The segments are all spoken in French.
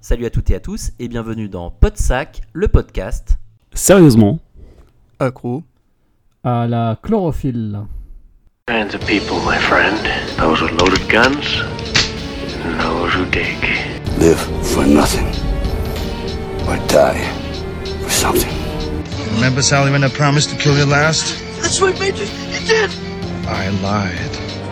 Salut à toutes et à tous et bienvenue dans Podsac, le podcast. Sérieusement Accro. À la chlorophylle. kinds of people, my friend. Those with loaded guns, and those who dig. Live for nothing. Or die for something. Remember, Sally, when I promised to kill you last? That's what made you. You did. I lied.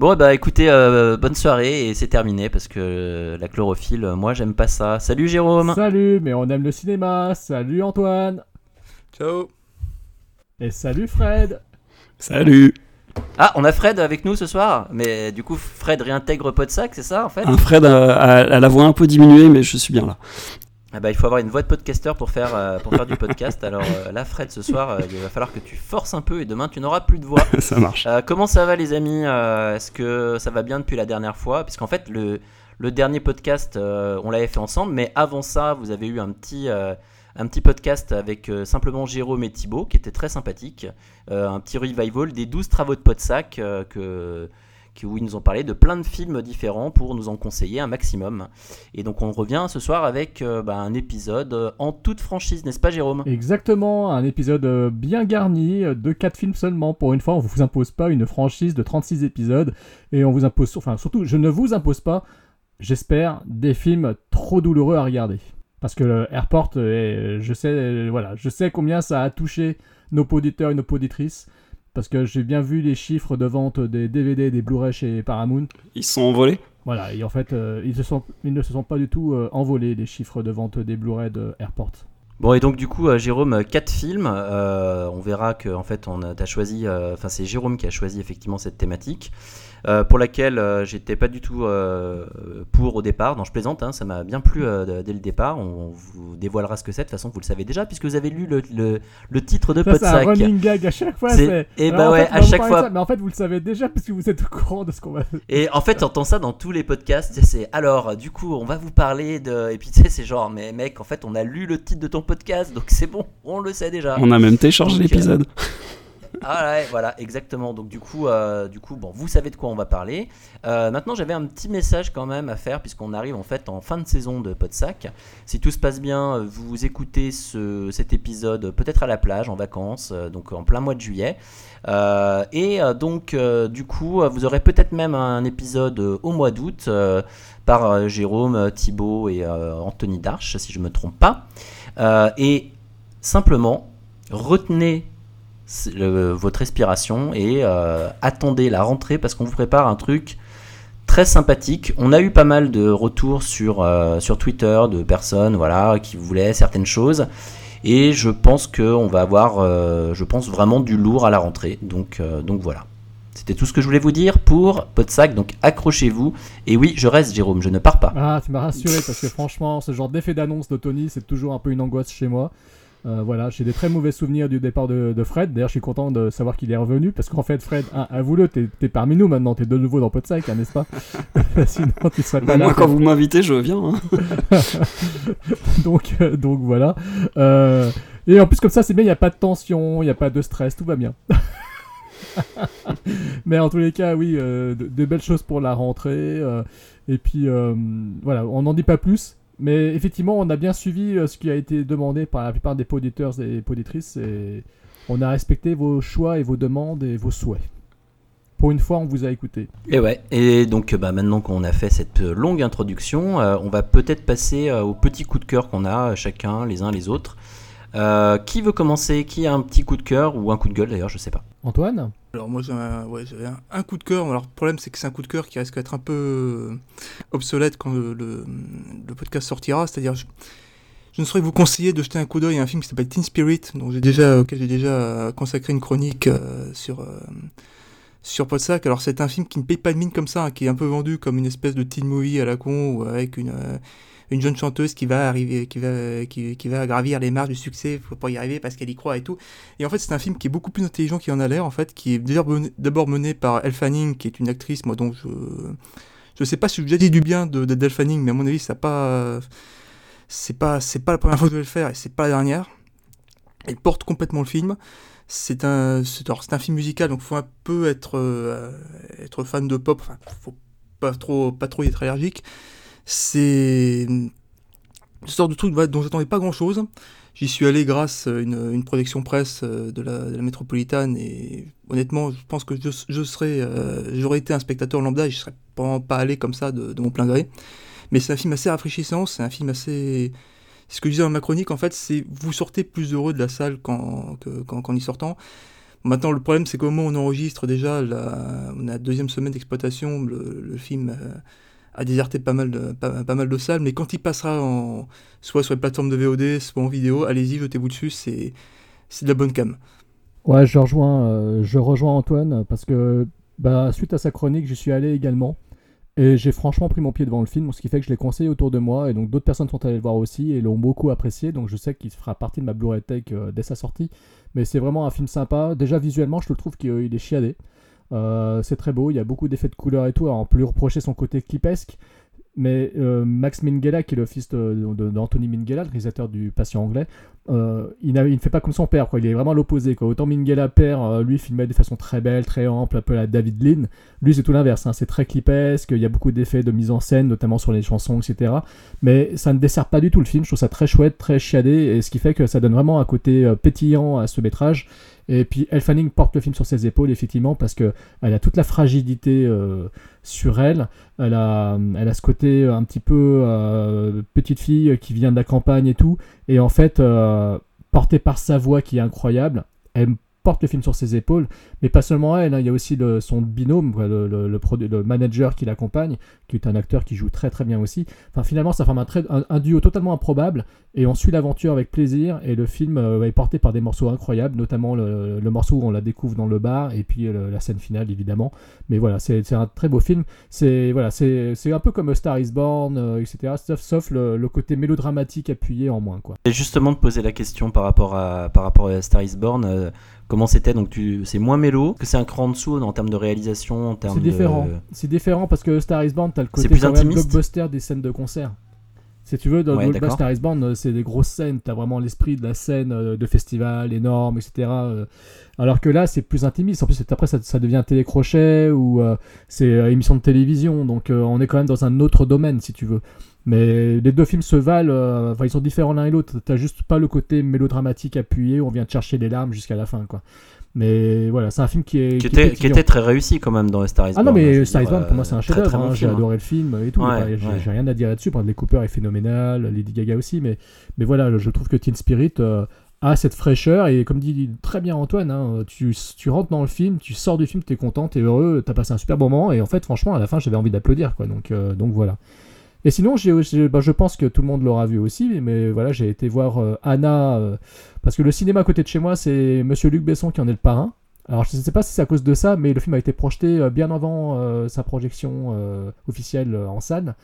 Bon bah écoutez, euh, bonne soirée et c'est terminé parce que euh, la chlorophylle, euh, moi j'aime pas ça. Salut Jérôme Salut, mais on aime le cinéma. Salut Antoine. Ciao. Et salut Fred. Salut Ah, on a Fred avec nous ce soir Mais du coup Fred réintègre Podsac, c'est ça en fait? Un Fred a la voix un peu diminuée, mais je suis bien là. Ah bah il faut avoir une voix de podcasteur pour faire, euh, pour faire du podcast. Alors euh, là Fred ce soir, euh, il va falloir que tu forces un peu et demain tu n'auras plus de voix. Ça marche. Comment ça va les amis? Est-ce que ça va bien depuis la dernière fois? Puisqu'en fait le, le dernier podcast on l'avait fait ensemble, mais avant ça vous avez eu un petit, un petit podcast avec simplement Jérôme et Thibaut qui était très sympathique. Un petit revival des 12 travaux de Podsac euh, que, que- où ils nous ont parlé de plein de films différents pour nous en conseiller un maximum. Et donc on revient ce soir avec euh, bah, un épisode euh, en toute franchise, n'est-ce pas Jérôme? Exactement, un épisode euh, bien garni de 4 films seulement. Pour une fois, on vous impose pas une franchise de 36 épisodes et on vous impose, enfin surtout, je ne vous impose pas, j'espère, des films trop douloureux à regarder. Parce que Airport, je sais, voilà, je sais combien ça a touché nos auditeurs et nos auditrices. Parce que j'ai bien vu les chiffres de vente des DVD et des Blu-ray chez Paramount. Ils se sont envolés? Voilà, et en fait, euh, ils, se sont, ils ne se sont pas du tout euh, envolés, les chiffres de vente des Blu-ray de Airport. Bon et donc du coup euh, Jérôme quatre films Euh, on verra que en fait on a t'as choisi euh, enfin c'est Jérôme qui a choisi effectivement cette thématique euh, pour laquelle euh, j'étais pas du tout euh, pour au départ non je plaisante hein, ça m'a bien plu euh, dès le départ on, vous dévoilera ce que c'est de toute façon vous le savez déjà puisque vous avez lu le, le, le titre de Ça, c'est un Podsac running gag à chaque fois. C'est- c'est- eh Alors, bah ouais, fait, à chaque fois- ça, mais en fait, vous le savez déjà parce que vous êtes au courant de ce qu'on va. Et en fait, t'entends ça dans tous les podcasts. C'est alors, du coup, on va vous parler de. Et puis, tu sais, c'est genre, mais mec, en fait, on a lu le titre de ton podcast, donc c'est bon, on le sait déjà. On a même téléchargé l'épisode. Ah ouais, voilà, exactement. Donc, du coup, euh, du coup, bon, vous savez de quoi on va parler. Euh, maintenant, j'avais un petit message quand même à faire, puisqu'on arrive en fait en fin de saison de Podsac. Si tout se passe bien, euh, vous écoutez ce, cet épisode peut-être à la plage, en vacances, donc en plein mois de juillet. Et donc, du coup, vous aurez peut-être même un épisode au mois d'août par Jérôme, Thibaut et Anthony Darche, si je me trompe pas. Et simplement, retenez votre respiration et euh, attendez la rentrée parce qu'on vous prépare un truc très sympathique. On a eu pas mal de retours sur, euh, Twitter de personnes voilà, qui voulaient certaines choses. Et je pense qu'on va avoir, euh, je pense vraiment du lourd à la rentrée. Donc, donc voilà. C'était tout ce que je voulais vous dire pour Podsac. Donc accrochez-vous. Et oui, je reste, Jérôme, je ne pars pas. Ah, tu m'as rassuré parce que franchement, ce genre d'effet d'annonce de Tony, c'est toujours un peu une angoisse chez moi. Euh, voilà, j'ai des très mauvais souvenirs du départ de, de Fred. D'ailleurs, je suis content de savoir qu'il est revenu parce qu'en fait, Fred, hein, avoue-le, t'es t'es parmi nous maintenant, t'es de nouveau dans Podsac, hein, n'est-ce pas Sinon, tu serais pas Bah, là. moi, quand vous m'invitez, je viens. hein. donc, euh, donc voilà. Euh, et en plus, comme ça, c'est bien, il n'y a pas de tension, il n'y a pas de stress, tout va bien. Mais en tous les cas, oui, de, de belles choses pour la rentrée. et puis, voilà, on n'en dit pas plus. Mais effectivement, on a bien suivi euh, ce qui a été demandé par la plupart des poditeurs et poditrices. Et on a respecté vos choix et vos demandes et vos souhaits. Pour une fois, on vous a écouté. Et ouais, et donc bah, maintenant qu'on a fait cette euh, longue introduction, euh, on va peut-être passer euh, aux petits coups de cœur qu'on a euh, chacun, les uns les autres. Euh, qui veut commencer? Qui a un petit coup de cœur ou un coup de gueule d'ailleurs, je sais pas. Antoine? Alors moi j'ai un, ouais, j'avais un, un coup de cœur. Alors le problème c'est que c'est un coup de cœur qui risque d'être un peu euh, obsolète quand le, le- le podcast sortira. C'est-à-dire je, je ne saurais vous conseiller de jeter un coup d'œil à un film qui s'appelle Teen Spirit, dont j'ai déjà, auquel j'ai déjà euh, consacré une chronique euh, sur, euh, sur Podsac. Alors c'est un film qui ne paye pas de mine comme ça, hein, qui est un peu vendu comme une espèce de teen movie à la con ou avec une euh, une jeune chanteuse qui va arriver, qui va, qui, va gravir les marches du succès pour y arriver parce qu'elle y croit et tout. Et en fait, c'est un film qui est beaucoup plus intelligent qu'il en a l'air, en fait, qui est d'abord mené par Elle Fanning, qui est une actrice, moi, dont je. Je sais pas si j'ai dit du bien de, de Fanning, mais à mon avis, ça pas. C'est pas, c'est pas la première fois que je vais le faire et c'est pas la dernière. Elle porte complètement le film. C'est un, c'est un film musical, donc faut un peu être, euh, être fan de pop. Enfin, faut pas trop, pas trop y être allergique. C'est une sorte de truc dont j'attendais pas grand chose. J'y suis allé grâce à une, une projection presse euh, de la, de métropolitaine et honnêtement, je pense que je, euh, j'aurais été un spectateur lambda et je serais pas, allé comme ça de, mon plein gré. Mais c'est un film assez rafraîchissant, c'est un film assez. Ce que je disais dans ma chronique, en fait, c'est vous sortez plus heureux de la salle qu'en, qu'en, qu'en y sortant. Maintenant, le problème, c'est où on enregistre déjà, la, on a la deuxième semaine d'exploitation, le, film. Euh, a déserté pas mal de, pas, mal de salles, mais quand il passera en, soit sur les plateformes de VOD, soit en vidéo, allez-y, jetez-vous dessus, c'est, c'est de la bonne cam. Ouais, je rejoins, euh, je rejoins Antoine, parce que bah, suite à sa chronique, j'y suis allé également. Et j'ai franchement pris mon pied devant le film, ce qui fait que je l'ai conseillé autour de moi, et donc d'autres personnes sont allées le voir aussi, et l'ont beaucoup apprécié, donc je sais qu'il fera partie de ma Blu-ray Tech euh, dès sa sortie. Mais c'est vraiment un film sympa. Déjà visuellement, je le trouve qu'il est chiadé. Euh, c'est très beau, il y a beaucoup d'effets de couleur et tout. Alors on peut lui reprocher son côté clipesque, mais euh, Max Minghella, qui est le fils d'Anthony Minghella, le réalisateur du Patient anglais, euh, il, ne fait pas comme son père, quoi. il est vraiment l'opposé. Autant Minghella père, lui, filmait de façon très belle, très ample, un peu la David Lean. Lui, c'est tout l'inverse, hein. c'est très clipesque, il y a beaucoup d'effets de mise en scène, notamment sur les chansons, etc. Mais ça ne dessert pas du tout le film, je trouve ça très chouette, très chiadé, et ce qui fait que ça donne vraiment un côté pétillant à ce métrage. Et puis Elle porte le film sur ses épaules, effectivement, parce qu'elle a toute la fragilité euh, sur elle. Elle a, elle ce côté un petit peu euh, petite fille qui vient de la campagne et tout. Et en fait, euh, portée par sa voix qui est incroyable, elle porte le film sur ses épaules, mais pas seulement elle, hein, il y a aussi son binôme, le, manager qui l'accompagne, qui est un acteur qui joue très très bien aussi. Enfin, finalement, ça forme un, duo totalement improbable, et on suit l'aventure avec plaisir, et le film euh, est porté par des morceaux incroyables, notamment le, morceau où on la découvre dans le bar, et puis euh, la scène finale, évidemment. Mais voilà, c'est un très beau film. C'est voilà, un peu comme Star is Born, euh, etc., sauf, le, côté mélodramatique appuyé en moins. Quoi. Et justement de poser la question par rapport à, par rapport à Star is Born, comment c'était Donc tu, c'est moins mélo, que c'est un cran en dessous en termes de réalisation, en termes C'est différent. de... C'est différent parce que Star is Born, t'as le côté plus quand même blockbuster des scènes de concert. Si tu veux, dans Ouais, le. Star is Born, c'est des grosses scènes, t'as vraiment l'esprit de la scène euh, de festival énorme, etc. euh, Alors que là, c'est plus intimiste. En plus, après, ça, ça devient télécrochet ou euh, c'est émission de télévision. Donc, euh, on est quand même dans un autre domaine, si tu veux. Mais les deux films se valent, euh, enfin, ils sont différents l'un et l'autre. T'as juste pas le côté mélodramatique appuyé où on vient te chercher les larmes jusqu'à la fin, quoi. Mais voilà, c'est un film qui est. qui, était, qui pétillant. était très réussi quand même dans Star is Ah Born. non, hein, je mais veux Star is Born, pour moi, c'est un euh, chef-d'œuvre. bon hein. J'ai hein. adoré le film et tout. Ouais, Enfin, J'ai ouais. j'ai rien à dire là-dessus. Bradley Cooper est phénoménal, Lady Gaga aussi. Mais, mais voilà, je trouve que Teen Spirit euh, a cette fraîcheur. Et comme dit très bien Antoine, hein, tu, tu rentres dans le film, tu sors du film, tu es content, tu es heureux, tu as passé un super moment. Et en fait, franchement, à la fin, j'avais envie d'applaudir. quoi. Donc, euh, donc voilà. Et sinon, bah, je pense que tout le monde l'aura vu aussi, mais, voilà, j'ai été voir euh, Anna, euh, parce que le cinéma à côté de chez moi, c'est Monsieur Luc Besson qui en est le parrain. Alors je ne sais pas si c'est à cause de ça, mais le film a été projeté euh, bien avant sa projection officielle en salle.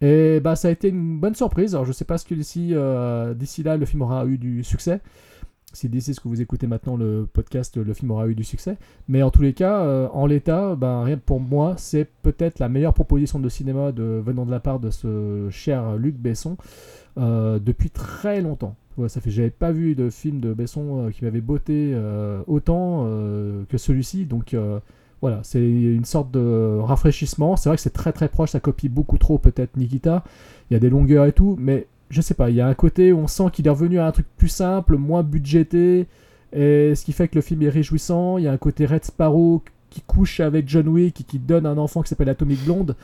Et bah ça a été une bonne surprise. Alors je sais pas ce que d'ici là le film aura eu du succès. Si d'ici ce que vous écoutez maintenant le podcast, le film aura eu du succès. Mais en tous les cas, euh, en l'état, ben, rien pour moi, c'est peut-être la meilleure proposition de cinéma de, venant de la part de ce cher Luc Besson euh, depuis très longtemps. Ouais, ça fait j'avais pas vu de film de Besson euh, qui m'avait botté autant que celui-ci. Donc voilà, c'est une sorte de rafraîchissement. C'est vrai que c'est très très proche, ça copie beaucoup trop peut-être Nikita. Il y a des longueurs et tout, mais je sais pas, il y a un côté où on sent qu'il est revenu à un truc plus simple, moins budgété, et ce qui fait que le film est réjouissant. Il y a un côté Red Sparrow qui couche avec John Wick et qui donne un enfant qui s'appelle Atomic Blonde.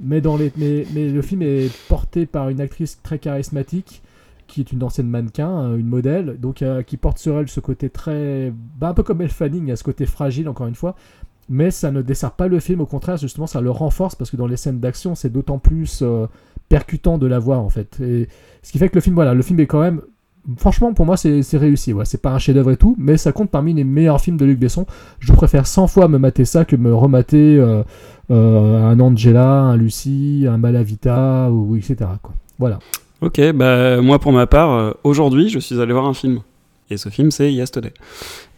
Mais, dans les, mais, le film est porté par une actrice très charismatique qui est une ancienne mannequin, euh, une modèle, donc euh, qui porte sur elle ce côté très. bah, un peu comme Elle Fanning, a ce côté fragile encore une fois. Mais ça ne dessert pas le film, au contraire, justement, ça le renforce parce que dans les scènes d'action, c'est d'autant plus euh, percutant de la voir en fait. Et ce qui fait que le film, voilà, le film est quand même franchement, pour moi, c'est réussi. C'est pas un chef-d'œuvre et tout, mais ça compte parmi les meilleurs films de Luc Besson. Je préfère 100 fois me mater ça que me remater euh, euh, un Angela, un Lucie, un Malavita, ou etc. Voilà. Ok, bah moi pour ma part, euh, aujourd'hui je suis allé voir un film. Et ce film c'est Yesterday.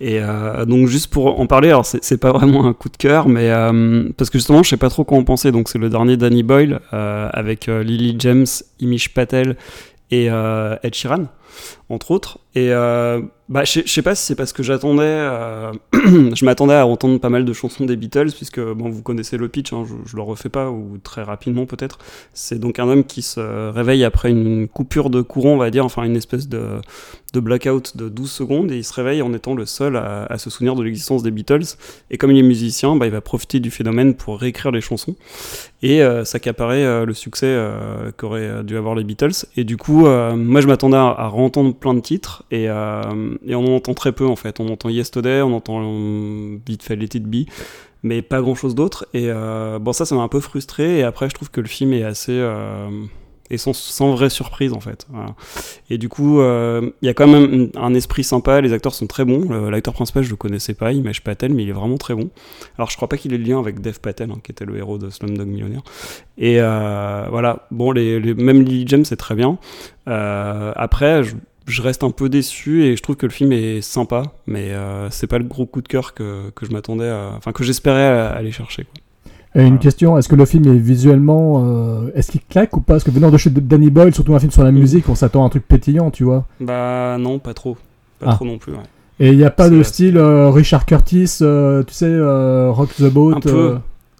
Et euh, donc juste pour en parler, alors c'est pas vraiment un coup de cœur, mais euh, parce que justement je sais pas trop quoi en penser. Donc c'est le dernier Danny Boyle euh, avec Lily James, Imish Patel et Ed Sheeran entre autres. Et euh, bah, je sais- pas si c'est parce que j'attendais, euh, je m'attendais à entendre pas mal de chansons des Beatles, puisque bon, vous connaissez le pitch, hein, je, je le refais pas, ou très rapidement peut-être. C'est donc un homme qui se réveille après une coupure de courant, on va dire, enfin une espèce de, de blackout de 12 secondes, et il se réveille en étant le seul à, se souvenir de l'existence des Beatles. Et comme il est musicien, bah, il va profiter du phénomène pour réécrire les chansons, et euh, s'accaparer euh, le succès qu'auraient dû avoir les Beatles. Et du coup, moi je m'attendais à, à entendre plein de titres et, euh, et on en entend très peu en fait. On entend Yesterday, on entend euh, vite fait Let It Be, mais pas grand chose d'autre. Et euh, bon, ça, ça m'a un peu frustré. Et après, je trouve que le film est assez. Et sans, sans vraie surprise en fait. Et du coup, il y a quand même un, esprit sympa, les acteurs sont très bons. L'acteur principal, je le connaissais pas, Imesh Patel, mais il est vraiment très bon. Alors, je crois pas qu'il ait le lien avec Dev Patel, hein, qui était le héros de Slumdog Millionnaire. Et voilà, bon, les, même Lily James, c'est très bien. Après, je, je reste un peu déçu et je trouve que le film est sympa, mais euh, c'est pas le gros coup de cœur que, que je m'attendais à. Enfin, que j'espérais aller chercher. Quoi. Et une question, est-ce que le film est visuellement, euh, est-ce qu'il claque ou pas? Parce que venant de chez Danny Boyle, surtout un film sur la musique, on s'attend à un truc pétillant, tu vois. Bah, non, pas trop. Pas Ah. trop non plus, ouais. Et il n'y a pas de style euh, Richard Curtis, euh, tu sais, Rock the Boat. Un peu.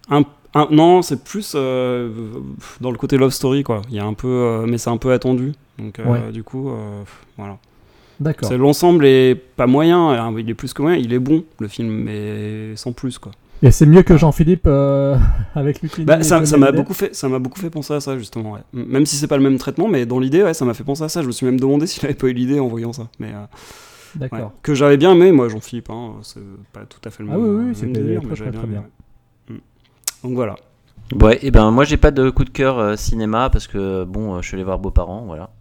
Un, un- non, c'est plus dans le côté love story, quoi. Il y a un peu, mais c'est un peu attendu. Donc, euh, Ouais. du coup, euh, voilà. D'accord. C'est- L'ensemble est pas moyen, hein, il est plus que moyen, il est bon le film, mais sans plus quoi. Et c'est mieux que Jean-Philippe euh, avec Lucini Bah, ça m'a beaucoup fait, ça m'a beaucoup fait penser à ça justement. ouais. Même si c'est pas le même traitement, mais dans l'idée, ouais, ça m'a fait penser à ça. Je me suis même demandé s'il avait pas eu l'idée en voyant ça. Mais euh, D'accord. ouais. que j'avais bien aimé, moi, Jean-Philippe. Hein, c'est pas tout à fait le Ah même. oui, oui, même c'était délire, très, mais j'avais très, très aimé, ouais. Mm. Donc voilà. Ouais, et ben moi j'ai pas de coup de cœur euh, cinéma parce que bon, euh, je suis allé voir Beaux-parents, voilà.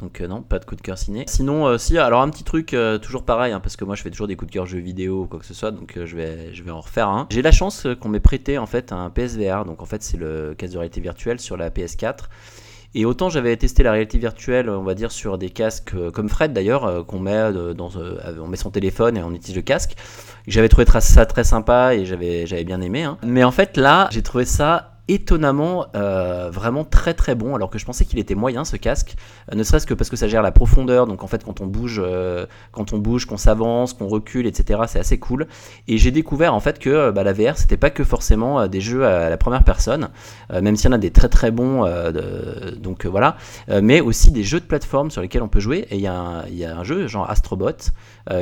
Donc euh, non, pas de coup de cœur ciné. Sinon, euh, si, alors un petit truc, euh, toujours pareil, hein, parce que moi je fais toujours des coups de cœur jeux vidéo ou quoi que ce soit, donc je, vais, en refaire un. J'ai la chance qu'on m'ait prêté en fait un PSVR, donc en fait c'est le casque de réalité virtuelle sur la PS4. Et autant j'avais testé la réalité virtuelle, on va dire, sur des casques comme Fred d'ailleurs, qu'on met dans, son téléphone et on utilise le casque. J'avais trouvé ça très sympa et j'avais, j'avais bien aimé. hein. Mais en fait là, j'ai trouvé ça étonnamment euh, vraiment très très bon alors que je pensais qu'il était moyen ce casque. Euh, ne serait-ce que parce que ça gère la profondeur donc en fait quand on bouge euh, quand on bouge qu'on s'avance qu'on recule etc c'est assez cool. Et j'ai découvert en fait que bah, la VR c'était pas que forcément des jeux à la première personne même s'il y en a des très très bons donc voilà mais aussi des jeux de plateforme sur lesquels on peut jouer. Et il y, a un- jeu genre Astrobot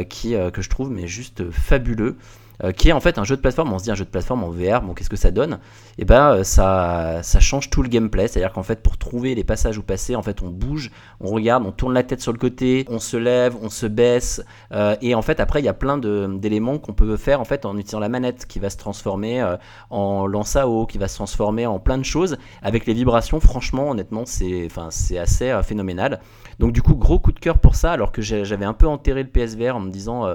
qui que je trouve mais juste fabuleux euh, qui est en fait un jeu de plateforme. On se dit un jeu de plateforme en VR, bon, qu'est-ce que ça donne? Et ben, euh, ça, ça change tout le gameplay. C'est-à-dire qu'en fait, pour trouver les passages où passer, en fait, on bouge, on regarde, on tourne la tête sur le côté, on se lève, on se baisse, euh, et en fait, après, il y a plein d'éléments qu'on peut faire en fait en utilisant la manette, qui va se transformer en lance à eau, qui va se transformer en plein de choses avec les vibrations. Franchement, honnêtement, c'est, c'est assez phénoménal. Donc du coup, gros coup de cœur pour ça, alors que j'avais un peu enterré le PSVR en me disant.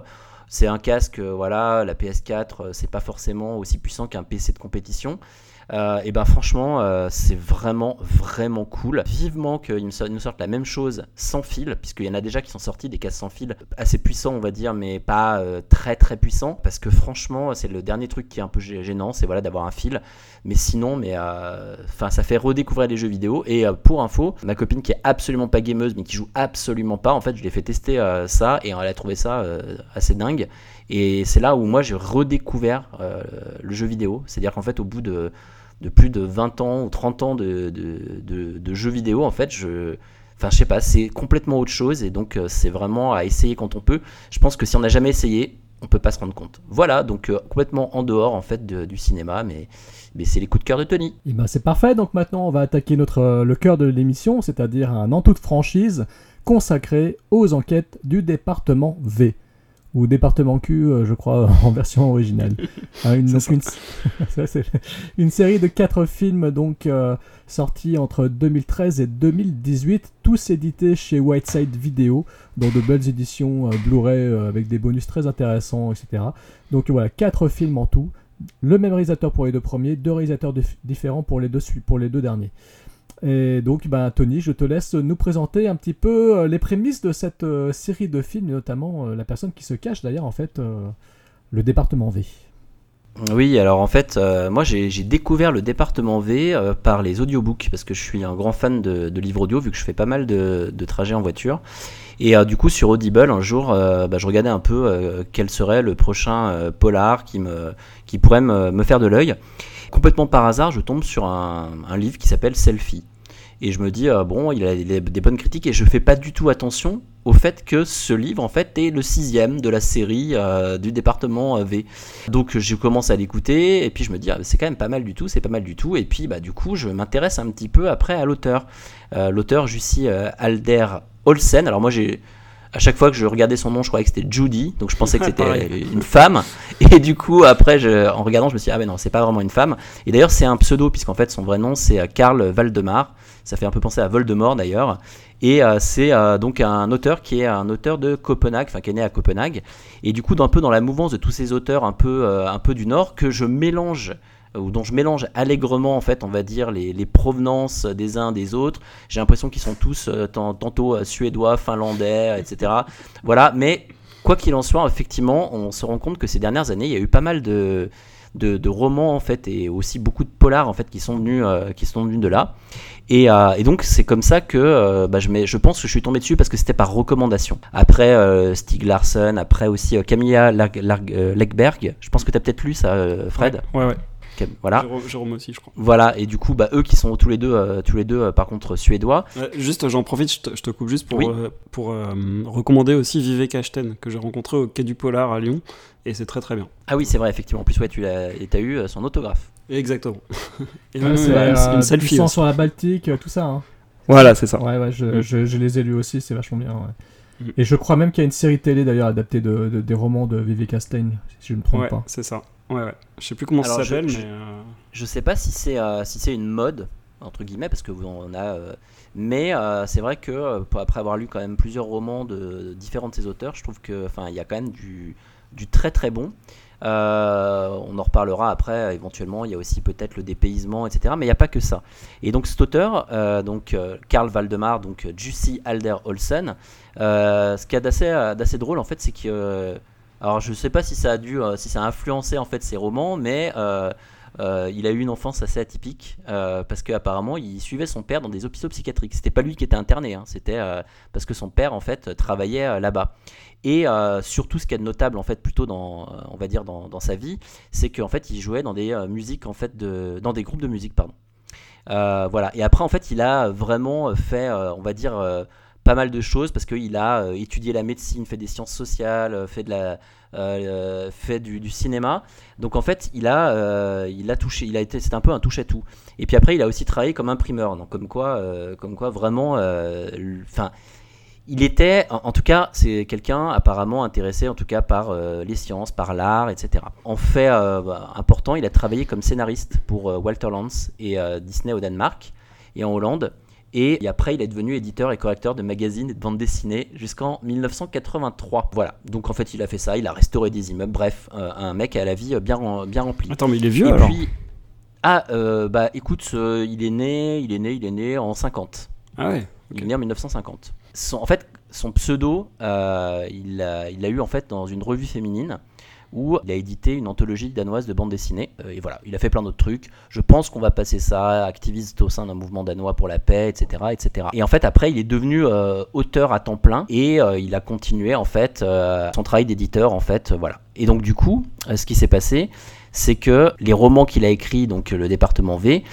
C'est un casque, euh, voilà, la PS4, euh, c'est pas forcément aussi puissant qu'un PC de compétition. Euh, et ben franchement, euh, c'est vraiment, vraiment cool. Vivement qu'ils nous sortent- la même chose sans fil, puisqu'il y en a déjà qui sont sortis des casques sans fil assez puissants, on va dire, mais pas euh, très très puissants. Parce que franchement, c'est le dernier truc qui est un peu gê- gênant, c'est voilà d'avoir un fil. Mais sinon, mais enfin, ça fait redécouvrir les jeux vidéo. Et pour info, ma copine qui est absolument pas gameuse, mais qui joue absolument pas, en fait, je lui ai fait tester ça et elle a trouvé ça assez dingue. Et c'est là où moi j'ai redécouvert euh, le jeu vidéo. C'est-à-dire qu'en fait, au bout de, plus de 20 ans ou 30 ans de, de, vidéo, en fait, je. Enfin, sais pas, c'est complètement autre chose et donc euh, c'est vraiment à essayer quand on peut. Je pense que si on n'a jamais essayé, on peut pas se rendre compte. Voilà, donc euh, complètement en dehors en fait du cinéma, mais, c'est les coups de cœur de Tony. Eh ben, c'est parfait, donc maintenant on va attaquer notre, le cœur de l'émission, c'est-à-dire un en toute franchise consacré aux enquêtes du département V. ou Département Q, euh, je crois, en version originale. Hein, une, donc une, ça, c'est une série de quatre films donc euh, sortis entre 2013 et 2018, tous édités chez Whiteside Video, dans de belles éditions euh, Blu-ray euh, avec des bonus très intéressants, etc. Donc voilà, quatre films en tout. Le même réalisateur pour les deux premiers, deux réalisateurs dif- différents pour les deux, sui- pour les deux derniers. Et donc, ben, Tony, je te laisse nous présenter un petit peu euh, les prémices de cette euh, série de films, notamment euh, la personne qui se cache d'ailleurs, en fait, le département V. Oui, alors en fait, moi j'ai découvert le département V par les audiobooks parce que je suis un grand fan de, livres audio vu que je fais pas mal de, trajets en voiture. Et du coup, sur Audible, un jour, bah, je regardais un peu quel serait le prochain polar qui pourrait me, me faire de l'œil. Complètement par hasard, je tombe sur un, livre qui s'appelle Selfie. Et je me dis, euh, bon, il a des, bonnes critiques et je fais pas du tout attention au fait que ce livre, en fait, est le sixième de la série euh, du département euh, V. Donc je commence à l'écouter et puis je me dis, ah, c'est quand même pas mal du tout, c'est pas mal du tout. Et puis, bah, du coup, je m'intéresse un petit peu après à l'auteur. L'auteur, Jussi Alder Olsen. Alors moi, j'ai... À chaque fois que je regardais son nom, je croyais que c'était Judy, donc je pensais que c'était une femme. Et du coup, après, je- en regardant, je me suis dit, ah ben non, c'est pas vraiment une femme. Et d'ailleurs, c'est un pseudo, puisqu'en fait, son vrai nom, c'est euh, Karl Valdemar. Ça fait un peu penser à Voldemort d'ailleurs. Et euh, c'est euh, donc un auteur qui est un auteur de Copenhague, enfin qui est né à Copenhague. Et du coup, un peu dans la mouvance de tous ces auteurs un peu, euh, un peu du Nord, que je mélange ou dont je mélange allègrement en fait on va dire les, provenances des uns des autres j'ai l'impression qu'ils sont tous euh, tant- tantôt euh, suédois finlandais etc voilà mais quoi qu'il en soit effectivement on se rend compte que ces dernières années il y a eu pas mal de de, romans en fait et aussi beaucoup de polars en fait qui sont venus euh, qui sont venus de là et, donc c'est comme ça que bah, je, pense que je suis tombé dessus parce que c'était par recommandation. Après Stig Larsson, après aussi Camilla Legberg. Je pense que tu as peut-être lu ça, Fred. Ouais, ouais. Voilà. Jérôme, Jérôme aussi, je crois. Voilà. Et du coup, bah, eux qui sont tous les deux, euh, tous les deux euh, par contre suédois. Juste, j'en profite, je te, je te coupe juste pour, Oui. euh, pour euh, recommander aussi Vivek Ashten, que j'ai rencontré au Quai du Polar à Lyon, et c'est très très bien. Ah oui, c'est vrai, effectivement. En plus, ouais, tu l'as, et t'as eu euh, son autographe. Exactement. et Ouais, même, c'est une du selfie aussi. sur la Baltique, tout ça. hein. Voilà, c'est ça. Ouais, ouais, je, Mm. je- je les ai lus aussi, c'est vachement bien. ouais. Mm. Et je crois même qu'il y a une série télé d'ailleurs adaptée de, de- des romans de Vivek Stein, si je ne me trompe Ouais, pas. c'est ça. Ouais, ouais. Je sais plus comment Alors, ça s'appelle, mais. euh, Je sais pas si c'est euh, si c'est une mode entre guillemets parce que vous on a euh, mais euh, c'est vrai que après avoir lu quand même plusieurs romans de, différents de ces auteurs, je trouve que enfin il y a quand même du du très très bon. Euh, on en reparlera après éventuellement. Il y a aussi peut-être le dépaysement, etc. Mais il n'y a pas que ça. Et donc cet auteur, euh, donc euh, Karl Valdemar, donc Jussi Alder Olsen, ce qui est d'assez d'assez drôle en fait, c'est que alors je sais pas si ça a dû euh, si ça a influencé en fait ses romans, mais euh, euh, il a eu une enfance assez atypique parce qu'apparemment il suivait son père dans des hôpitaux psychiatriques. C'était pas lui qui était interné, hein, c'était parce que son père en fait travaillait là-bas. Et surtout, ce qui est notable en fait plutôt dans, on va dire dans, dans sa vie, c'est qu'en fait il jouait dans des musiques en fait de, dans des groupes de musique pardon. Voilà. Et après en fait il a vraiment fait, on va dire pas mal de choses parce qu'il a euh, étudié la médecine, fait des sciences sociales, euh, fait euh, du, cinéma. Donc en fait, il a, il a touché, il a été, c'est un peu un touche à tout. Et puis après, il a aussi travaillé comme imprimeur. Donc comme quoi, comme quoi vraiment, enfin. il était, en, tout cas, c'est quelqu'un apparemment intéressé, en tout cas par les sciences, par l'art, etc. En fait important, il a travaillé comme scénariste pour Walter Lantz et Disney au Danemark et en Hollande. Et, après, il est devenu éditeur et correcteur de magazines et de bandes dessinées jusqu'en 1983. Voilà. Donc en fait, il a fait ça. Il a restauré des immeubles. Bref, euh, un mec à la vie bien, rem- bien remplie. Attends, mais il est vieux Et alors puis, ah, euh, bah écoute, euh, il est né, il est né, il est né en 50. Ah ouais. Il est né en 1950. Son- en fait, son pseudo, euh, il l'a il l'a eu en fait dans une revue féminine où il a édité une anthologie danoise de bande dessinée. Euh, et voilà, il a fait plein d'autres trucs. Je pense qu'on va passer ça, activiste au sein d'un mouvement danois pour la paix, etc., etc. Et en fait, après, il est devenu euh, auteur à temps plein et euh, il a continué en fait son travail d'éditeur en fait, voilà. Et donc du coup, ce qui s'est passé, c'est que les romans qu'il a écrits, donc le département V,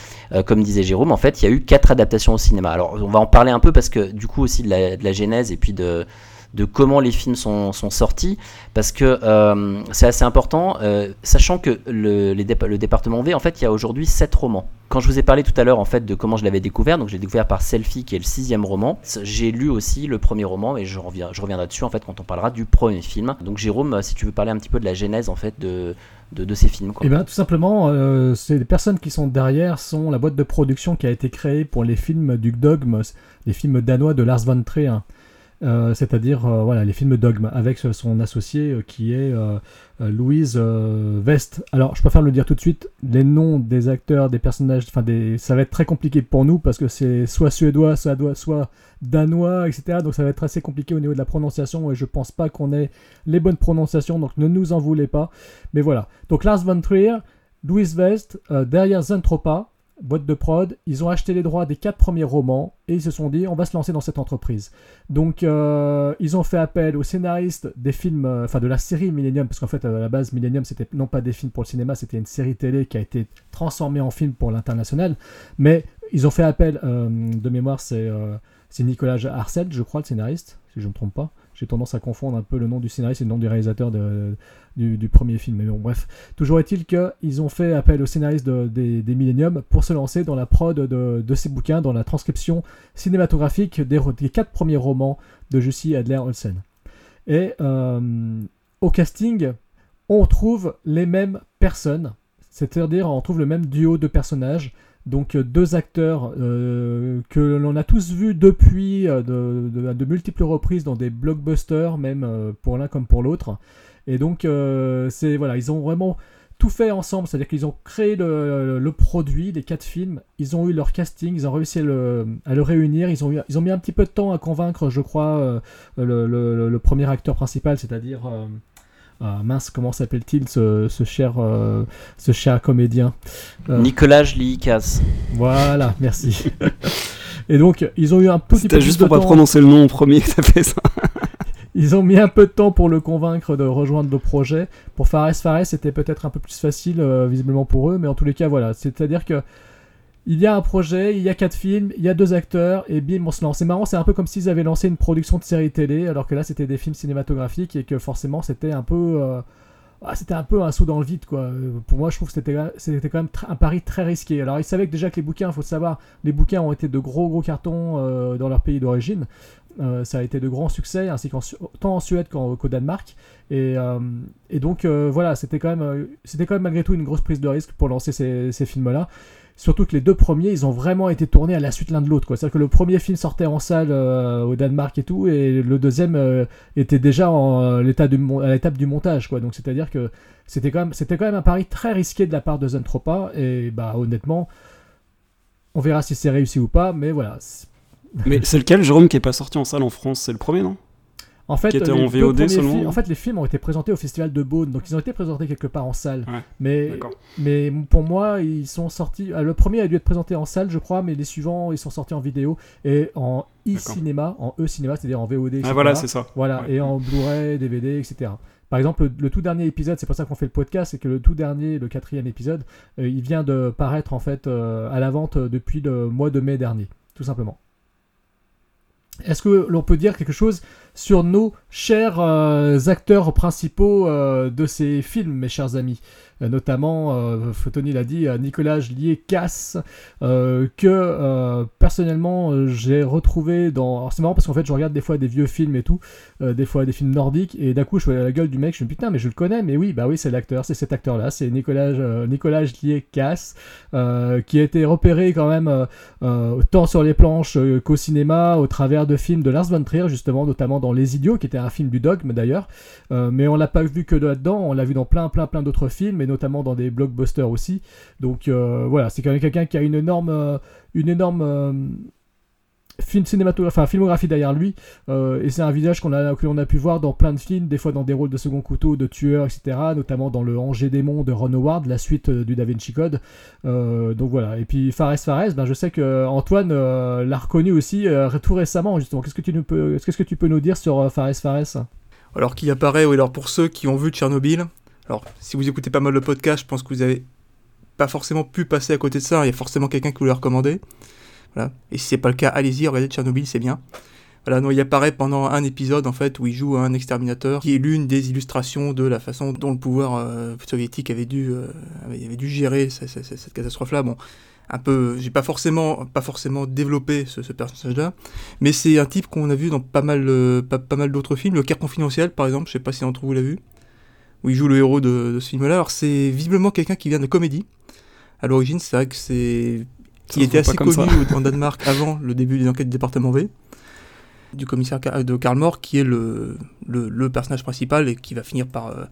comme disait Jérôme, en fait, il y a eu quatre adaptations au cinéma. Alors, on va en parler un peu parce que du coup aussi de la genèse et puis de, de comment les films sont, sortis, parce que euh, c'est assez important, euh, sachant que le, le département V, en fait, il y a aujourd'hui 7 romans. Quand je vous ai parlé tout à l'heure en fait de comment je l'avais découvert, donc j'ai découvert par Selfie qui est le sixième roman. J'ai lu aussi le premier roman et je, reviens, je reviendrai dessus en fait quand on parlera du premier film. Donc Jérôme, si tu veux parler un petit peu de la genèse en fait de, de, ces films. Quoi. Eh bien, tout simplement, euh, les personnes qui sont derrière sont la boîte de production qui a été créée pour les films du Dogme, les films danois de Lars von Trier. Euh, c'est-à-dire euh, voilà les films Dogme avec son associé euh, qui est Louise West. Alors je préfère le dire tout de suite, les noms des acteurs, des personnages, des, ça va être très compliqué pour nous parce que c'est soit suédois, soit, danois, soit danois, etc. Donc ça va être assez compliqué au niveau de la prononciation et je pense pas qu'on ait les bonnes prononciations, donc ne nous en voulez pas. Mais voilà. Donc Lars von Trier, Louise euh, derrière Zentropa, boîte de prod, ils ont acheté les droits des quatre premiers romans et ils se sont dit on va se lancer dans cette entreprise. Donc euh, ils ont fait appel aux scénaristes des films, euh, enfin de la série Millennium, parce qu'en fait à la base Millennium c'était non pas des films pour le cinéma, c'était une série télé qui a été transformée en film pour l'international, mais ils ont fait appel, euh, de mémoire c'est Nicolas Arcel, je crois, le scénariste, si je ne me trompe pas. J'ai tendance à confondre un peu le nom du scénariste et le nom du réalisateur du, premier film. Mais bon, bref. Toujours est-il qu'ils ont fait appel au scénariste de, des, des Millennium pour se lancer dans la prod de, ces bouquins, dans la transcription cinématographique des, des quatre premiers romans de Jussi Adler Olsen. Et euh, au casting, on trouve les mêmes personnes, c'est-à-dire on trouve le même duo de personnages. Donc deux acteurs euh, que l'on a tous vus depuis euh, de, multiples reprises dans des blockbusters, même euh, pour l'un comme pour l'autre. Et donc euh, c'est voilà, ils ont vraiment tout fait ensemble, c'est-à-dire qu'ils ont créé le, produit, les quatre films, ils ont eu leur casting, ils ont réussi à le, réunir, ils ont, mis un petit peu de temps à convaincre, je crois, euh, le, premier acteur principal, c'est-à-dire... Euh, ah, mince, comment s'appelle-t-il ce, ce, cher, euh, ce cher comédien euh... Nicolas Likas. Voilà, merci. Et donc, ils ont eu un petit peu juste pour pas prononcer le nom en premier que t'as fait ça. ils ont mis un peu de temps pour le convaincre de rejoindre le projet. Pour Fares Fares, c'était peut-être un peu plus facile, euh, visiblement pour eux, mais en tous les cas, voilà. C'est-à-dire que il y a un projet, il y a quatre films, il y a deux acteurs, et bim, on se lance. C'est marrant, c'est un peu comme s'ils avaient lancé une production de série télé, alors que là, c'était des films cinématographiques, et que forcément, c'était un peu... Euh, ah, c'était un peu un saut dans le vide, quoi. Pour moi, je trouve que c'était, quand même un pari très risqué. Alors, ils savaient que déjà que les bouquins, il faut savoir, les bouquins ont été de gros, gros cartons euh, dans leur pays d'origine. Euh, ça a été de grands succès, ainsi tant en Suède qu'au, Danemark. Et, euh, donc, voilà, c'était quand, même, quand même malgré tout une grosse prise de risque pour lancer ces films-là. Surtout que les deux premiers, ils ont vraiment été tournés à la suite l'un de l'autre. C'est-à-dire que le premier film sortait en salle euh, au Danemark et tout, et le deuxième euh, était déjà euh, à l'étape du montage. Quoi. Donc c'est-à-dire que c'était quand, même, un pari très risqué de la part de Zentropa, et bah honnêtement, on verra si c'est réussi ou pas, mais voilà. Mais c'est lequel, Jérôme, qui est pas sorti en salle en France? C'est le premier, non? En fait, qui était en VOD seulement. Films, en fait, les films ont été présentés au Festival de Beaune, donc ils ont été présentés quelque part en salle. Ouais, mais, mais pour moi, ils sont sortis. Le premier a dû être présenté en salle, je crois, mais les suivants, ils sont sortis en vidéo et en e-cinéma, en e-cinéma, c'est-à-dire en VOD. Etc. Ah voilà, c'est ça. Voilà, ouais. et en Blu-ray, DVD, etc. Par exemple, le, le, tout dernier épisode, c'est pour ça qu'on fait le podcast, c'est que le tout dernier, le quatrième épisode, euh, il vient de paraître en fait euh, à la vente depuis le mois de mai dernier, tout simplement. Est-ce que l'on peut dire quelque chose sur nos chers euh, acteurs principaux euh, de ces films, mes chers amis? Notamment, Tony l'a dit, Nicolas Lié-Casse, que personnellement j'ai retrouvé dans... Alors c'est marrant parce qu'en fait je regarde des fois des vieux films et tout, des fois des films nordiques, et d'un coup je vois la gueule du mec, je me dis putain mais je le connais, mais oui, bah oui c'est l'acteur, c'est cet acteur-là, c'est Nicolas, Nicolas Lié-Casse, qui a été repéré quand même tant sur les planches qu'au cinéma, au travers de films de Lars von Trier justement, notamment dans Les Idiots, qui était un film du dogme d'ailleurs, euh, mais on l'a pas vu que là-dedans, on l'a vu dans plein plein plein d'autres films, notamment dans des blockbusters aussi. Donc euh, voilà, c'est quand même quelqu'un qui a une énorme, euh, une énorme enfin filmographie derrière lui, euh, et c'est un visage qu'on a, a pu voir dans plein de films, des fois dans des rôles de second couteau, de tueur, etc., notamment dans le Angers démon de Ron Howard, la suite euh, du Da Vinci Code. Euh, donc voilà. Et puis Fares Fares, ben je sais que Antoine euh, l'a reconnu aussi euh, tout récemment justement. Qu'est-ce que tu peux, qu'est-ce que tu peux nous dire sur Fares Fares? Alors qu'il apparaît, oui. Alors pour ceux qui ont vu Tchernobyl, alors si vous écoutez pas mal le podcast, je pense que vous avez pas forcément pu passer à côté de ça. Il y a forcément quelqu'un qui vous l'a recommandé. Voilà. Et si c'est pas le cas, allez-y, regardez Tchernobyl, c'est bien. Voilà, il apparaît pendant un épisode en fait où il joue un exterminateur qui est l'une des illustrations de la façon dont le pouvoir euh, soviétique avait dû, euh, avait, dû gérer ce- ce- ce- cette catastrophe-là. Bon, un peu, j'ai pas forcément, pas forcément développé ce, ce personnage-là, mais c'est un type qu'on a vu dans pas mal, euh, pas, pas mal d'autres films. Le Caire confidentiel, par exemple, je sais pas si d'entre vous l'a vu, où il joue le héros de, de ce film-là. Alors c'est visiblement quelqu'un qui vient de comédie. À l'origine, c'est vrai que c'est qui était assez connu en Danemark avant le début des enquêtes du département V du commissaire de Karl Moore qui est le, le, le personnage principal et qui va finir par euh,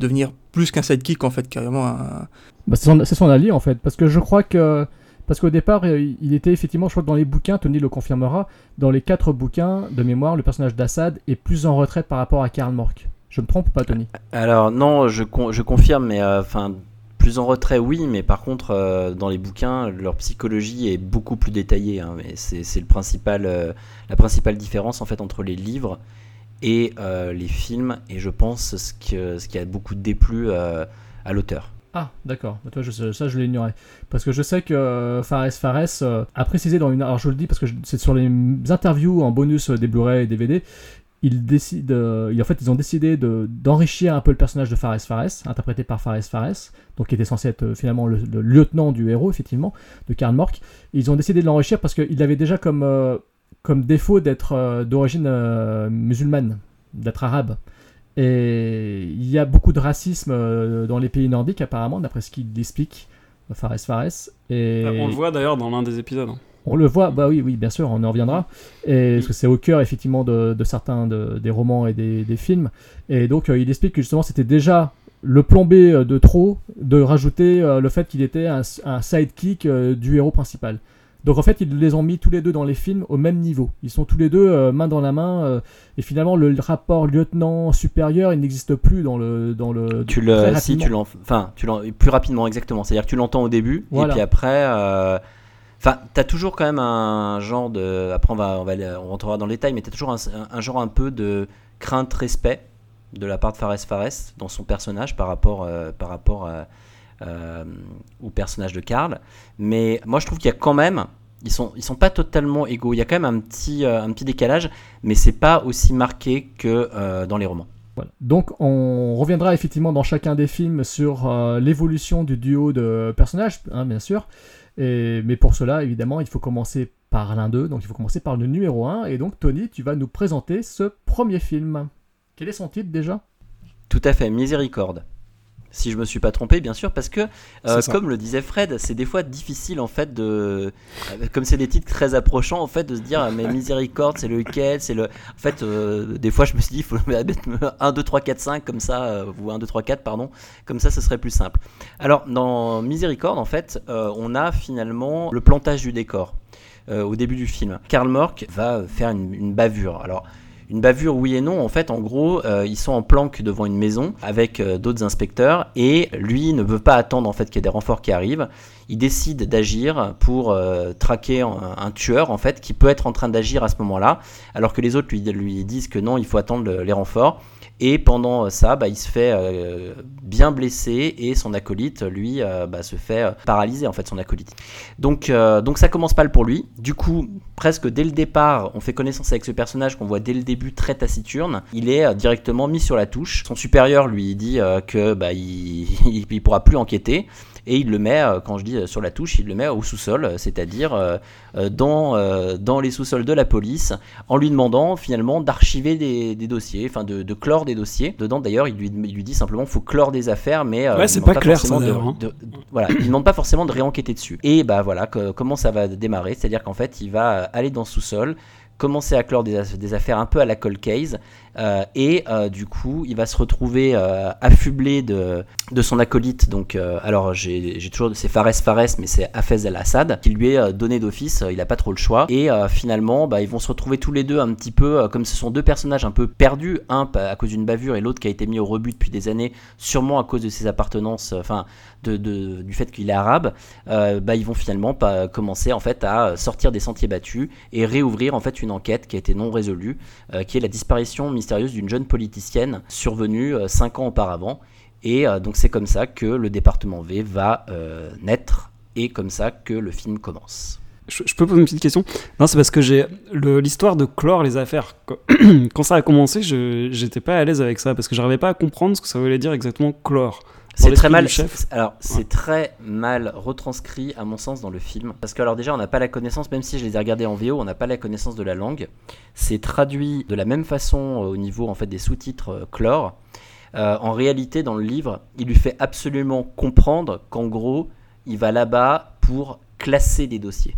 devenir plus qu'un sidekick en fait carrément un, Bah, c'est son, son allié en fait, parce que je crois que. Parce qu'au départ, euh, il était effectivement, je crois que dans les bouquins, Tony le confirmera, dans les quatre bouquins de mémoire, le personnage d'Assad est plus en retrait par rapport à Karl Mork. Je me trompe ou pas, Tony? Alors non, je, con- je confirme, mais euh, enfin plus en retrait, oui, mais par contre euh, dans les bouquins, leur psychologie est beaucoup plus détaillée. hein, mais c'est le principal, euh, la principale différence en fait entre les livres et euh, les films, et je pense ce, que, ce qui a beaucoup déplu à l'auteur. Ah, d'accord. Bah, toi, je, ça, je l'ignorais. Parce que je sais que Fares Fares a précisé dans une. Alors, je le dis parce que c'est sur les interviews en bonus des Blu-ray et DVD. Ils décident, euh, en fait, ils ont décidé de- d'enrichir un peu le personnage de Fares Fares, interprété par Fares Fares, donc qui était censé être euh, finalement le, lieutenant du héros, effectivement, de Karl Mork. Ils ont décidé de l'enrichir parce qu'il avait déjà comme, euh, défaut d'être d'origine musulmane, d'être arabe. Et il y a beaucoup de racisme dans les pays nordiques, apparemment, d'après ce qu'il explique, Fares Fares. On le voit d'ailleurs dans l'un des épisodes. On le voit, bah oui, oui, bien sûr, on en reviendra. Et, parce que c'est au cœur, effectivement, de, de certains de- des romans et des, des films. Et donc, euh, il explique que justement, c'était déjà le plombé euh, de trop de rajouter euh, le fait qu'il était un, un sidekick euh, du héros principal. Donc en fait, ils les ont mis tous les deux dans les films au même niveau. Ils sont tous les deux euh, main dans la main. euh, et finalement, le rapport lieutenant supérieur, il n'existe plus dans le dans le. Tu le, si tu l'en, enfin tu l'en, plus rapidement exactement. C'est-à-dire que tu l'entends au début Voilà. et puis après, euh, enfin t'as toujours quand même un genre de, après on rentrera dans le détail, mais t'as toujours un, genre un peu de crainte respect de la part de Fares Fares dans son personnage par rapport, euh, par rapport à- euh, au personnage de Karl. Mais moi je trouve qu'il y a quand même, ils sont, ils sont pas totalement égaux. Il y a quand même un petit, euh, un petit décalage, mais c'est pas aussi marqué que euh, dans les romans. Donc on reviendra effectivement dans chacun des films sur euh, l'évolution du duo de personnages, hein, bien sûr. Et, mais pour cela, évidemment, il faut commencer par l'un d'eux. Donc il faut commencer par le numéro 1. Et donc Tony, tu vas nous présenter ce premier film. Quel est son titre déjà? Tout à fait, miséricorde. Si je me suis pas trompé, bien sûr, parce que, euh, comme le disait Fred, c'est des fois difficile en fait de, euh, comme c'est des titres très approchants en fait, de se dire ah, mais miséricorde, c'est lequel, c'est le, en fait, euh, des fois je me suis dit il faut mettre 1, 2, 3, 4, 5 comme ça, euh, ou 1, 2, 3, 4 pardon, comme ça ce serait plus simple. Alors dans miséricorde en fait, euh, on a finalement le plantage du décor euh, au début du film. Karl Mork va faire une, une bavure. Alors une bavure, oui et non. En fait, en gros, euh, ils sont en planque devant une maison avec euh, d'autres inspecteurs et lui ne veut pas attendre en fait qu'il y ait des renforts qui arrivent. Il décide d'agir pour euh, traquer un, tueur en fait qui peut être en train d'agir à ce moment-là, alors que les autres lui, disent que non, il faut attendre le- les renforts. Et pendant ça, bah, il se fait euh, bien blessé et son acolyte, lui, euh, bah, se fait euh, paralyser en fait son acolyte. Donc, euh, donc ça commence mal pour lui. Du coup, presque dès le départ, on fait connaissance avec ce personnage qu'on voit dès le début très taciturne. Il est euh, directement mis sur la touche. Son supérieur lui dit euh, que bah, il, il, il pourra plus enquêter. Et il le met, euh, quand je dis euh, sur la touche, il le met au sous-sol, euh, c'est-à-dire dans, dans les sous-sols de la police, en lui demandant finalement d'archiver des, des dossiers, enfin de, de clore des dossiers. Dedans d'ailleurs, il lui, il lui dit simplement faut clore des affaires, mais Ouais, c'est demande pas clair, ça, de- hein. de- voilà, il demande pas forcément de réenquêter dessus. Et bah voilà, que- comment ça va démarrer, c'est-à-dire qu'en fait, il va aller dans le sous-sol, commencer à clore des, aff- des affaires un peu à la cold case, euh, et euh, du coup, il va se retrouver euh, affublé de, de son acolyte. Donc, alors j'ai toujours, c'est Fares Fares, mais c'est Hafez El Assad qui lui est donné d'office. il a pas trop le choix. Et finalement, bah, ils vont se retrouver tous les deux un petit peu, comme ce sont deux personnages un peu perdus, un à cause d'une bavure et l'autre qui a été mis au rebut depuis des années, sûrement à cause de ses appartenances, enfin de, du fait qu'il est arabe. euh, bah, ils vont finalement pas commencer en fait à sortir des sentiers battus et réouvrir en fait une enquête qui a été non résolue, euh, qui est la disparition mystérieuse d'une jeune politicienne survenue euh, cinq ans auparavant. Et euh, donc c'est comme ça que le département V va euh, naître et comme ça que le film commence. Je, peux poser une petite question? Non, c'est parce que j'ai l'histoire de clore les affaires. Quand, ça a commencé, j'étais pas à l'aise avec ça parce que j'arrivais pas à comprendre ce que ça voulait dire exactement clore. C'est très mal. c'est- Alors, c'est très mal retranscrit à mon sens dans le film, parce que alors déjà, on n'a pas la connaissance, même si je les ai regardés en VO, on n'a pas la connaissance de la langue. C'est traduit de la même façon euh, au niveau en fait des sous-titres euh, chlore. Euh, en réalité, dans le livre, il lui fait absolument comprendre qu'en gros, il va là-bas pour classer des dossiers.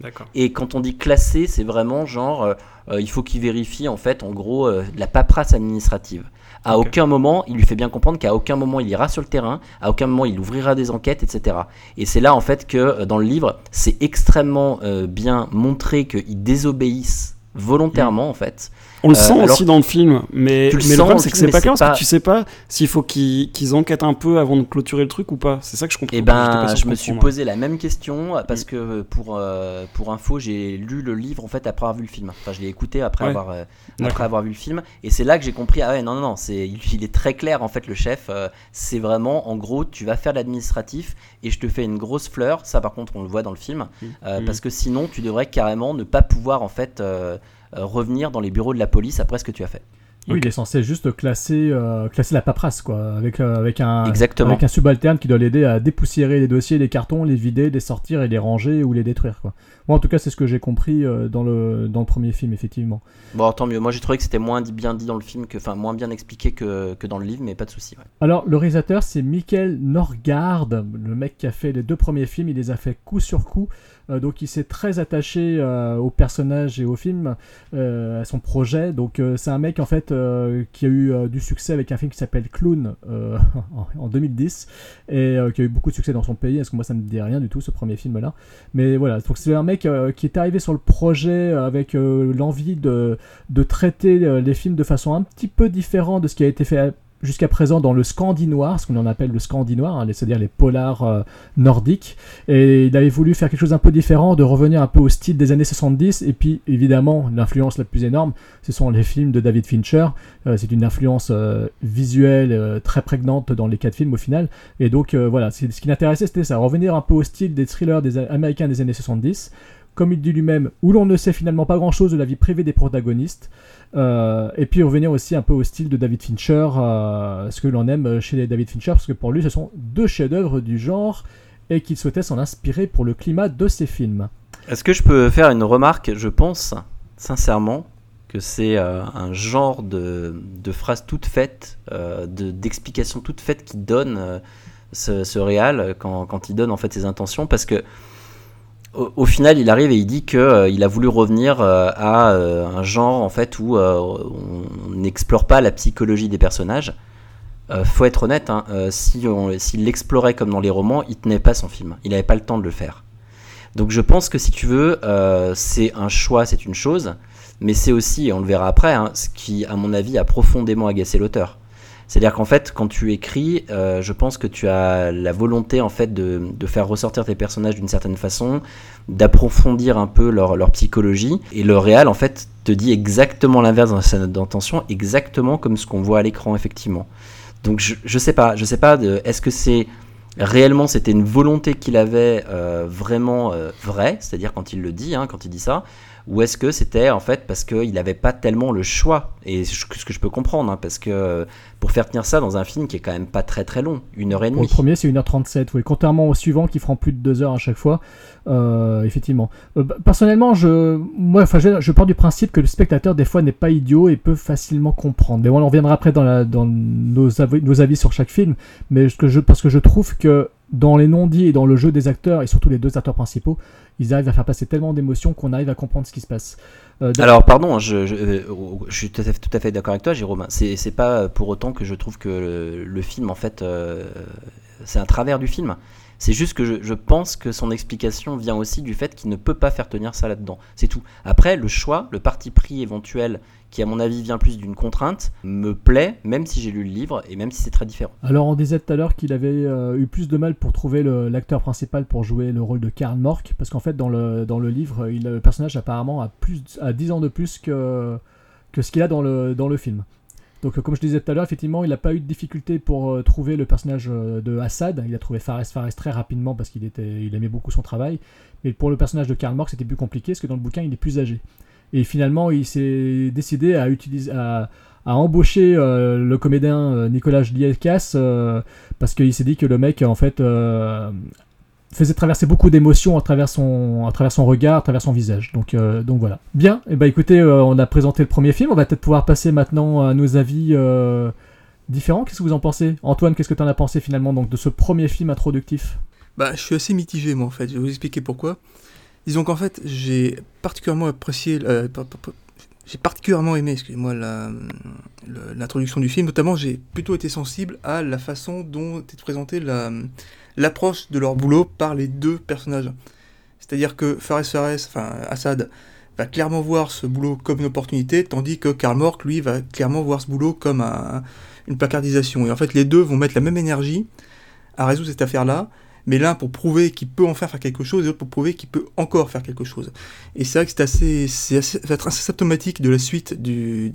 D'accord. Et quand on dit classer, c'est vraiment genre, euh, euh, il faut qu'il vérifie en fait, en gros, euh, la paperasse administrative. À aucun moment, il lui fait bien comprendre qu'à aucun moment il ira sur le terrain, à aucun moment il ouvrira des enquêtes, etc. Et c'est là en fait que euh, dans le livre, c'est extrêmement euh, bien montré qu'ils désobéissent volontairement en fait. On le Euh, sent aussi dans le film, mais, le mais le problème c'est que c'est pas clair parce que tu sais pas s'il faut qu'ils enquêtent un peu avant de clôturer le truc ou pas. C'est ça que je comprends. Et j'étais ben, je me suis posé la même question euh, parce que euh, pour euh, pour info, j'ai lu le livre en fait après avoir vu le film. Enfin, je l'ai écouté après Ouais. avoir euh, après avoir vu le film et c'est là que j'ai compris ah ouais non non non c'est il, est très clair en fait le chef c'est vraiment en gros tu vas faire l'administratif et je te fais une grosse fleur ça par contre on le voit dans le film euh, Mhm. parce que sinon tu devrais carrément ne pas pouvoir en fait revenir dans les bureaux de la police après ce que tu as fait. Oui, il est censé juste classer, euh, classer la paperasse, quoi, avec, euh, avec, un, Exactement. avec un subalterne qui doit l'aider à dépoussiérer les dossiers, les cartons, les vider, les sortir et les ranger ou les détruire. Quoi. Moi, en tout cas, c'est ce que j'ai compris euh, dans, le, dans le premier film, effectivement. Bon tant mieux moi j'ai trouvé que c'était moins dit- bien dit dans le film que enfin moins bien expliqué que, que dans le livre mais pas de souci. ouais. Alors, le réalisateur, c'est Michael Norgard, le mec qui a fait les deux premiers films. Il les a fait coup sur coup. Euh, donc, il s'est très attaché euh, au personnage et au film, euh, à son projet. Donc, c'est un mec, en fait, qui a eu du succès avec un film qui s'appelle Clown en, en 2010 et qui a eu beaucoup de succès dans son pays. Parce que moi, ça me dit rien du tout, ce premier film-là. Mais voilà, donc c'est un mec qui est arrivé sur le projet avec l'envie de, de traiter les films de façon un petit peu différente de ce qui a été fait jusqu'à présent dans le scandinoir, ce qu'on en appelle le scandinoir, hein, c'est-à-dire les polars euh, nordiques. Et il avait voulu faire quelque chose un peu différent, de revenir un peu au style des années 70. Et puis évidemment, l'influence la plus énorme, ce sont les films de David Fincher. Euh, c'est une influence euh, visuelle très prégnante dans les quatre films au final. Et donc voilà, ce qui l'intéressait, c'était ça, revenir un peu au style des thrillers américains des années 70 comme il dit lui-même, où l'on ne sait finalement pas grand-chose de la vie privée des protagonistes, euh, et puis revenir aussi un peu au style de David Fincher, euh, ce que l'on aime chez David Fincher, parce que pour lui ce sont deux chefs-d'œuvre du genre, et qu'il souhaitait s'en inspirer pour le climat de ses films. Est-ce que je peux faire une remarque? Je pense sincèrement que c'est euh, un genre de, de phrase toute faite, euh, de- d'explication toute faite qui donne ce, ce réal quand, quand il donne en fait ses intentions, parce que au, final, il arrive et il dit que euh, a voulu revenir euh, à euh, un genre en fait où on n'explore pas la psychologie des personnages. Faut être honnête, hein, s'il l'explorait comme dans les romans, il tenait pas son film. Il n'avait pas le temps de le faire. Donc je pense que si tu veux, c'est un choix, c'est une chose, mais c'est aussi, on le verra après, hein, ce qui, à mon avis, a profondément agacé l'auteur. C'est-à-dire qu'en fait, quand tu écris, euh, je pense que tu as la volonté en fait de, faire ressortir tes personnages d'une certaine façon, d'approfondir un peu leur, psychologie, et le réal en fait te dit exactement l'inverse dans sa note d'intention, exactement comme ce qu'on voit à l'écran effectivement. Donc je, je sais pas, je sais pas, est-ce que c'est réellement c'était une volonté qu'il avait euh, vraiment euh, vraie, c'est-à-dire quand il le dit, hein, quand il dit ça, ou est-ce que c'était en fait parce qu'il n'avait pas tellement le choix? Et ce que je peux comprendre, hein, parce que euh, pour faire tenir ça dans un film qui est quand même pas très très long, une heure et Pour le demie. premier, c'est 1h37, oui. Contrairement au suivant qui feront plus de 2 heures à chaque fois, euh, effectivement. Euh, bah, personnellement, je, moi, enfin, je, je pars du principe que le spectateur, des fois, n'est pas idiot et peut facilement comprendre. Mais bon, on reviendra après dans, la, dans nos, avis, nos avis sur chaque film, mais ce que je, parce que je trouve que dans les non-dits et dans le jeu des acteurs, et surtout les deux acteurs principaux, ils arrivent à faire passer tellement d'émotions qu'on arrive à comprendre ce qui se passe. Euh, Alors pardon, je, je, euh, je suis tout à fait, d'accord avec toi, Jérôme. C'est pas pour autant que je trouve que le, le film, en fait, euh, c'est un travers du film. C'est juste que je, pense que son explication vient aussi du fait qu'il ne peut pas faire tenir ça là-dedans. C'est tout. Après, le choix, le parti pris éventuel, qui à mon avis vient plus d'une contrainte, me plaît, même si j'ai lu le livre et même si c'est très différent. Alors on disait tout à l'heure qu'il avait euh, eu plus de mal pour trouver l'acteur principal pour jouer le rôle de Karl Mork, parce qu'en fait dans le, dans le livre, il, le personnage apparemment a, plus, a 10 ans de plus que, que ce qu'il a dans le, dans le film. Donc, euh, comme je disais tout à l'heure, effectivement, il n'a pas eu de difficulté pour euh, trouver le personnage euh, de Assad. Il a trouvé Fares Fares très rapidement parce qu'il aimait beaucoup son travail. Mais pour le personnage de Karl Mork, c'était plus compliqué parce que dans le bouquin, il est plus âgé. Et finalement, il s'est décidé à utiliser, à, le comédien Nicolas euh, parce qu'il s'est dit que le mec, en fait, faisait traverser beaucoup d'émotions à travers son, à travers son regard, à travers son visage. Donc, euh, donc voilà. Bien. Et ben écoutez, euh, on a présenté le premier film. On va peut-être pouvoir passer maintenant à nos avis euh, différents. Qu'est-ce que vous en pensez, Antoine Qu'est-ce que tu en as pensé finalement donc de ce premier film introductif? Bah, je suis assez mitigé, moi, en fait. Je vais vous expliquer pourquoi. Disons qu'en fait, j'ai particulièrement apprécié. j'ai particulièrement aimé, excusez-moi, l'introduction du film. Notamment, j'ai plutôt été sensible à la façon dont est présentée la- l'approche de leur boulot par les deux personnages. C'est-à-dire que Fares Fares, enfin Assad, va clairement voir ce boulot comme une opportunité, tandis que Karl Mork, lui, va clairement voir ce boulot comme un- une placardisation. Et en fait, les deux vont mettre la même énergie à résoudre cette affaire-là, mais l'un pour prouver qu'il peut enfin faire quelque chose, et l'autre pour prouver qu'il peut encore faire quelque chose. Et c'est vrai que c'est assez, c'est assez, assez symptomatique de la suite de,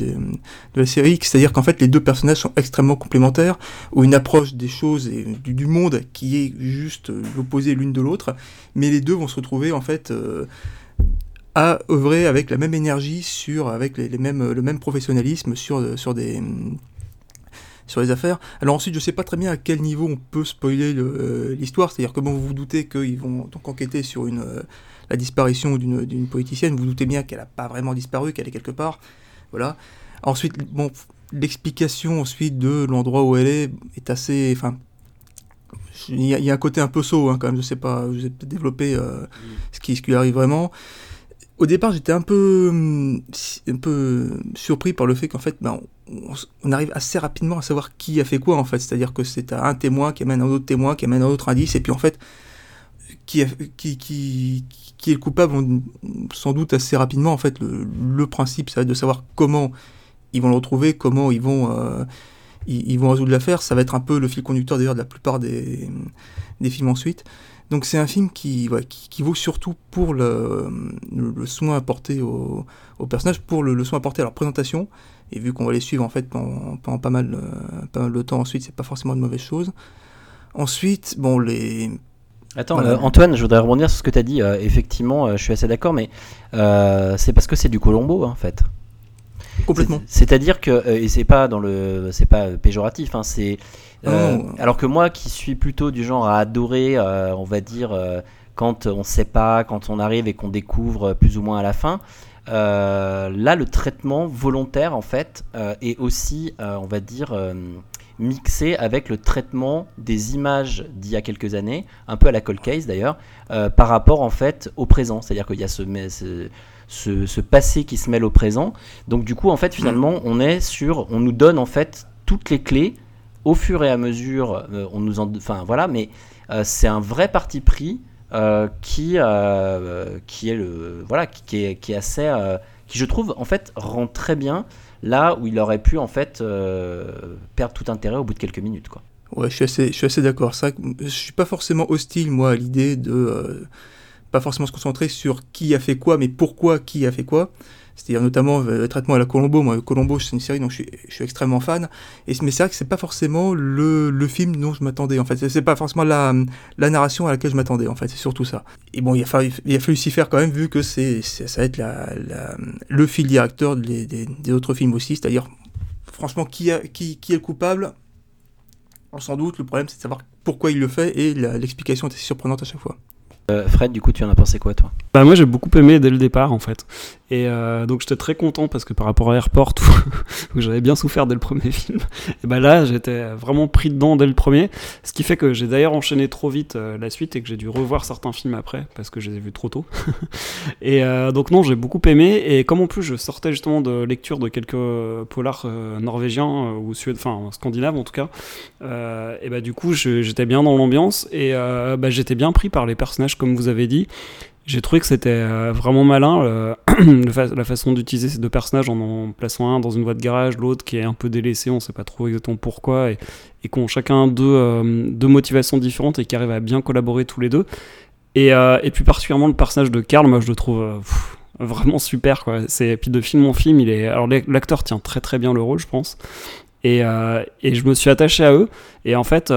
la série, c'est-à-dire qu'en fait les deux personnages sont extrêmement complémentaires, ou une approche des choses et du, monde qui est juste euh, l'opposé l'une de l'autre, mais les deux vont se retrouver en fait euh, à œuvrer avec la même énergie sur, avec les, mêmes, le même professionnalisme sur, sur des sur les affaires. Alors ensuite, je sais pas très bien à quel niveau on peut spoiler le, euh, l'histoire, c'est-à-dire que bon, vous vous doutez qu'ils vont donc enquêter sur une, euh, la disparition d'une, politicienne, vous, vous doutez bien qu'elle n'a pas vraiment disparu, qu'elle est quelque part, voilà. Ensuite, bon, l'explication ensuite de l'endroit où elle est est assez, enfin, il y, a, il y a un côté un peu saut hein, quand même, je sais pas, vous avez peut-être développé euh, ce, qui, ce qui lui arrive vraiment. Au départ, j'étais un peu, hum, un peu surpris par le fait qu'en fait, ben, on, arrive assez rapidement à savoir qui a fait quoi en fait. C'est-à-dire que c'est un témoin qui amène un autre témoin, qui amène un autre indice, et puis en fait, qui, qui, qui, est le coupable, sans doute assez rapidement. En fait, le, principe, ça va être de savoir comment ils vont le retrouver, comment ils vont, euh, ils, vont résoudre l'affaire. Ça va être un peu le fil conducteur d'ailleurs de la plupart des, des films ensuite. Donc c'est un film qui, qui, vaut surtout pour le soin apporté au, au personnage, pour le, le soin apporté à leur présentation. Et vu qu'on va les suivre en fait pendant, pendant pas, mal, euh, pas mal de temps ensuite, c'est pas forcément une mauvaise chose. Ensuite, bon, les. Attends, Voilà. euh, Antoine, je voudrais rebondir sur ce que tu as dit. Euh, effectivement, euh, je suis assez d'accord, mais c'est parce que c'est du Colombo, hein, en fait. Complètement. C'est- C'est-à-dire que, et c'est pas dans le, c'est pas péjoratif, hein, c'est. alors que moi, qui suis plutôt du genre à adorer, on va dire, quand on sait pas, quand on arrive et qu'on découvre plus ou moins à la fin. Euh, là, le traitement volontaire, en fait, euh, est aussi, euh, on va dire, mixé avec le traitement des images d'il y a quelques années, un peu à la cold case d'ailleurs, euh, par rapport en fait au présent. C'est-à-dire qu'il y a ce, ce, ce- ce passé qui se mêle au présent. Donc du coup, en fait, finalement, on est sur, on nous donne en fait toutes les clés au fur et à mesure. euh, on nous en, enfin voilà, mais euh, c'est un vrai parti pris qui, euh, qui est le, voilà, qui, est, qui est assez, euh, qui je trouve en fait rend très bien là où il aurait pu en fait euh, perdre tout intérêt au bout de quelques minutes quoi. Ouais, je suis assez, je suis assez d'accord. Que je suis pas forcément hostile, moi, à l'idée de euh, pas forcément se concentrer sur qui a fait quoi, mais pourquoi qui a fait quoi. C'est-à-dire notamment euh, le traitement à la Colombo. Moi, Colombo, c'est une série dont je suis, je suis extrêmement fan. Et, mais c'est vrai que c'est pas forcément le, le film dont je m'attendais, en fait. C'est- pas forcément la, la narration à laquelle je m'attendais, en fait. C'est surtout ça. Et bon, il a fallu, il a fallu s'y faire quand même, vu que c'est, c'est- ça va être la, la- le fil directeur des, des, des autres films aussi. C'est-à-dire, franchement, qui, a, qui, qui est le coupable? On s'en doute, le problème c'est de savoir pourquoi il le fait et la- l'explication assez surprenante à chaque fois. Euh, Fred, du coup, tu en as pensé quoi toi? Bah moi j'ai beaucoup aimé dès le départ en fait. Et euh, donc j'étais très content parce que par rapport à Airport où, j'avais bien souffert dès le premier film, et bah là j'étais vraiment pris dedans dès le premier. Ce qui fait que j'ai d'ailleurs enchaîné trop vite euh, la suite et que j'ai dû revoir certains films après parce que je les ai vus trop tôt. et euh, donc non j'ai beaucoup aimé et comme en plus je sortais justement de lecture de quelques polars norvégiens ou suédois, enfin scandinaves en tout cas, et bah du coup j'étais bien dans l'ambiance et bah, j'étais bien pris par les personnages comme vous avez dit. J'ai trouvé que c'était vraiment malin la façon d'utiliser ces deux personnages en en plaçant un dans une voie de garage, l'autre qui est un peu délaissé, on sait pas trop exactement pourquoi, et, et qui ont chacun deux, euh, deux motivations différentes et qui arrivent à bien collaborer tous les deux. Et, euh, et plus particulièrement le personnage de Karl, moi je le trouve euh, vraiment super quoi. C'est puis de film en film, il est alors l'acteur tient très très bien le rôle, je pense. Et, euh, et je me suis attaché à eux. Et en fait,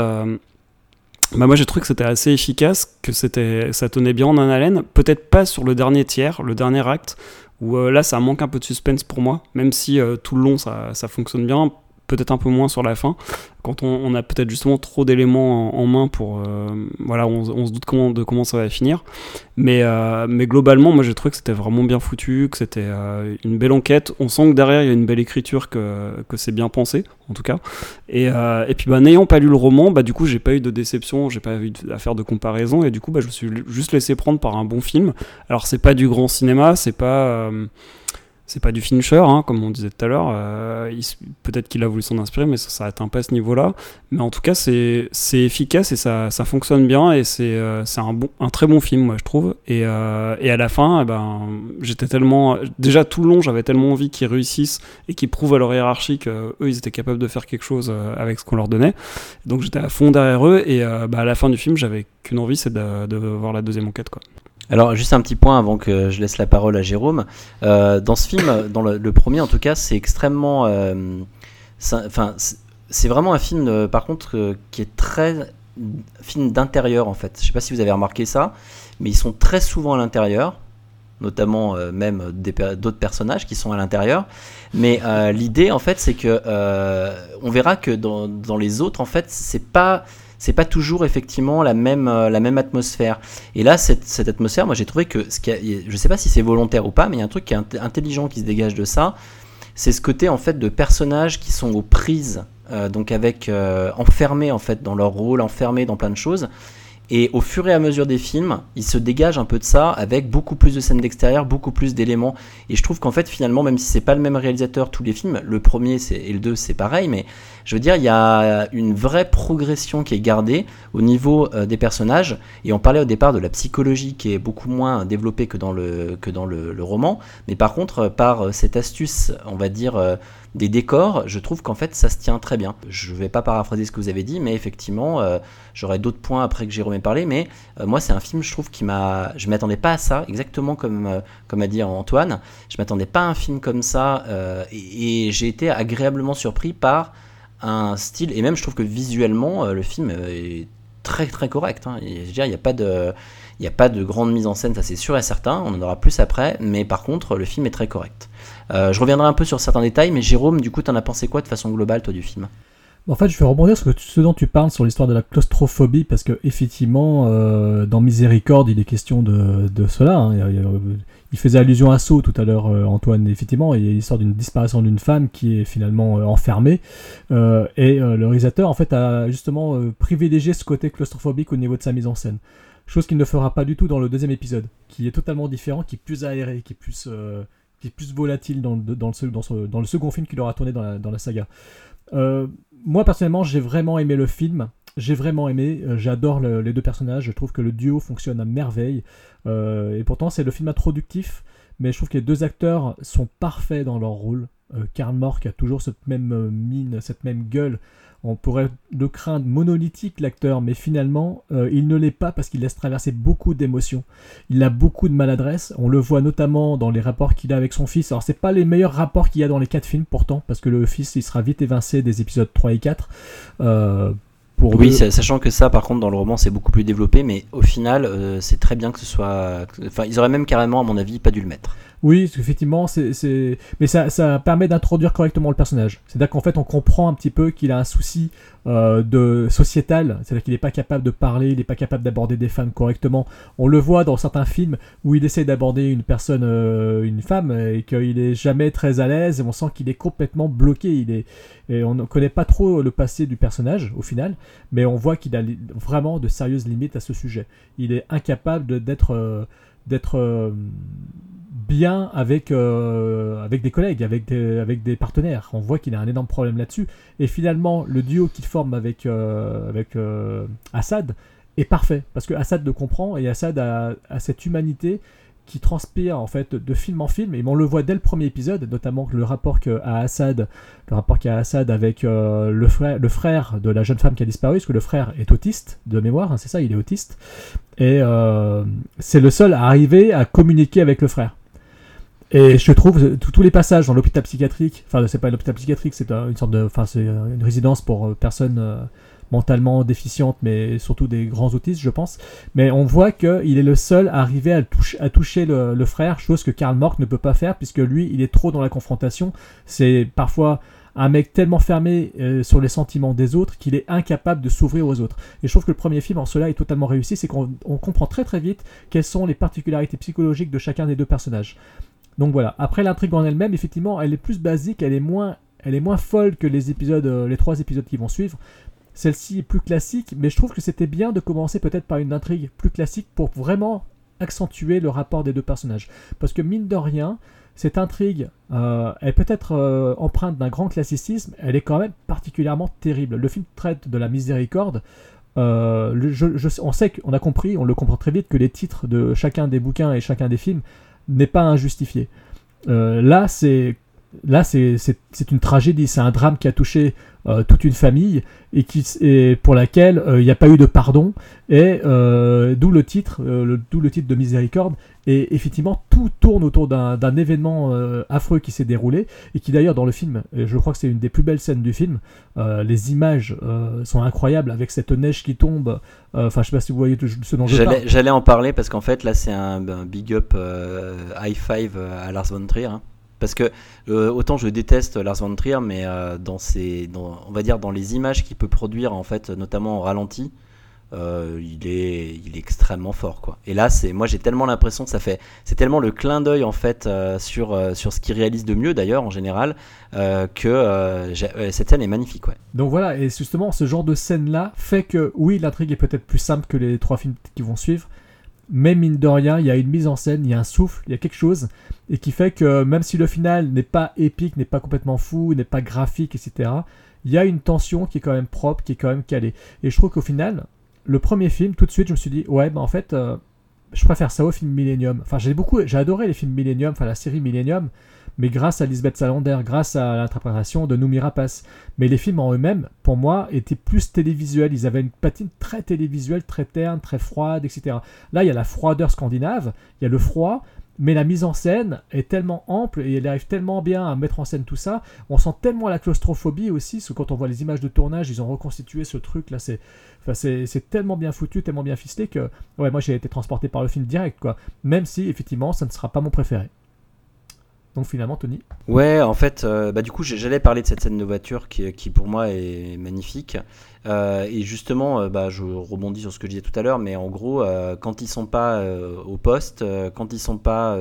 bah moi j'ai trouvé que c'était assez efficace, que c'était ça tenait bien en un haleine. Peut-être pas sur le dernier tiers, le dernier acte, où euh, là ça manque un peu de suspense pour moi, même si tout le long ça fonctionne bien peut-être un peu moins sur la fin, quand on, a peut-être justement trop d'éléments en, main pour... Euh, voilà, on, se doute comment, de comment ça va finir. Mais, euh, mais globalement, moi j'ai trouvé que c'était vraiment bien foutu, que c'était euh, une belle enquête. On sent que derrière il y a une belle écriture, que, que c'est bien pensé, en tout cas. Et, et puis bah, n'ayant pas lu le roman, bah, du coup j'ai pas eu de déception, j'ai pas eu à faire de comparaison, et du coup bah, je me suis juste laissé prendre par un bon film. Alors c'est pas du grand cinéma, c'est pas c'est pas du Fincher, hein, comme on disait tout à l'heure. Euh, peut-être qu'il a voulu s'en inspirer, mais ça, ça atteint pas ce niveau-là. Mais en tout cas, c'est efficace et ça, fonctionne bien et c'est euh, un, très bon film, moi, je trouve. Et, euh, à la fin, eh ben, j'étais tellement. Déjà, tout le long, j'avais tellement envie qu'ils réussissent et qu'ils prouvent à leur hiérarchie qu'eux, ils étaient capables de faire quelque chose avec ce qu'on leur donnait. Donc, j'étais à fond derrière eux et bah, à la fin du film, j'avais qu'une envie, c'est de, de, voir la deuxième enquête, quoi. Alors juste un petit point avant que je laisse la parole à Jérôme. Euh, dans ce film, dans le, premier en tout cas, c'est extrêmement, euh, enfin c'est vraiment un film euh, par contre qui est très film d'intérieur en fait. Je sais pas si vous avez remarqué ça, mais ils sont très souvent à l'intérieur, notamment même d'autres personnages qui sont à l'intérieur. Mais l'idée en fait c'est que on verra que dans, dans les autres en fait c'est pas c'est pas toujours effectivement la même, euh, la même atmosphère. Et là, cette, cette atmosphère, moi j'ai trouvé que, ce qui je sais pas si c'est volontaire ou pas, mais il y a un truc qui est intelligent qui se dégage de ça. C'est ce côté en fait de personnages qui sont aux prises, euh, donc avec euh, enfermés en fait dans leur rôle, enfermés dans plein de choses. Et au fur et à mesure des films, il se dégage un peu de ça avec beaucoup plus de scènes d'extérieur, beaucoup plus d'éléments. Et je trouve qu'en fait, finalement, même si c'est pas le même réalisateur tous les films, le premier et le deux c'est pareil, mais je veux dire, il y a une vraie progression qui est gardée au niveau euh, des personnages. Et on parlait au départ de la psychologie qui est beaucoup moins développée que dans le, que dans le, roman. Mais par contre, euh, par euh, cette astuce, on va dire des décors, je trouve qu'en fait ça se tient très bien. Je ne vais pas paraphraser ce que vous avez dit, mais effectivement, j'aurai d'autres points après que Jérôme ait parlé, mais moi c'est un film, je trouve, qui m'a... Je m'attendais pas à ça, exactement comme, comme a dit Antoine, je m'attendais pas à un film comme ça, et, j'ai été agréablement surpris par un style, et même je trouve que visuellement, le film est très très correct. Hein. je veux dire, il n'y a pas de... Il n'y a pas de grande mise en scène, ça c'est sûr et certain, on en aura plus après, mais par contre le film est très correct. Euh, je reviendrai un peu sur certains détails, mais Jérôme, du coup, t'en as pensé quoi de façon globale, toi, du film? En fait, je vais rebondir sur ce dont tu parles sur l'histoire de la claustrophobie, parce que effectivement, euh, dans Miséricorde, il est question de, cela. Hein. Faisait allusion à Saut tout à l'heure, euh, Antoine. Effectivement, il y a l'histoire d'une disparition d'une femme qui est finalement enfermée, et le réalisateur, en fait, a justement privilégié ce côté claustrophobique au niveau de sa mise en scène. Chose qu'il ne fera pas du tout dans le deuxième épisode, qui est totalement différent, qui est plus aéré, qui est plus est volatile dans le, second film qu'il aura tourné dans la, saga. Euh, moi personnellement, j'ai vraiment aimé le film. J'ai vraiment aimé, euh, j'adore les deux personnages, je trouve que le duo fonctionne à merveille. Euh, et pourtant, c'est le film introductif, mais je trouve que les deux acteurs sont parfaits dans leur rôle. Karl Mork a toujours cette même mine, cette même gueule. On pourrait le craindre monolithique, l'acteur, mais finalement, euh, il ne l'est pas parce qu'il laisse traverser beaucoup d'émotions. Il a beaucoup de maladresse. On le voit notamment dans les rapports qu'il a avec son fils. Alors, c'est pas les meilleurs rapports qu'il y a dans les quatre films, pourtant, parce que le fils, il sera vite évincé des épisodes 3 et 4. Euh, pour oui, sachant que ça, par contre, dans le roman, c'est beaucoup plus développé, mais au final, euh, c'est très bien que ce soit. Enfin, ils auraient même carrément, à mon avis, pas dû le mettre. Oui, effectivement, c'est, mais ça, ça permet d'introduire correctement le personnage. C'est-à-dire qu'en fait, on comprend un petit peu qu'il a un souci euh, de sociétal, c'est-à-dire qu'il n'est pas capable de parler, il n'est pas capable d'aborder des femmes correctement. On le voit dans certains films où il essaie d'aborder une personne, euh, une femme, et qu'il est jamais très à l'aise, et on sent qu'il est complètement bloqué. Il est, et on ne connaît pas trop le passé du personnage au final, mais on voit qu'il a vraiment de sérieuses limites à ce sujet. Il est incapable d'être, euh, d'être bien avec, euh, avec des collègues, avec des, avec des partenaires. On voit qu'il a un énorme problème là-dessus. Et finalement, le duo qu'il forme avec, euh, avec euh, Assad est parfait. Parce que Assad le comprend et Assad a, cette humanité qui transpire en fait de film en film et on le voit dès le premier épisode notamment le rapport qu'a Assad le rapport qu'a Assad avec le frère le frère de la jeune femme qui a disparu parce que le frère est autiste de mémoire hein, c'est ça il est autiste et c'est le seul à arriver à communiquer avec le frère Et je trouve tous les passages dans l'hôpital psychiatrique, enfin c'est pas l'hôpital psychiatrique, c'est une sorte de, enfin c'est euh, une résidence pour euh, personnes euh, mentalement déficientes, mais surtout des grands autistes, je pense. Mais on voit qu'il est le seul à arriver à, toucher- le, frère, chose que Karl Mork ne peut pas faire puisque lui, il est trop dans la confrontation. C'est parfois un mec tellement fermé sur les sentiments des autres qu'il est incapable de s'ouvrir aux autres. Et je trouve que le premier film en cela est totalement réussi, c'est qu'on on comprend très très vite quelles sont les particularités psychologiques de chacun des deux personnages. Donc voilà. Après l'intrigue en elle-même, effectivement, elle est plus basique, elle est moins, folle que les épisodes, euh, les trois épisodes qui vont suivre. Celle-ci est plus classique, mais je trouve que c'était bien de commencer peut-être par une intrigue plus classique pour vraiment accentuer le rapport des deux personnages. Parce que mine de rien, cette intrigue euh, est peut-être euh, empreinte d'un grand classicisme, elle est quand même particulièrement terrible. Le film traite de la miséricorde. On sait qu'on a compris, on le comprend très vite, que les titres de chacun des bouquins et chacun des films n'est pas injustifié. Euh, là, c'est là c'est une tragédie, c'est un drame qui a touché euh, toute une famille et qui et pour laquelle euh, il n'y a pas eu de pardon et euh, d'où le titre d'où le titre de miséricorde et effectivement tout tourne autour d'un événement affreux qui s'est déroulé et qui d'ailleurs dans le film et je crois que c'est une des plus belles scènes du film les images sont incroyables avec cette neige qui tombe enfin je sais pas si vous voyez ce dont je parle J'allais en parler parce qu'en fait là c'est un, un big up high five à Lars von Trier. hein. Parce que euh, autant je déteste Lars von Trier, mais euh, dans ses, on va dire dans les images qu'il peut produire en fait, notamment en ralenti, euh, il est, il est extrêmement fort quoi. Et là c'est, moi j'ai tellement l'impression que ça fait, c'est tellement le clin d'œil en fait sur sur ce qu'il réalise de mieux d'ailleurs en général que cette scène est magnifique ouais. Donc voilà, et justement, ce genre de scène-là fait que, oui, l'intrigue est peut-être plus simple que les trois films qui vont suivre, mais mine de rien, il y a une mise en scène, il y a un souffle, il y a quelque chose, et qui fait que même si le final n'est pas épique, n'est pas complètement fou, n'est pas graphique, etc., il y a une tension qui est quand même propre, qui est quand même calée. Et je trouve qu'au final, le premier film, tout de suite, je me suis dit, ouais, bah en fait, euh, je préfère ça au film Millennium. Enfin, j'ai beaucoup, j'ai adoré les films Millennium, enfin la série Millennium, mais grâce à Lisbeth Salander, grâce à l'interprétation de Noomi Rapace. Mais les films en eux-mêmes, pour moi, étaient plus télévisuels. Ils avaient une patine très télévisuelle, très terne, très froide, etc. Là, il y a la froideur scandinave, il y a le froid, mais la mise en scène est tellement ample et elle arrive tellement bien à mettre en scène tout ça. On sent tellement la claustrophobie aussi, parce que quand on voit les images de tournage, ils ont reconstitué ce truc là, c'est, enfin, tellement bien foutu, tellement bien ficelé que, ouais, moi j'ai été transporté par le film direct, quoi. Même si, effectivement, ça ne sera pas mon préféré. Donc finalement, Tony Ouais, en fait, euh, bah, du coup, j'allais parler de cette scène de voiture qui, qui pour moi est magnifique. Euh, et justement, euh, bah, je rebondis sur ce que je disais tout à l'heure, mais en gros, quand ils sont pas au poste, quand ils sont pas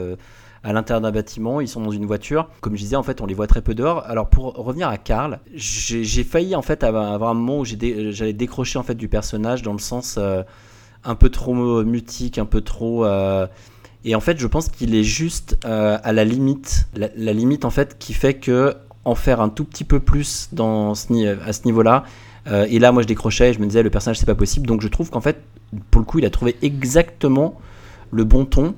à l'intérieur d'un bâtiment, ils sont dans une voiture. Comme je disais, en fait, on les voit très peu dehors. Alors pour revenir à Karl, j'ai failli en fait avoir un moment où j'allais décrocher en fait du personnage dans le sens un peu trop mutique, un peu trop. Et en fait, je pense qu'il est juste euh, à la limite, la, limite en fait qui fait que en faire un tout petit peu plus dans à ce niveau-là. euh, et là, moi, je décrochais, et je me disais le personnage c'est pas possible. Donc, je trouve qu'en fait, pour le coup, il a trouvé exactement le bon ton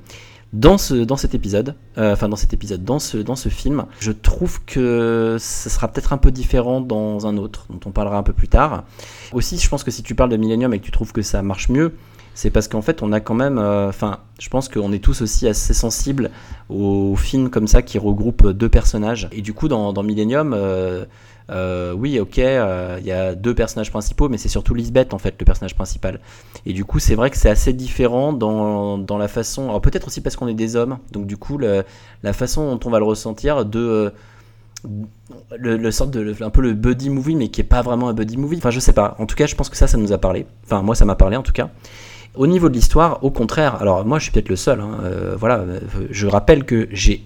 dans ce dans cet épisode. euh, Enfin, dans cet épisode, dans ce dans ce film. Je trouve que ce sera peut-être un peu différent dans un autre, dont on parlera un peu plus tard. Aussi, je pense que si tu parles de Millennium et que tu trouves que ça marche mieux, c'est parce qu'en fait, on a quand même. euh, Enfin, je pense qu'on est tous aussi assez sensibles aux films comme ça qui regroupent deux personnages. Et du coup, dans, dans Millennium, euh, euh, oui, ok, il y a deux personnages principaux, mais c'est surtout Lisbeth en fait le personnage principal. Et du coup, c'est vrai que c'est assez différent dans, dans la façon. Alors peut-être aussi parce qu'on est des hommes, donc du coup, la façon dont on va le ressentir de. le, de un peu le buddy movie mais qui est pas vraiment un buddy movie enfin je sais pas en tout cas je pense que ça ça nous a parlé enfin moi ça m'a parlé en tout cas au niveau de l'histoire, au contraire, alors moi je suis peut-être le seul, hein, euh, voilà, je rappelle que j'ai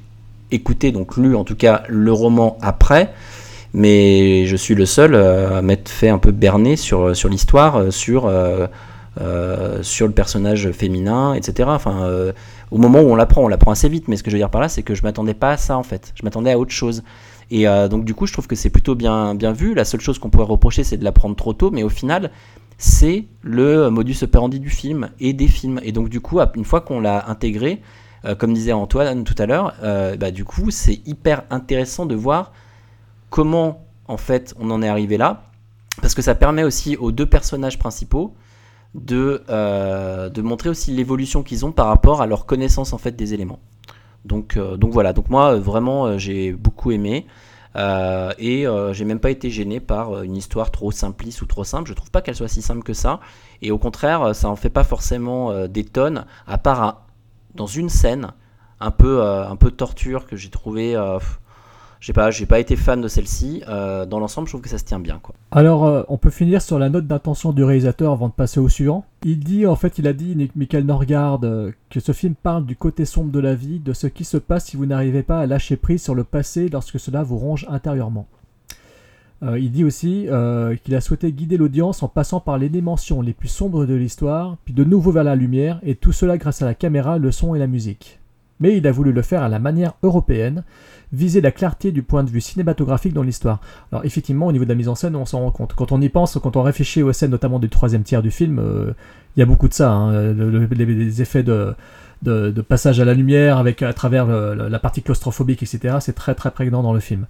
écouté, donc lu en tout cas le roman après, mais je suis le seul euh, à m'être fait un peu berner sur, sur l'histoire, euh, sur, euh, euh, sur le personnage féminin, etc. Enfin, au moment où on l'apprend, on l'apprend assez vite, mais ce que je veux dire par là, c'est que je m'attendais pas à ça en fait, je m'attendais à autre chose. Et donc du coup, je trouve que c'est plutôt bien, bien vu. La seule chose qu'on pourrait reprocher, c'est de l'apprendre trop tôt, mais au final, c'est le modus operandi du film et des films. Et donc du coup, une fois qu'on l'a intégré, euh, comme disait Antoine tout à l'heure, euh, bah, du coup, c'est hyper intéressant de voir comment en fait on en est arrivé là, parce que ça permet aussi aux deux personnages principaux de, euh, de montrer aussi l'évolution qu'ils ont par rapport à leur connaissance en fait des éléments. Donc, donc voilà, donc moi vraiment j'ai beaucoup aimé. Euh, et euh, j'ai même pas été gêné par euh, une histoire trop simpliste ou trop simple. Je trouve pas qu'elle soit si simple que ça. Et au contraire, ça en fait pas forcément euh, des tonnes, à part dans une scène un peu, un torture que j'ai trouvé. J'ai pas, j'ai pas été fan de celle-ci. Euh, dans l'ensemble, je trouve que ça se tient bien. Quoi. Alors, euh, on peut finir sur la note d'intention du réalisateur avant de passer au suivant. Il dit, en fait, il a dit, Michael Norgard, euh, que ce film parle du côté sombre de la vie, de ce qui se passe si vous n'arrivez pas à lâcher prise sur le passé lorsque cela vous ronge intérieurement. Il dit aussi qu'il a souhaité guider l'audience en passant par les dimensions les plus sombres de l'histoire, puis de nouveau vers la lumière, et tout cela grâce à la caméra, le son et la musique. Mais il a voulu le faire à la manière européenne, viser la clarté du point de vue cinématographique dans l'histoire. Alors effectivement, au niveau de la mise en scène, on s'en rend compte. Quand on y pense, quand on réfléchit aux scènes notamment du troisième tiers du film, euh, il y a beaucoup de ça. hein. Le- le- les, effets de, passage à la lumière avec à travers la partie claustrophobique, etc. C'est très très prégnant dans le film.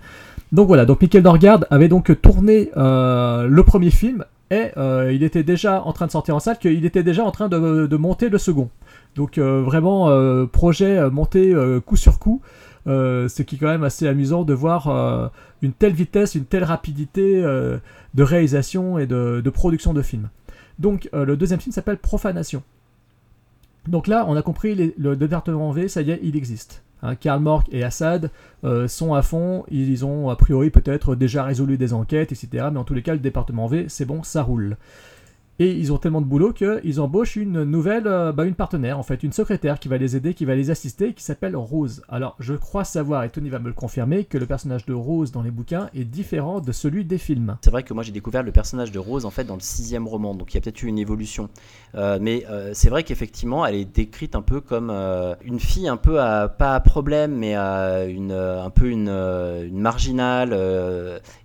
Donc voilà, donc Michael Norgard avait donc tourné euh, le premier film et euh, il était déjà en train de sortir en salle, qu'il était déjà en train de, monter le second. Donc vraiment projet monté coup sur coup, euh, ce qui est quand même assez amusant de voir euh, une telle vitesse, une telle rapidité euh, de réalisation et de, production de films. Donc le deuxième film s'appelle Profanation. Donc là, on a compris le département V, ça y est, il existe. Hein, Karl Mork et Assad sont à fond, ils ont a priori peut-être déjà résolu des enquêtes, etc. Mais en tous les cas, le département V, c'est bon, ça roule. Et ils ont tellement de boulot qu'ils embauchent une nouvelle, euh, bah, une partenaire en fait, une secrétaire qui va les aider, qui va les assister, qui s'appelle Rose. Alors je crois savoir, et Tony va me le confirmer, que le personnage de Rose dans les bouquins est différent de celui des films. C'est vrai que moi j'ai découvert le personnage de Rose en fait dans le sixième roman, donc il y a peut-être eu une évolution. Euh, mais euh, c'est vrai qu'effectivement elle est décrite un peu comme une fille un peu à, pas à problème, mais à une, un peu une, une marginale.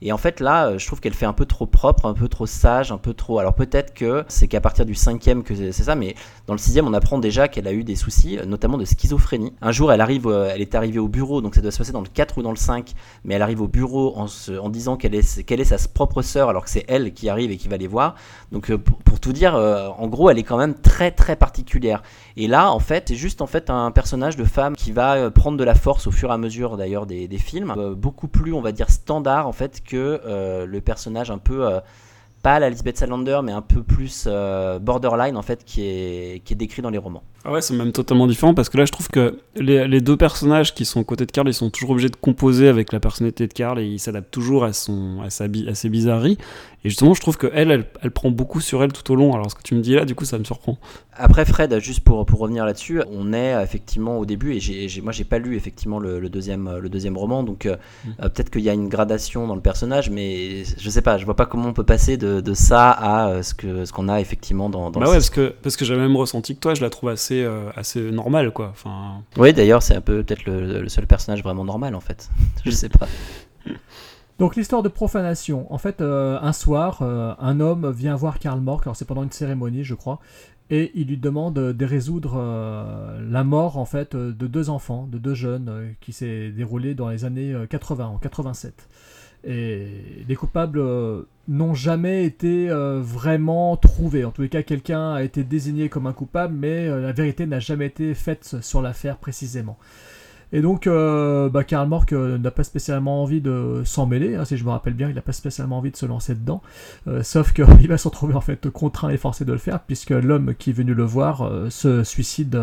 et en fait là, je trouve qu'elle fait un peu trop propre, un peu trop sage, un peu trop. Alors peut-être que c'est qu'à partir du cinquième que c'est ça, mais dans le sixième on apprend déjà qu'elle a eu des soucis, euh, notamment de schizophrénie. Un jour elle arrive, euh, elle est arrivée au bureau, donc ça doit se passer dans le 4 ou dans le 5, mais elle arrive au bureau en, disant qu'elle est, qu'elle est sa propre sœur alors que c'est elle qui arrive et qui va les voir. Donc euh, pour, tout dire, en gros, elle est quand même très très particulière. Et là, en fait, c'est juste en fait un personnage de femme qui va prendre de la force au fur et à mesure d'ailleurs des, films, beaucoup plus, on va dire, standard en fait que le personnage un peu pas la Lisbeth Salander, mais un peu plus euh, borderline en fait qui est qui est décrit dans les romans. Ah ouais, c'est même totalement différent parce que là, je trouve que les, les deux personnages qui sont aux côtés de Carl, ils sont toujours obligés de composer avec la personnalité de Carl et ils s'adaptent toujours à, son, à, sa, à ses bizarreries. Et justement, je trouve que elle, elle, elle prend beaucoup sur elle tout au long. Alors, ce que tu me dis là, du coup, ça me surprend. Après Fred, juste pour, pour revenir là-dessus, on est effectivement au début et j'ai, j'ai- moi j'ai pas lu effectivement le, le deuxième le deuxième roman, donc euh, euh, peut-être qu'il y a une gradation dans le personnage, mais je sais pas, je vois pas comment on peut passer de, de ça à euh, ce que ce qu'on a effectivement dans. dans bah le ouais, parce que, parce que j'avais même ressenti que toi, je la trouve assez, euh, assez normale, quoi. Enfin, Oui, d'ailleurs c'est un peu peut-être le, le seul personnage vraiment normal en fait. je sais pas. Donc l'histoire de profanation. En fait, euh, un soir, euh, un homme vient voir Karl Mork, alors c'est pendant une cérémonie, je crois, et il lui demande de résoudre euh, la mort en fait de deux enfants, de deux jeunes, euh, qui s'est déroulée dans les années euh, 80, en 87. Et les coupables euh, n'ont jamais été euh, vraiment trouvés. En tous les cas, quelqu'un a été désigné comme un coupable, mais euh, la vérité n'a jamais été faite sur l'affaire précisément. Et donc, bah, Karl Mork n'a pas spécialement envie de s'en mêler, hein, si je me rappelle bien, il n'a pas spécialement envie de se lancer dedans. Sauf qu'il va se retrouver en fait contraint et forcé de le faire, puisque l'homme qui est venu le voir se suicide.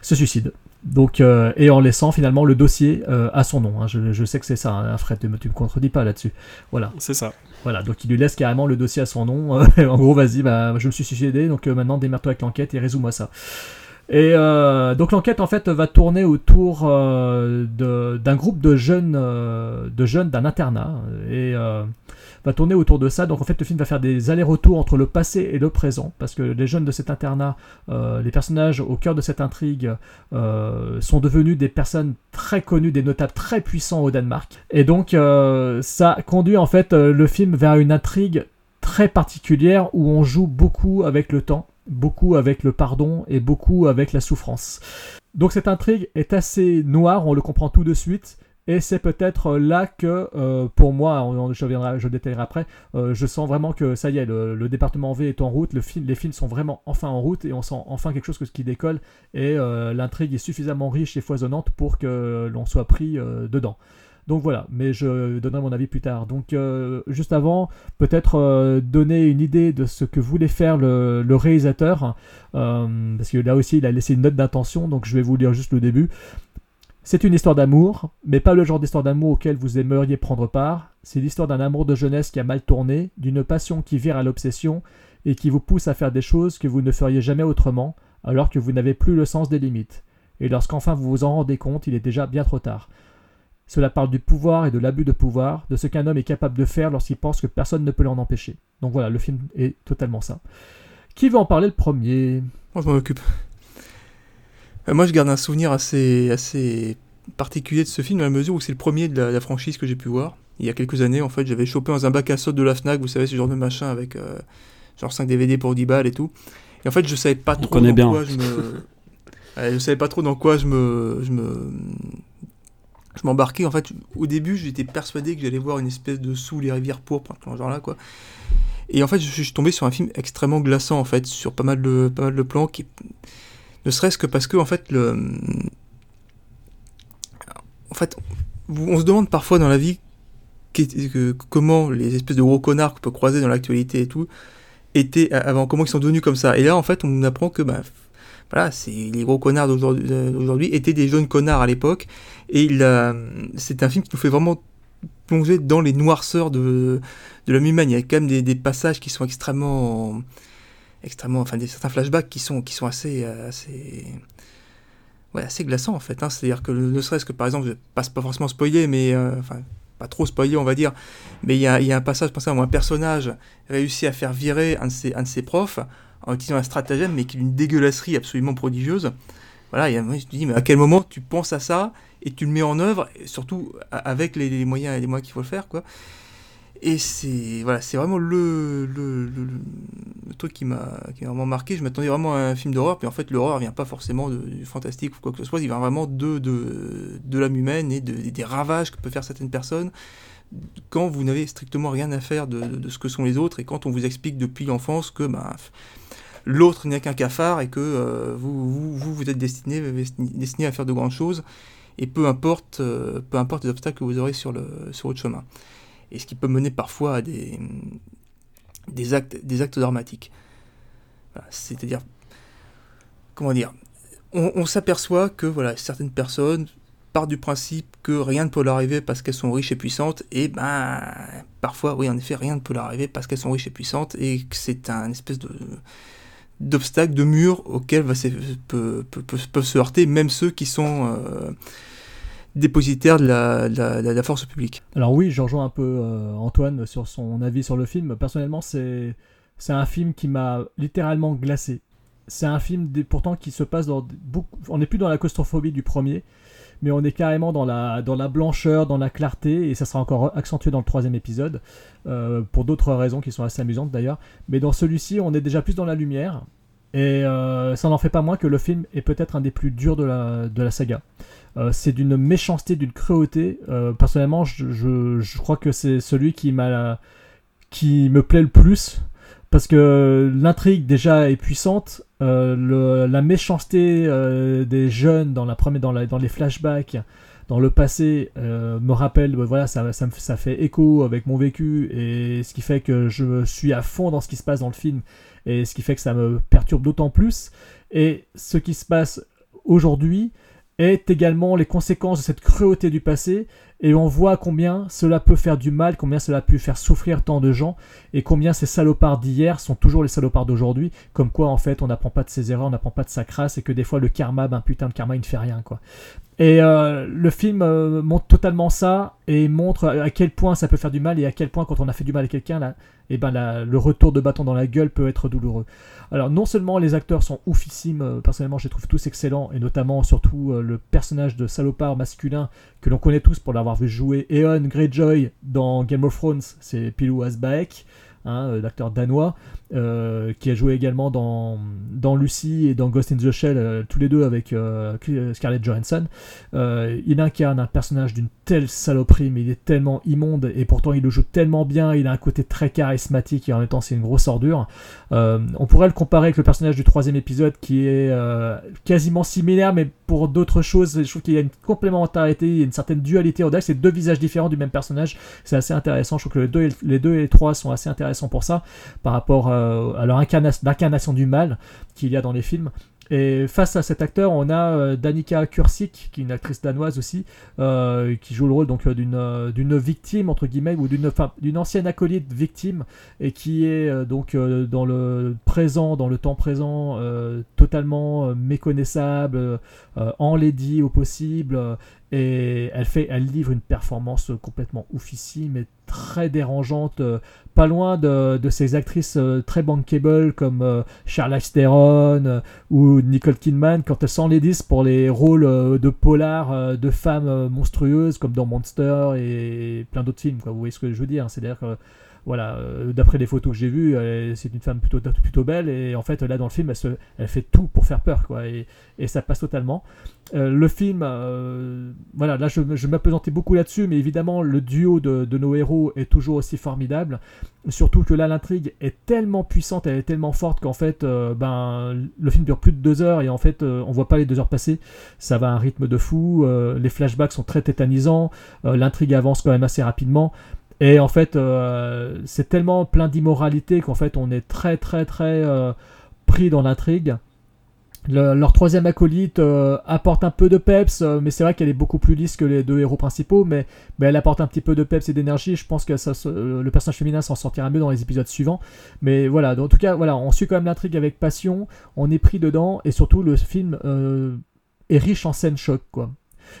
se suicide. Donc, euh, et en laissant finalement le dossier euh, à son nom. hein. Je, je sais que c'est ça, hein, Fred, tu me, tu me contredis pas là-dessus. Voilà. c'est ça. Voilà, donc il lui laisse carrément le dossier à son nom. en gros, vas-y, bah, je me suis suicidé, donc euh, maintenant démerde-toi avec l'enquête et résous-moi ça. Et euh, donc l'enquête en fait va tourner autour euh, d'un groupe de jeunes, euh, de jeunes d'un internat et euh, va tourner autour de ça. Donc en fait le film va faire des allers-retours entre le passé et le présent parce que les jeunes de cet internat, euh, les personnages au cœur de cette intrigue euh, sont devenus des personnes très connues, des notables très puissants au Danemark. Et donc euh, ça conduit en fait le film vers une intrigue très particulière où on joue beaucoup avec le temps, beaucoup avec le pardon et beaucoup avec la souffrance. Donc cette intrigue est assez noire, on le comprend tout de suite, Et c'est peut-être là que, euh, pour moi, je, reviendrai, je détaillerai après, euh, je sens vraiment que ça y est, le, département V est en route, les films sont vraiment enfin en route et on sent enfin quelque chose qui décolle et euh, l'intrigue est suffisamment riche et foisonnante pour que l'on soit pris euh, dedans. Donc voilà, mais je donnerai mon avis plus tard. Donc euh, juste avant, peut-être euh, donner une idée de ce que voulait faire le, réalisateur, euh, parce que là aussi il a laissé une note d'intention, donc je vais vous lire juste le début. C'est une histoire d'amour, mais pas le genre d'histoire d'amour auquel vous aimeriez prendre part. C'est l'histoire d'un amour de jeunesse qui a mal tourné, d'une passion qui vire à l'obsession et qui vous pousse à faire des choses que vous ne feriez jamais autrement, alors que vous n'avez plus le sens des limites. Et lorsqu'enfin vous vous en rendez compte, il est déjà bien trop tard. Cela parle du pouvoir et de l'abus de pouvoir, de ce qu'un homme est capable de faire lorsqu'il pense que personne ne peut l'en empêcher. Donc voilà, le film est totalement ça. Qui veut en parler le premier? Moi, je m'en occupe. Euh, moi, je garde un souvenir assez, assez particulier de ce film, dans la mesure où c'est le premier de la, la franchise que j'ai pu voir. Il y a quelques années, en fait, j'avais chopé dans un bac à sauce de la Fnac, vous savez, ce genre de machin avec euh, genre 5 DVD pour 10 balles et tout. Et en fait, je savais pas trop dans bien. quoi je me. Je savais pas trop dans quoi je me. Je me je m'embarquais en fait au début j'étais persuadé que j'allais voir une espèce de sous les rivières pourpres genre là quoi et en fait je suis tombé sur un film extrêmement glaçant en fait sur pas mal de pas mal de plans qui ne serait-ce que parce que en fait le en fait on se demande parfois dans la vie comment les espèces de gros connards qu'on peut croiser dans l'actualité et tout étaient avant comment ils sont devenus comme ça et là en fait on apprend que bah, voilà, c'est les gros connards d'aujourd'hui euh, d'aujourd'hui étaient des jeunes connards à l'époque et c'est un film qui nous fait vraiment plonger dans les noirceurs de, de l'homme humain. Il y a quand même des passages qui sont extrêmement extrêmement enfin des certains flashbacks qui sont qui sont assez euh, assez ouais, assez glaçants en fait hein. c'est-à-dire que ne serait-ce que par exemple je passe pas forcément spoiler mais euh, enfin pas trop spoiler on va dire mais il y a, y a un passage exemple où un personnage réussit à faire virer un de ses, un de ses profs en utilisant un stratagème mais qui est d'une dégueulasserie absolument prodigieuse voilà, moi, je te dis, mais à quel moment tu penses à ça et tu le mets en œuvre, et surtout avec les, les moyens et les moyens qu'il faut le faire, quoi. Et c'est voilà, c'est vraiment le, le, le- le- truc qui m'a vraiment marqué. Je m'attendais vraiment à un film d'horreur, puis en fait l'horreur vient pas forcément de- du fantastique ou quoi que ce soit, il vient vraiment de, de, de l'âme humaine et de- des ravages que peuvent faire certaines personnes quand vous n'avez strictement rien à faire de, de- ce que sont les autres et quand on vous explique depuis l'enfance que bah, l'autre n'est qu'un cafard et que euh, vous, vous, vous, vous êtes destiné, destiné à faire de grandes choses et peu importe, euh, peu importe les obstacles que vous aurez sur, le, sur votre chemin. Et ce qui peut mener parfois à des, des actes, des actes dramatiques. C'est-à-dire, comment dire, on, s'aperçoit que voilà, certaines personnes partent du principe que rien ne peut leur arriver parce qu'elles sont riches et puissantes, et ben parfois, oui, en effet, rien ne peut leur arriver parce qu'elles sont riches et puissantes, et que c'est un espèce de d'obstacles, de murs auxquels va, se- peut- peut- peuvent se heurter même ceux qui sont euh, dépositaires de la, force publique. Alors oui, je rejoins un peu euh, Antoine sur son avis sur le film. Personnellement, c'est un film qui m'a littéralement glacé. C'est un film pourtant qui se passe dans beaucoup. On n'est plus dans la claustrophobie du premier, mais on est carrément dans la blancheur, dans la clarté, et ça sera encore accentué dans le troisième épisode euh, pour d'autres raisons qui sont assez amusantes d'ailleurs. Mais dans celui-ci, on est déjà plus dans la lumière. Et euh, ça n'en fait pas moins que le film est peut-être un des plus durs de la saga. Euh, c'est d'une méchanceté, d'une cruauté. Euh, personnellement, je, crois que c'est celui qui me plaît le plus parce que l'intrigue déjà est puissante. euh, la méchanceté des jeunes dans la première, dans, les flashbacks, dans le passé, me rappelle, voilà, ça, ça fait écho avec mon vécu et ce qui fait que je suis à fond dans ce qui se passe dans le film et ce qui fait que ça me perturbe d'autant plus. Et ce qui se passe aujourd'hui est également les conséquences de cette cruauté du passé et on voit combien cela peut faire du mal, combien cela a pu faire souffrir tant de gens et combien ces salopards d'hier sont toujours les salopards d'aujourd'hui, comme quoi en fait on n'apprend pas de ses erreurs, on n'apprend pas de sa crasse et que des fois le karma, ben putain de karma il ne fait rien quoi. Et euh, le film euh, montre totalement ça et montre à quel point ça peut faire du mal et à quel point quand on a fait du mal à quelqu'un, là, et ben le retour de bâton dans la gueule peut être douloureux. Alors non seulement les acteurs sont oufissimes, euh, personnellement je les trouve tous excellents, et notamment surtout le personnage de salopard masculin que l'on connaît tous pour l'avoir vu jouer Eon Greyjoy dans Game of Thrones, c'est Pilou Asbaek, hein, l'acteur danois, euh, qui a joué également dans, dans Lucy et dans Ghost in the Shell, euh, tous les deux avec euh, Scarlett Johansson. Il incarne un personnage d'une telle saloperie, mais il est tellement immonde et pourtant il le joue tellement bien. Il a un côté très charismatique et en même temps c'est une grosse ordure. On pourrait le comparer avec le personnage du troisième épisode qui est quasiment similaire, mais pour d'autres choses. Je trouve qu'il y a une complémentarité, il y a une certaine dualité. Dirait que c'est deux visages différents du même personnage. C'est assez intéressant. Je trouve que les deux, et- les trois sont assez intéressants pour ça, par rapport euh, à incarna- l'incarnation du mal qu'il y a dans les films. Et face à cet acteur, on a euh, Danica Kursik, qui est une actrice danoise aussi, euh, qui joue le rôle donc euh, d'une euh, d'une victime entre guillemets ou d'une d'une ancienne acolyte victime et qui est euh, donc euh, dans le présent, dans le temps présent, euh, totalement euh, méconnaissable, euh, enlaidie au possible. euh, et elle fait, elle livre une performance complètement oufissime et très dérangeante, euh, pas loin de, ces actrices euh, très bankable comme euh, Charlize Theron ou Nicole Kidman quand elles s'enlaidissent pour les rôles de polar de femmes monstrueuses comme dans Monster et plein d'autres films. Vous voyez ce que je veux dire hein. C'est-à-dire que voilà, euh, d'après les photos que j'ai vues, c'est une femme plutôt, plutôt belle et en fait là dans le film elle, fait tout pour faire peur quoi et, ça passe totalement. Euh, le film, euh, voilà, là je, je m'appesantais beaucoup là-dessus, mais évidemment le duo de, nos héros est toujours aussi formidable. Surtout que là l'intrigue est tellement puissante, elle est tellement forte qu'en fait, ben le film dure plus de deux heures et en fait on voit pas les deux heures passer. Ça va à un rythme de fou. les flashbacks sont très tétanisants. l'intrigue avance quand même assez rapidement. Et en fait, euh, c'est tellement plein d'immoralité qu'en fait on est très très très euh, pris dans l'intrigue. Le- leur troisième acolyte euh, apporte un peu de peps, mais c'est vrai qu'elle est beaucoup plus lisse que les deux héros principaux, mais, elle apporte un petit peu de peps et d'énergie. Je pense que ça, le personnage féminin s'en sortira mieux dans les épisodes suivants. Mais voilà, donc, en tout cas, voilà, on suit quand même l'intrigue avec passion, on est pris dedans, et surtout le film est riche en scènes choc, quoi.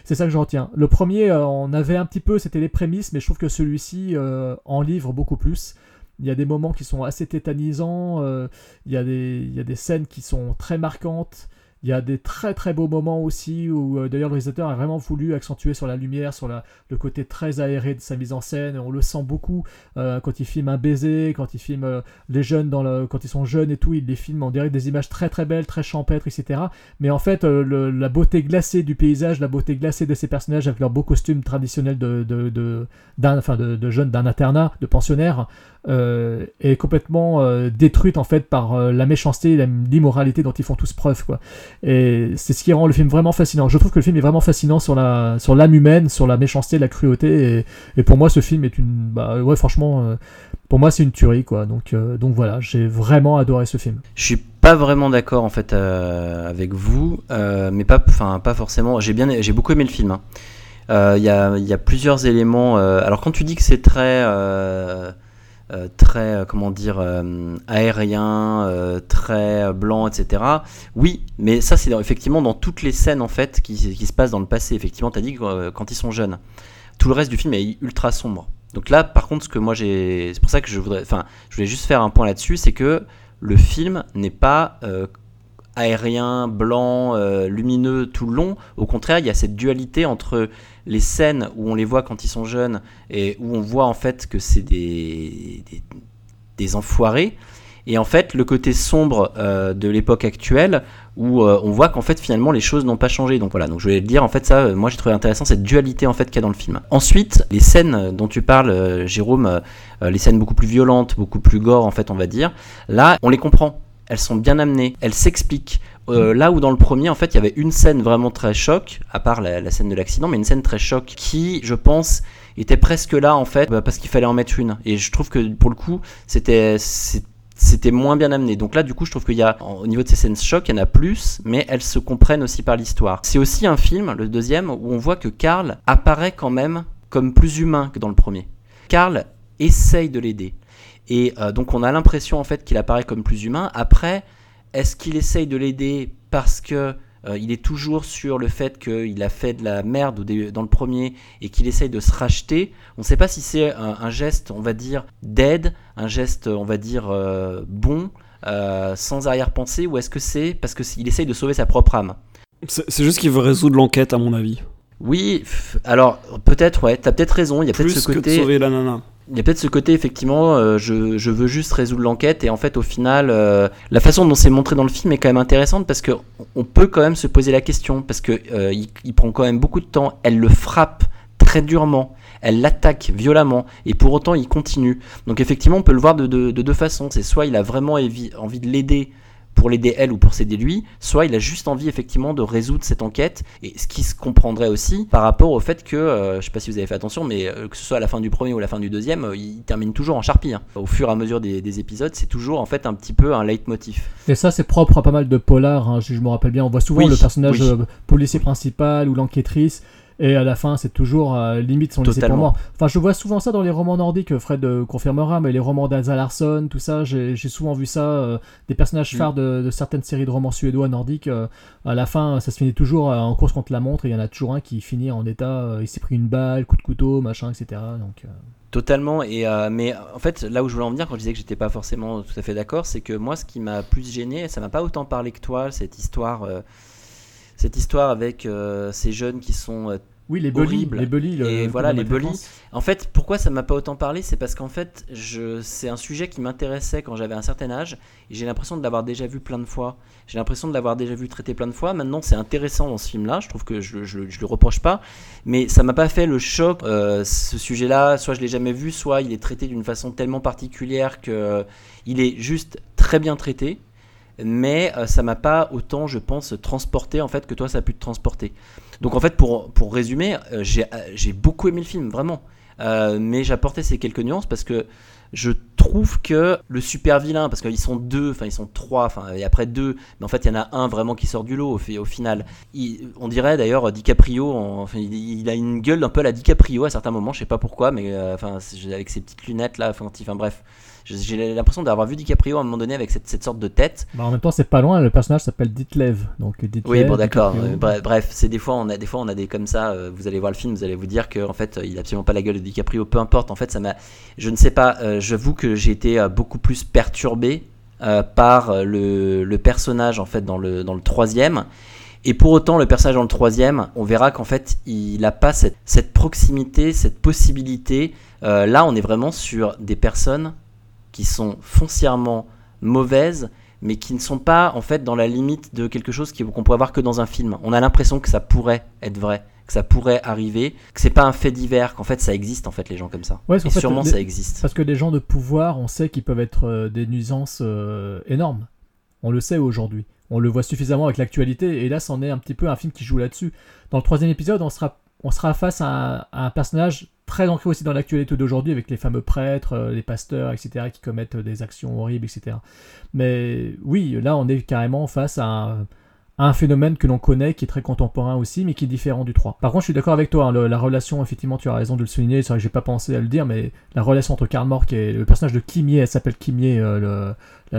C'est ça que je retiens. Le premier, euh, on avait un petit peu, c'était les prémices, mais je trouve que celui-ci euh, en livre beaucoup plus. Il y a des moments qui sont assez tétanisants, euh, des, il y a des scènes qui sont très marquantes, il y a des très très beaux moments aussi où euh, d'ailleurs le réalisateur a vraiment voulu accentuer sur la lumière, sur le côté très aéré de sa mise en scène. On le sent beaucoup euh, quand il filme un baiser, quand il filme euh, les jeunes dans le, quand ils sont jeunes et tout, il les filme en direct des images très très belles, très champêtres, etc. Mais en fait, la beauté glacée du paysage, la beauté glacée de ces personnages avec leurs beaux costumes traditionnels de, de jeunes d'un internat, de pensionnaires, euh, est complètement euh, détruite en fait par euh, la méchanceté, et l'immoralité dont ils font tous preuve quoi. Et c'est ce qui rend le film vraiment fascinant. Je trouve que le film est vraiment fascinant sur la sur l'âme humaine, sur la méchanceté, la cruauté. Et, pour moi, ce film est une, bah ouais, franchement, pour moi, c'est une tuerie quoi. Donc donc voilà, j'ai vraiment adoré ce film. Je suis pas vraiment d'accord en fait avec vous, mais pas, enfin pas forcément. J'ai bien, j'ai beaucoup aimé le film. hein. Il y, a, y a plusieurs éléments. alors quand tu dis que c'est très, euh, très, euh, comment dire, euh, aérien, très blanc, etc. Oui, mais ça c'est effectivement dans toutes les scènes en fait qui, qui se passent dans le passé. Effectivement, t'as dit quand ils sont jeunes. Tout le reste du film est ultra sombre. Donc là, par contre, ce que moi j'ai, c'est pour ça que je voudrais, enfin, je voulais juste faire un point là-dessus, c'est que le film n'est pas aérien, blanc, euh, lumineux tout le long. Au contraire, il y a cette dualité entre les scènes où on les voit quand ils sont jeunes et où on voit en fait que c'est des, des, enfoirés. Et en fait, le côté sombre euh, de l'époque actuelle, où euh, on voit qu'en fait finalement les choses n'ont pas changé. Donc voilà, donc je voulais dire en fait ça, moi j'ai trouvé intéressant cette dualité en fait qu'il y a dans le film. Ensuite, les scènes dont tu parles, Jérôme, les scènes beaucoup plus violentes, beaucoup plus gore en fait on va dire, là on les comprend. Elles sont bien amenées, elles s'expliquent. Euh, là où dans le premier, en fait, il y avait une scène vraiment très choc, à part la, la scène de l'accident, mais une scène très choc qui, je pense, était presque là en fait, bah, parce qu'il fallait en mettre une. Et je trouve que pour le coup, c'était c'était moins bien amené. Donc là, du coup, je trouve qu'il y a, au niveau de ces scènes choc, il y en a plus, mais elles se comprennent aussi par l'histoire. C'est aussi un film, le deuxième, où on voit que Karl apparaît quand même comme plus humain que dans le premier. Karl essaye de l'aider. Et euh, donc on a l'impression en fait qu'il apparaît comme plus humain. Après, est-ce qu'il essaye de l'aider parce que euh, il est toujours sur le fait qu'il a fait de la merde dans le premier et qu'il essaye de se racheter? On ne sait pas si c'est un, un geste, on va dire, d'aide, un geste, on va dire, euh, bon, euh, sans arrière-pensée, ou est-ce que c'est parce qu'il essaye de sauver sa propre âme? C'est juste qu'il veut résoudre l'enquête, à mon avis. Oui, alors peut-être, ouais, t'as peut-être raison, il y a peut-être ce que de côté... sauver la nana. Il y a peut-être ce côté, effectivement, euh, je, veux juste résoudre l'enquête, et en fait, au final, euh, la façon dont c'est montré dans le film est quand même intéressante parce que on peut quand même se poser la question, parce que euh, il, prend quand même beaucoup de temps, elle le frappe très durement, elle l'attaque violemment, et pour autant, il continue. Donc, effectivement, on peut le voir de, de- de deux façons. C'est soit il a vraiment envie de l'aider pour l'aider elle ou pour s'aider lui, soit il a juste envie effectivement de résoudre cette enquête, et ce qui se comprendrait aussi par rapport au fait que, euh, je sais pas si vous avez fait attention, mais euh, que ce soit à la fin du premier ou à la fin du deuxième, euh, il termine toujours en charpie. hein. Au fur et à mesure des, des épisodes, c'est toujours en fait un petit peu un leitmotiv. Et ça, c'est propre à pas mal de polars. hein, je me rappelle bien, on voit souvent Oui, le personnage oui. euh, policier principal ou l'enquêtrice. Et à la fin, c'est toujours euh, limite son laissé pour mort. Enfin, je vois souvent ça dans les romans nordiques. Fred euh, confirmera, mais les romans d'Asa Larsson, tout ça, j'ai souvent vu ça. euh, des personnages Mm. phares de, de certaines séries de romans suédois nordiques. euh, à la fin, ça se finit toujours euh, en course contre la montre. Et il y en a toujours un qui finit en état. il s'est pris une balle, coup de couteau, machin, etc. Donc, Totalement, et euh, mais en fait, là où je voulais en venir quand je disais que j'étais pas forcément tout à fait d'accord, c'est que moi, ce qui m'a plus gêné, ça m'a pas autant parlé que toi, cette histoire, euh, cette histoire avec euh, ces jeunes qui sont euh, oui, les bullies, les bullies, le- et le voilà, les bullies. En fait, pourquoi ça m'a pas autant parlé, c'est parce qu'en fait, je, c'est un sujet qui m'intéressait quand j'avais un certain âge, et j'ai l'impression de l'avoir déjà vu plein de fois. J'ai l'impression de l'avoir déjà vu traité plein de fois. Maintenant, c'est intéressant dans ce film-là. Je trouve que je, je, je le reproche pas, mais ça m'a pas fait le choc. Euh, ce sujet-là, soit je l'ai jamais vu, soit il est traité d'une façon tellement particulière que il est juste très bien traité. Mais euh, ça m'a pas autant, je pense, transporté en fait que toi ça a pu te transporter. Donc en fait, pour, pour résumer, euh, j'ai euh, j'ai beaucoup aimé le film, vraiment. Mais j'apportais ces quelques nuances parce que je trouve que le super vilain, parce qu'ils sont deux, enfin ils sont trois, enfin et après deux, mais en fait il y en a un vraiment qui sort du lot au, au final. On dirait d'ailleurs DiCaprio, en- enfin, il, a une gueule un peu à la DiCaprio à certains moments, je sais pas pourquoi, mais enfin avec ses petites lunettes là, enfin bref, j'ai- l'impression d'avoir vu DiCaprio à un moment donné avec cette, cette sorte de tête. Bah, en même temps, c'est pas loin. Le personnage s'appelle Ditlev. Donc, Ditlev, Oui, bon, d'accord. Bref, c'est des fois on a des fois on a des comme ça. euh, vous allez voir le film, vous allez vous dire que en fait, euh, il a absolument pas la gueule de DiCaprio. Peu importe. En fait, ça m'a. Je ne sais pas. euh, J'avoue que j'ai été euh, beaucoup plus perturbé euh, par le, le personnage en fait dans le dans le troisième. Et pour autant, le personnage dans le troisième, on verra qu'en fait, il n'a pas cette, cette proximité, cette possibilité. Euh, là, on est vraiment sur des personnes qui sont foncièrement mauvaises, mais qui ne sont pas en fait dans la limite de quelque chose qu'on pourrait voir que dans un film. On a l'impression que ça pourrait être vrai, que ça pourrait arriver, que c'est pas un fait divers, qu'en fait ça existe en fait les gens comme ça. Ouais, Et sûrement les- ça existe. Parce que les gens de pouvoir, on sait qu'ils peuvent être euh, des nuisances euh, énormes. On le sait aujourd'hui. On le voit suffisamment avec l'actualité, et là, c'en est un petit peu un film qui joue là-dessus. Dans le troisième épisode, on sera, on sera face à un, à un personnage très ancré aussi dans l'actualité d'aujourd'hui, avec les fameux prêtres, euh, les pasteurs, etc., qui commettent des actions horribles, etc. Mais oui, là, on est carrément face à un, un phénomène que l'on connaît, qui est très contemporain aussi, mais qui est différent du 3. Par contre, je suis d'accord avec toi, hein, la relation, effectivement, tu as raison de le souligner, c'est vrai que j'ai pas pensé à le dire, mais la relation entre Karl Mork et le personnage de Kimie, elle s'appelle Kimie, euh,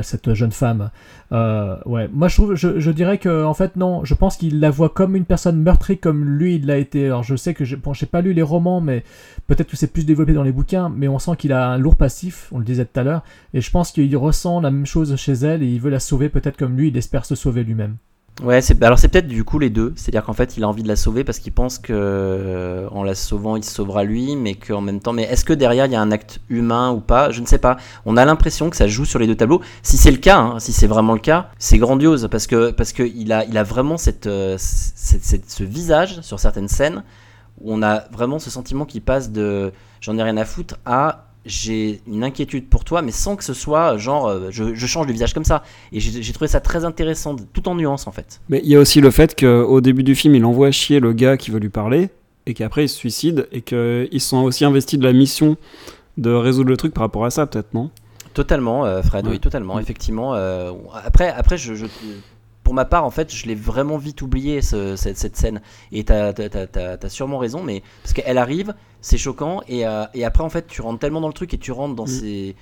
cette jeune femme. Euh, ouais, moi je trouve, je, je dirais que en fait non, je pense qu'il la voit comme une personne meurtrie comme lui il l'a été. Alors je sais que j'ai, bon, j'ai pas lu les romans, mais peut-être que c'est plus développé dans les bouquins, mais on sent qu'il a un lourd passif, on le disait tout à l'heure, et je pense qu'il ressent la même chose chez elle et il veut la sauver peut-être comme lui, il espère se sauver lui-même. Ouais, alors c'est peut-être du coup les deux, c'est-à-dire qu'en fait il a envie de la sauver parce qu'il pense que euh, en la sauvant il sauvera lui, mais qu'en même temps, mais est-ce que derrière il y a un acte humain ou pas? Je ne sais pas. On a l'impression que ça joue sur les deux tableaux. Si c'est le cas, hein, si c'est vraiment le cas, c'est grandiose parce que il a vraiment euh, cette- ce visage sur certaines scènes où on a vraiment ce sentiment qui passe de j'en ai rien à foutre à j'ai une inquiétude pour toi, mais sans que ce soit genre euh, je, je change de visage comme ça. Et j'ai trouvé ça très intéressant, tout en nuance en fait. Mais il y a aussi le fait qu'au début du film, il envoie chier le gars qui veut lui parler, et qu'après il se suicide, et qu'ils sont aussi investis de la mission de résoudre le truc par rapport à ça, peut-être, non? Totalement, euh, Fred, oui, Ouais. totalement, effectivement. euh, après, après je, je- pour ma part, en fait, je l'ai vraiment vite oublié, ce- cette, cette scène. Et t'as as, sûrement raison, mais parce qu'elle arrive, c'est choquant, et, euh, et après, en fait, tu rentres tellement dans le truc et tu rentres dans Mm. ces,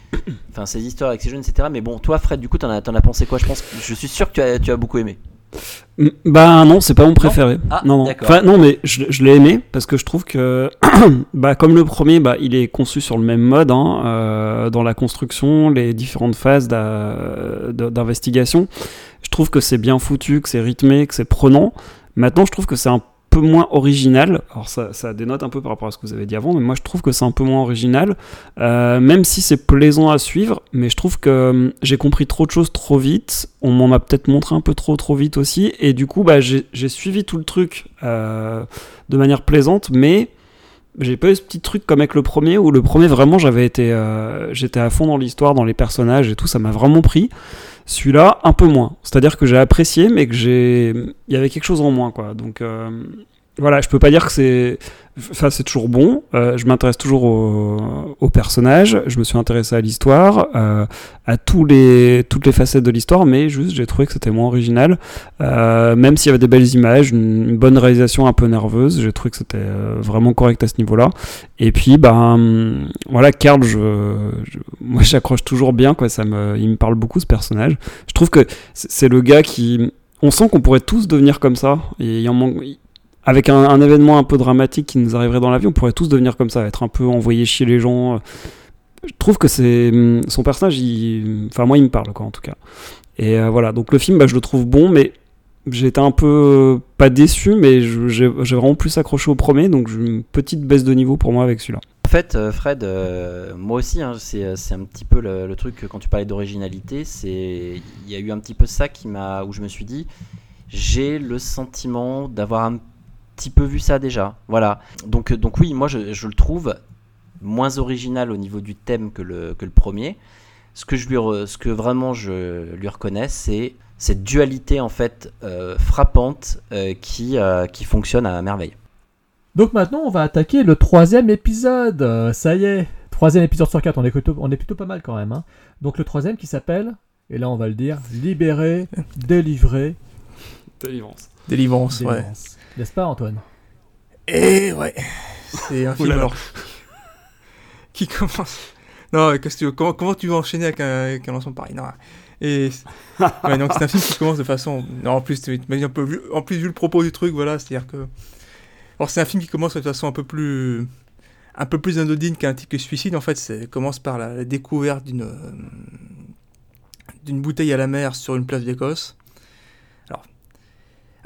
enfin, ces histoires avec ces jeunes, etc. Mais bon, toi, Fred, du coup, t'en as, t'en as pensé quoi? Je pense, je suis sûr que tu as, tu as beaucoup aimé. Mm, Bah non, c'est pas mon préféré? Ah, non, non. Enfin, non, mais je, je l'ai aimé parce que je trouve que, bah, comme le premier, bah, il est conçu sur le même mode, hein, euh, dans la construction, les différentes phases d'investigation. Trouve que c'est bien foutu, que c'est rythmé, que c'est prenant. Maintenant, je trouve que c'est un peu moins original. Alors ça, ça dénote un peu par rapport à ce que vous avez dit avant, mais moi je trouve que c'est un peu moins original, euh, même si c'est plaisant à suivre. Mais je trouve que euh, j'ai compris trop de choses trop vite. On m'en a peut-être montré un peu trop trop vite aussi, et du coup bah j'ai suivi tout le truc euh, de manière plaisante, mais j'ai pas eu ce petit truc comme avec le premier où le premier vraiment j'avais été euh, j'étais à fond dans l'histoire dans les personnages et tout ça m'a vraiment pris celui-là un peu moins. C'est à dire que j'ai apprécié mais que j'ai il y avait quelque chose en moins quoi. Donc euh, voilà je peux pas dire que c'est enfin c'est toujours bon Euh, je m'intéresse toujours au, au personnage je me suis intéressé à l'histoire euh, à tous les toutes les facettes de l'histoire mais juste j'ai trouvé que c'était moins original euh, même s'il y avait des belles images, une, bonne réalisation un peu nerveuse, j'ai trouvé que c'était euh, vraiment correct à ce niveau-là. Et puis, ben, voilà, Karl, je, moi j'accroche toujours bien, quoi, ça me, il me parle beaucoup ce personnage. Je trouve que c'est le gars qui, on sent qu'on pourrait tous devenir comme ça. Et il en manque, avec un, événement un peu dramatique qui nous arriverait dans la vie, on pourrait tous devenir comme ça, être un peu envoyé chier les gens. Je trouve que c'est hum, son personnage, enfin moi il me parle quoi en tout cas. Et euh, voilà, donc le film, bah, je le trouve bon, mais été un peu euh, pas déçu, mais j'ai vraiment plus accroché au premier, donc une petite baisse de niveau pour moi avec celui-là. En fait, euh, Fred, moi aussi, hein, c'est un petit peu le, truc quand tu parlais d'originalité, c'est il y a eu un petit peu ça qui m'a où je me suis dit, j'ai le sentiment d'avoir un petit peu vu ça déjà. Voilà. Donc euh, donc oui, moi je, je le trouve moins original au niveau du thème que le que le premier. Ce que je lui re- ce que vraiment je lui reconnais, c'est cette dualité en fait euh, frappante euh, qui euh, qui fonctionne à merveille. Donc maintenant, on va attaquer le troisième épisode. Euh, ça y est, troisième épisode sur quatre. On est plutôt, on est plutôt pas mal quand même. hein. Donc le troisième qui s'appelle, et là on va le dire, libéré, délivré, Délivrance. Délivrance, ouais. N'est-ce pas, Antoine? Et ouais, c'est un film alors, qui commence? Non, qu'est-ce que tu veux- comment, comment tu veux enchaîner avec un, avec un ensemble pareil? Non. Et ouais, donc c'est un film qui commence de façon. Non, en plus, un peu vu, en plus vu le propos du truc, voilà, c'est-à-dire que. Alors c'est un film qui commence de façon un peu plus, un peu plus anodine qu'un type qui se suicide. En fait, c'est commence par la, la découverte d'une euh, d'une bouteille à la mer sur une plage d'Écosse.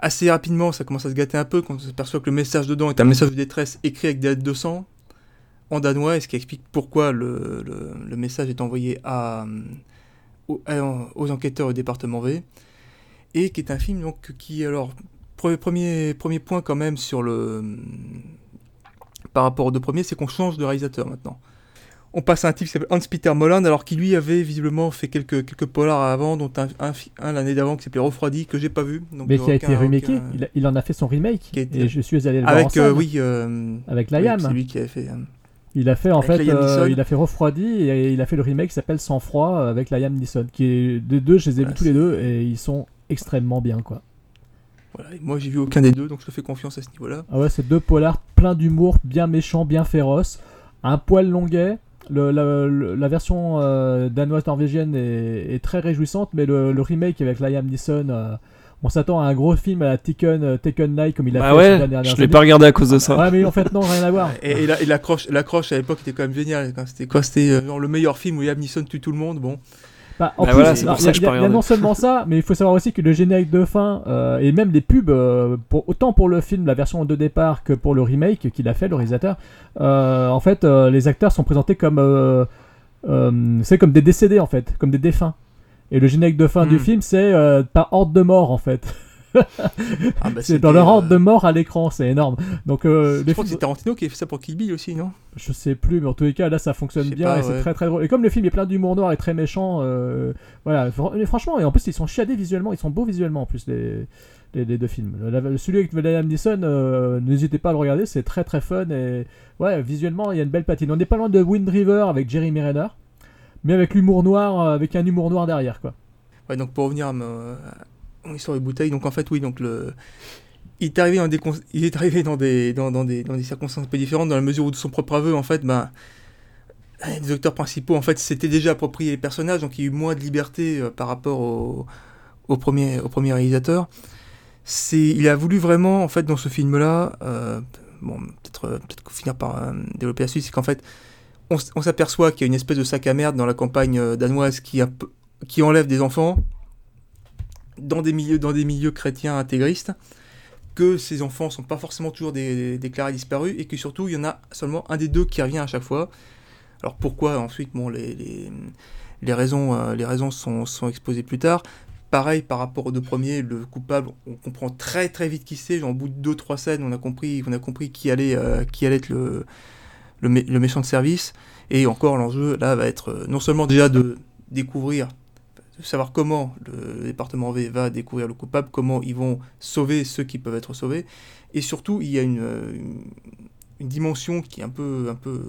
Assez rapidement, ça commence à se gâter un peu quand on s'aperçoit que le message dedans est un message de détresse écrit avec des lettres de sang en danois, et ce qui explique pourquoi le, le- le message est envoyé à, aux, aux enquêteurs au département V, et qui est un film donc qui alors pre- premier premier point quand même sur le par rapport aux deux premiers, c'est qu'on change de réalisateur maintenant. On passe à un type qui s'appelle Hans-Peter Molland, alors qui lui avait visiblement fait quelques, quelques polars avant, dont un, un, un l'année d'avant qui s'appelait Refroidi, que j'ai pas vu. Donc Mais qui a aucun- été remaké. aucun- Il, en a fait son remake. Été- Et je suis allé le voir en Avec, euh, oui, euh, Avec oui, Liam. c'est lui qui avait fait. euh, Il a fait en Avec fait, euh, il a fait Refroidi et il a fait le remake qui s'appelle Sans froid euh, avec Liam Neeson. Qui est des deux, je les ai vus tous les deux et ils sont extrêmement bien quoi. Voilà, et moi j'ai vu aucun des deux, donc je te fais confiance à ce niveau-là. Ah ouais, c'est deux polars plein d'humour, bien méchants, bien féroces, un poil longuet. Le- la, la version euh, danoise-norvégienne est, est très réjouissante, mais le, le remake avec Liam Neeson, euh, on s'attend à un gros film à la Taken, euh, Taken Night comme il a Bah fait ouais, dernières je l'ai pas regardé à cause de ça. Ouais, mais en fait, non, rien à voir. Et, et la- et l'accroche, l'accroche à l'époque était quand même géniale. quand C'était quoi C'était euh, genre le meilleur film où Liam Neeson tue tout le monde. Bon, Bah, en Bah plus, voilà, c'est alors, pour ça il y a- que je il y a- peux il y a regarder. non seulement ça, mais il faut savoir aussi que le générique de fin euh, et même les pubs, euh, pour, autant pour le film, la version de départ, que pour le remake qu'il a fait, le réalisateur, euh, en fait, les acteurs sont présentés comme, c'est comme des décédés en fait, comme des défunts. Et le générique de fin du Hmm. film, c'est par ordre de mort en fait. Ah, bah, c'est dans leur ordre euh, de mort à l'écran, c'est énorme. Donc, euh, je les crois que c'est Tarantino qui a fait ça pour Kill Bill aussi, non? Je sais plus, mais en tous les cas, là, ça fonctionne bien pas, et c'est très très drôle. Et comme le film est plein d'humour noir et très méchant, euh, voilà. Mais franchement, et en plus, ils sont chiadés visuellement, ils sont beaux visuellement en plus, les, les, les deux films. La- celui avec Liam Neeson, euh, n'hésitez pas à le regarder, c'est très très fun et ouais, visuellement, il y a une belle patine. On n'est pas loin de Wind River avec Jeremy Renner, mais avec l'humour noir, avec un humour noir derrière, quoi. Ouais, donc pour revenir à, me- à mon histoire de bouteille, donc en fait, oui, donc le. Il est arrivé dans des, il est arrivé dans des, dans, des, dans des circonstances un peu différentes, dans la mesure où de son propre aveu, en fait, ben, les acteurs principaux, en fait, s'étaient déjà approprié les personnages, donc il y a eu moins de liberté euh, par rapport au, au, premier, au premier réalisateur. C'est, il a voulu vraiment, en fait, dans ce film-là, euh, bon, peut-être, euh, peut-être finir par développer la suite, c'est qu'en fait, on, on s'aperçoit qu'il y a une espèce de sac à merde dans la campagne danoise qui, qui enlève des enfants dans des milieux, dans des milieux chrétiens intégristes que ces enfants sont pas forcément toujours des, déclarés disparus et que surtout il y en a seulement un des deux qui revient à chaque fois. Alors pourquoi ensuite bon les, les, les raisons euh, les raisons sont, sont, exposées plus tard. Pareil par rapport aux deux premiers, le coupable, on comprend très très vite qui c'est. Au bout de deux trois scènes, on a compris on a compris qui allait euh, qui allait être le, le, le méchant de service. Et encore l'enjeu là va être euh, non seulement déjà de découvrir savoir comment le département V va découvrir le coupable, comment ils vont sauver ceux qui peuvent être sauvés. Et surtout, il y a une, une, dimension qui est un peu, peu,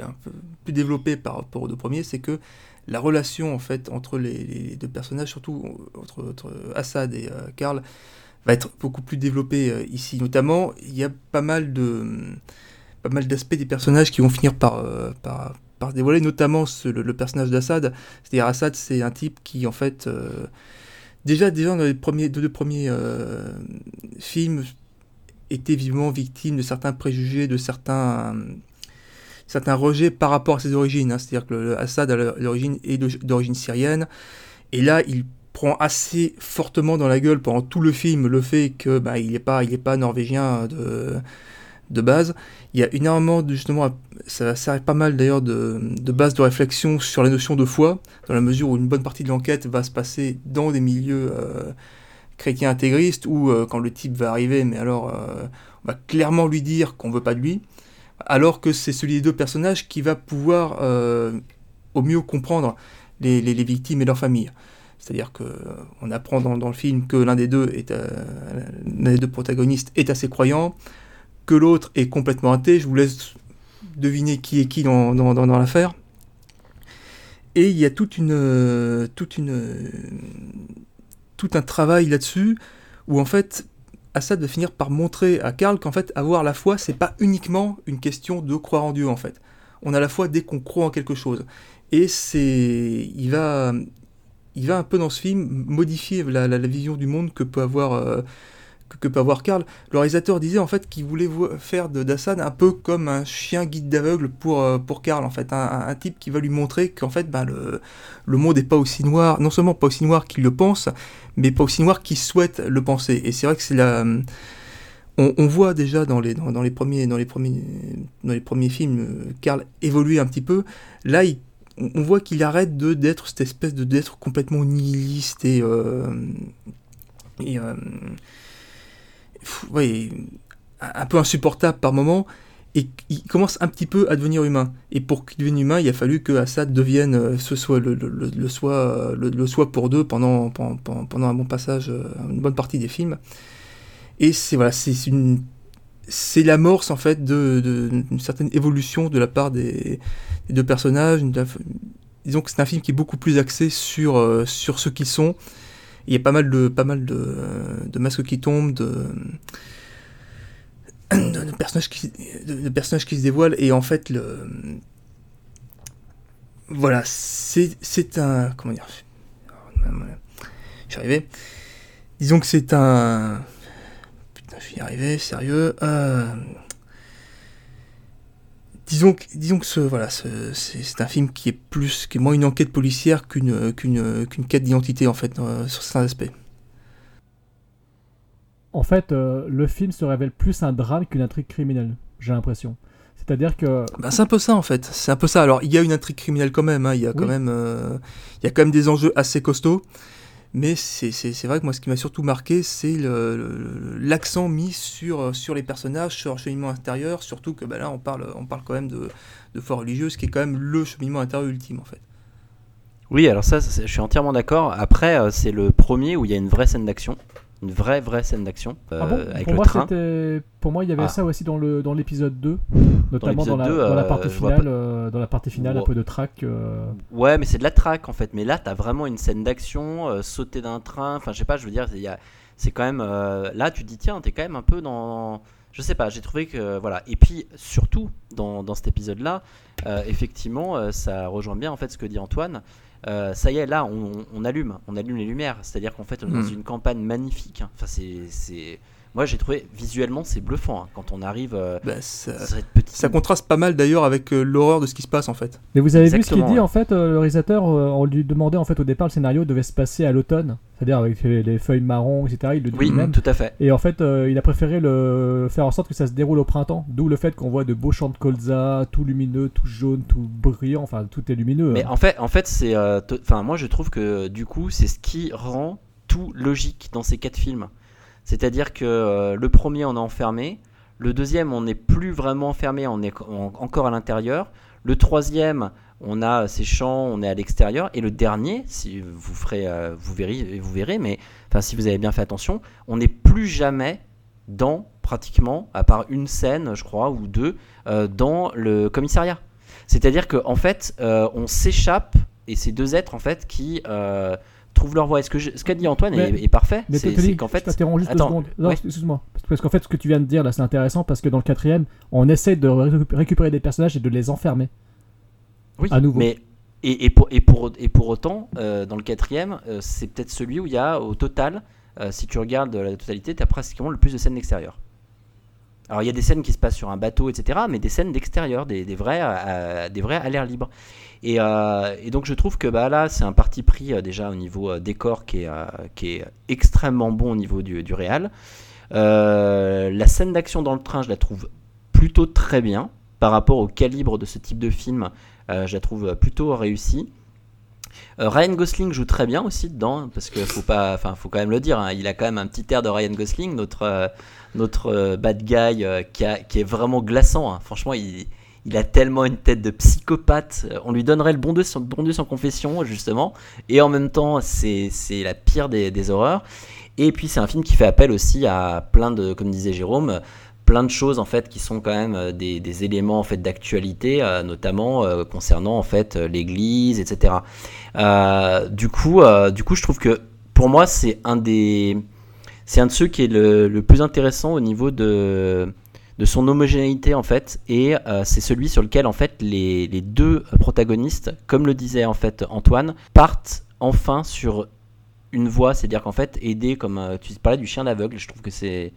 un peu plus développée par rapport aux deux premiers, c'est que la relation en fait entre les, deux personnages, surtout entre, Assad et euh, Karl, va être beaucoup plus développée euh, ici. Notamment, il y a pas mal de pas mal d'aspects des personnages qui vont finir euh, par, par dévoiler, notamment le, personnage d'Assad. C'est-à-dire Assad, c'est un type qui en fait euh, déjà déjà dans les premiers deux, premiers euh, films était vivement victime de certains préjugés, de certains certains rejets par rapport à ses origines. Hein. C'est-à-dire que Assad à l'origine est d'origine syrienne et là il prend assez fortement dans la gueule pendant tout le film le fait que bah, il n'est pas pas norvégien de de base. Il y a énormément, de, justement, ça sert pas mal d'ailleurs de, de base de réflexion sur la notion de foi, dans la mesure où une bonne partie de l'enquête va se passer dans des milieux euh, chrétiens intégristes, où euh, quand le type va arriver, mais alors euh, on va clairement lui dire qu'on veut pas de lui, alors que c'est celui des deux personnages qui va pouvoir au mieux comprendre les, les, victimes et leurs familles. C'est-à-dire que on apprend dans, le film que l'un des deux est l'un des deux protagonistes est assez croyant, que l'autre est complètement athée. Je vous laisse deviner qui est qui dans, dans, dans, l'affaire. Et il y a toute une, toute une, tout un travail là-dessus où en fait Assad va finir par montrer à Karl qu'en fait avoir la foi c'est pas uniquement une question de croire en Dieu en fait. On a la foi dès qu'on croit en quelque chose. Et c'est, il va, il va un peu dans ce film modifier la, la, vision du monde que peut avoir euh, que, peut avoir Karl. Le réalisateur disait en fait qu'il voulait faire de d'Assad un peu comme un chien guide d'aveugle pour, euh, pour Karl, en fait, un, type qui va lui montrer qu'en fait bah, le, le monde n'est pas aussi noir, non seulement pas aussi noir qu'il le pense, mais pas aussi noir qu'il souhaite le penser. Et c'est vrai que c'est la... On, voit déjà dans les, dans, les premiers, dans, les premiers, dans les premiers films euh, Karl évoluer un petit peu. Là, on voit qu'il arrête de d'être cette espèce de d'être complètement nihiliste et, euh, et un peu insupportable par moment, et il commence un petit peu à devenir humain. Et pour qu'il devienne humain, il a fallu que Assad devienne euh, ce soit le, le, le, soit le, soit pour deux pendant, pendant, pendant un bon passage, euh, une bonne partie des films. Et c'est voilà, c'est une c'est l'amorce en fait d'une de, certaine évolution de la part des, deux personnages. disons que c'est un film qui est beaucoup plus axé sur, euh, sur ce qu'ils sont il y a pas mal de, pas mal de, masques qui tombent, de, de, personnages qui, de, personnages qui se dévoilent, et en fait, le. Voilà, c'est un. Comment dire J'y arrivé. Disons que c'est un. Putain, je suis arrivé, sérieux. Euh, disons que, disons que ce, voilà, c'est un film qui est plus, qui est moins une enquête policière qu'une qu'une qu'une quête d'identité en fait euh, sur certains aspects. En fait, euh, le film se révèle plus un drame qu'une intrigue criminelle. J'ai l'impression. C'est-à-dire que. Bah, c'est un peu ça en fait. C'est un peu ça. Alors il y a une intrigue criminelle quand même. Hein. Il y a quand même, euh, il y a quand même des enjeux assez costauds. Mais c'est vrai que moi, ce qui m'a surtout marqué, c'est l'accent mis sur, les personnages, sur leur cheminement intérieur, surtout que bah, là, on parle, on parle quand même de, de foi religieuse, qui est quand même le cheminement intérieur ultime, en fait. Oui, alors ça, je suis entièrement d'accord. Après, euh, c'est le premier où il y a une vraie scène d'action une vraie vraie scène d'action ah euh, avec pour le moi, train. Pour moi, il y avait ah. ça aussi dans le dans l'épisode 2, notamment dans, la, dans la, partie finale, euh, dans la partie finale, un peu de track. Euh. Ouais, mais c'est de la track en fait. Mais là, t'as vraiment une scène d'action, sauter d'un train. Enfin, je sais pas, je veux dire, c'est quand même là, tu te dis tiens, t'es quand même un peu dans je sais pas, j'ai trouvé que voilà. Et puis surtout dans, dans cet épisode-là, effectivement, ça rejoint bien en fait ce que dit Antoine. Euh, ça y est, là, on, allume, on allume les lumières. C'est-à-dire qu'en fait, on est dans hmm. une campagne magnifique. Hein. Enfin, c'est, moi j'ai trouvé visuellement c'est bluffant hein, quand on arrive euh, Bah, ça, sur cette petite ça contraste pas mal d'ailleurs avec euh, l'horreur de ce qui se passe en fait. Mais vous avez vu ce qu'il dit ouais. en fait, euh, le réalisateur, euh, on lui demandait en fait au départ le scénario devait se passer à l'automne, c'est-à-dire avec les, les feuilles marron, etc. Il le dit oui lui-même. tout à fait Et en fait, euh, il a préféré le faire en sorte que ça se déroule au printemps, d'où le fait qu'on voit de beaux champs de colza, tout lumineux, tout jaune, tout brillant, enfin tout est lumineux. mais hein. en fait en fait c'est euh, enfin moi je trouve que du coup c'est ce qui rend tout logique dans ces quatre films c'est-à-dire que euh, le premier on est enfermé. Le deuxième on n'est plus vraiment enfermé on est en- encore à l'intérieur. Le troisième on a ces champs on est à l'extérieur. Et le dernier si vous ferez euh, vous verrez vous verrez mais si vous avez bien fait attention on n'est plus jamais dans pratiquement à part une scène je crois ou deux euh, dans le commissariat. C'est-à-dire qu'en en fait on s'échappe et ces deux êtres en fait qui trouvent leur voie et ce que je- ce qu'a dit Antoine Mais- est, est parfait Mais c'est qu'en fait je juste Attends, deux secondes. Non, ouais. excuse-moi. Parce qu'en fait, ce que tu viens de dire là, c'est intéressant parce que dans le quatrième, on essaie de ré- récupérer des personnages et de les enfermer. Oui, à nouveau. Mais et, et pour, et, pour, et pour autant, euh, dans le quatrième, euh, c'est peut-être celui où il y a au total, euh, si tu regardes la totalité, tu as pratiquement le plus de scènes d'extérieur. Alors il y a des scènes qui se passent sur un bateau, etc., mais des scènes d'extérieur, des, vrais, euh, des vrais à l'air libre. Et, euh, et donc je trouve que bah, là, c'est un parti pris euh, déjà au niveau euh, décor qui est, euh, extrêmement bon au niveau du, du réal. Euh, la scène d'action dans le train, je la trouve plutôt très bien par rapport au calibre de ce type de film. euh, je la trouve plutôt réussie. Euh, Ryan Gosling joue très bien aussi dedans, parce qu'il faut faut quand même le dire. hein, il a quand même un petit air de Ryan Gosling, notre euh, notre euh, bad guy qui, est vraiment glaçant. hein. Franchement, il, a tellement une tête de psychopathe. On lui donnerait le bon Dieu sans, bon Dieu sans confession, justement. Et en même temps, c'est c'est la pire des, des horreurs. Et puis, c'est un film qui fait appel aussi à plein de, comme disait Jérôme, plein de choses en fait qui sont quand même euh, des, éléments en fait d'actualité, euh, notamment euh, concernant en fait l'Église, etc. Du coup, du coup, je trouve que pour moi, c'est un des, c'est un de ceux qui est le, le plus intéressant au niveau de de son homogénéité en fait et c'est celui sur lequel en fait les, les deux protagonistes comme le disait en fait Antoine partent enfin sur une voie c'est à dire qu'en fait aider comme tu parlais du chien d'aveugle je trouve que c'est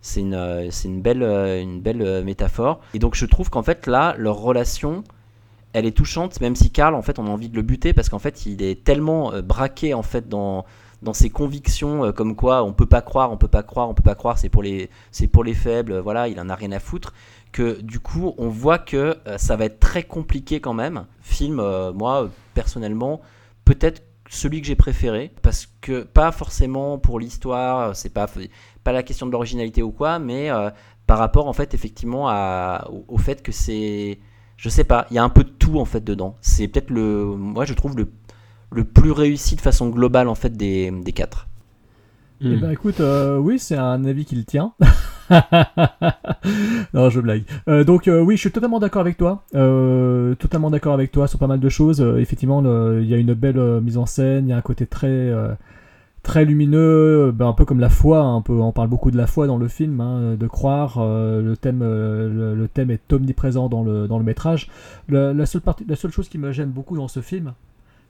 c'est une, euh, c'est une belle, euh, une belle euh, métaphore. Et donc je trouve qu'en fait là, leur relation, elle est touchante, même si Karl, en fait, on a envie de le buter parce qu'en fait, il est tellement braqué en fait dans dans ses convictions, comme quoi on peut pas croire, on peut pas croire, on peut pas croire, c'est pour les, c'est pour les faibles, voilà, il en a rien à foutre. Que du coup, on voit que ça va être très compliqué quand même. Film, moi, personnellement, peut-être celui que j'ai préféré parce que pas forcément pour l'histoire, c'est pas pas la question de l'originalité ou quoi, mais euh, par rapport en fait effectivement à, au, au fait que c'est, je sais pas, il y a un peu de tout en fait dedans. C'est peut-être le, moi je trouve le, le plus réussi de façon globale en fait des, des quatre. Eh ben écoute, euh, oui, c'est un avis qui le tient. non, je blague. Euh, donc euh, oui, je suis totalement d'accord avec toi. Euh, totalement d'accord avec toi sur pas mal de choses. Effectivement, il y a une belle mise en scène, il y a un côté très très lumineux, ben, un peu comme la foi. hein, un peu, on parle beaucoup de la foi dans le film, hein, de croire. le thème, le, thème est omniprésent dans le dans le métrage. La seule partie, la seule chose qui me gêne beaucoup dans ce film,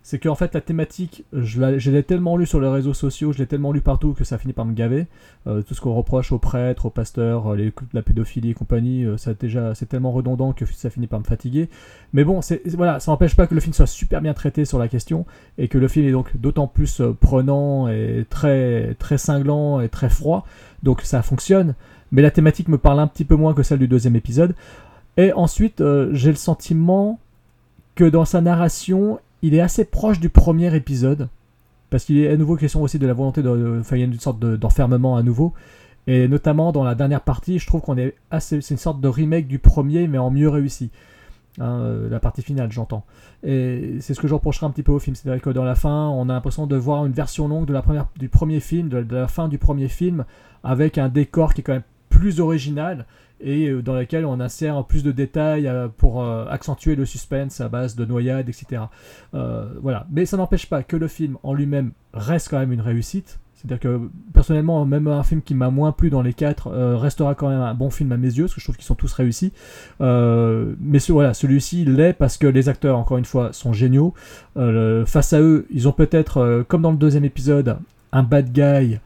c'est qu'en fait la thématique, je l'ai tellement lu sur les réseaux sociaux, je l'ai tellement lu partout que ça finit par me gaver. Euh, tout ce qu'on reproche aux prêtres, aux pasteurs, euh, les, la pédophilie et compagnie, euh, ça déjà c'est tellement redondant que ça finit par me fatiguer. Mais bon, c'est voilà, ça n'empêche pas que le film soit super bien traité sur la question et que le film est donc d'autant plus prenant et très très cinglant et très froid. Donc ça fonctionne. Mais la thématique me parle un petit peu moins que celle du deuxième épisode. Et ensuite, j'ai le sentiment que dans sa narration, il est assez proche du premier épisode. Parce qu'il est à nouveau question aussi de la volonté de. Enfin, il y a une sorte de- d'enfermement à nouveau. Et notamment dans la dernière partie, je trouve qu'on est assez. C'est une sorte de remake du premier, mais en mieux réussi. Hein, euh, la partie finale, j'entends. Et c'est ce que je reprocherai un petit peu au film. C'est-à-dire que dans la fin, on a l'impression de voir une version longue de la première, du premier film, de, de la fin du premier film, avec un décor qui est quand même plus original et euh, dans lequel on insère plus de détails euh, pour euh, accentuer le suspense à base de noyades, etc. Voilà. Mais ça n'empêche pas que le film en lui-même reste quand même une réussite. C'est-à-dire que personnellement, même un film qui m'a moins plu dans les quatre restera quand même un bon film à mes yeux, parce que je trouve qu'ils sont tous réussis. Mais voilà, celui-ci l'est parce que les acteurs, encore une fois, sont géniaux. Face à eux, ils ont peut-être, comme dans le deuxième épisode, un bad guy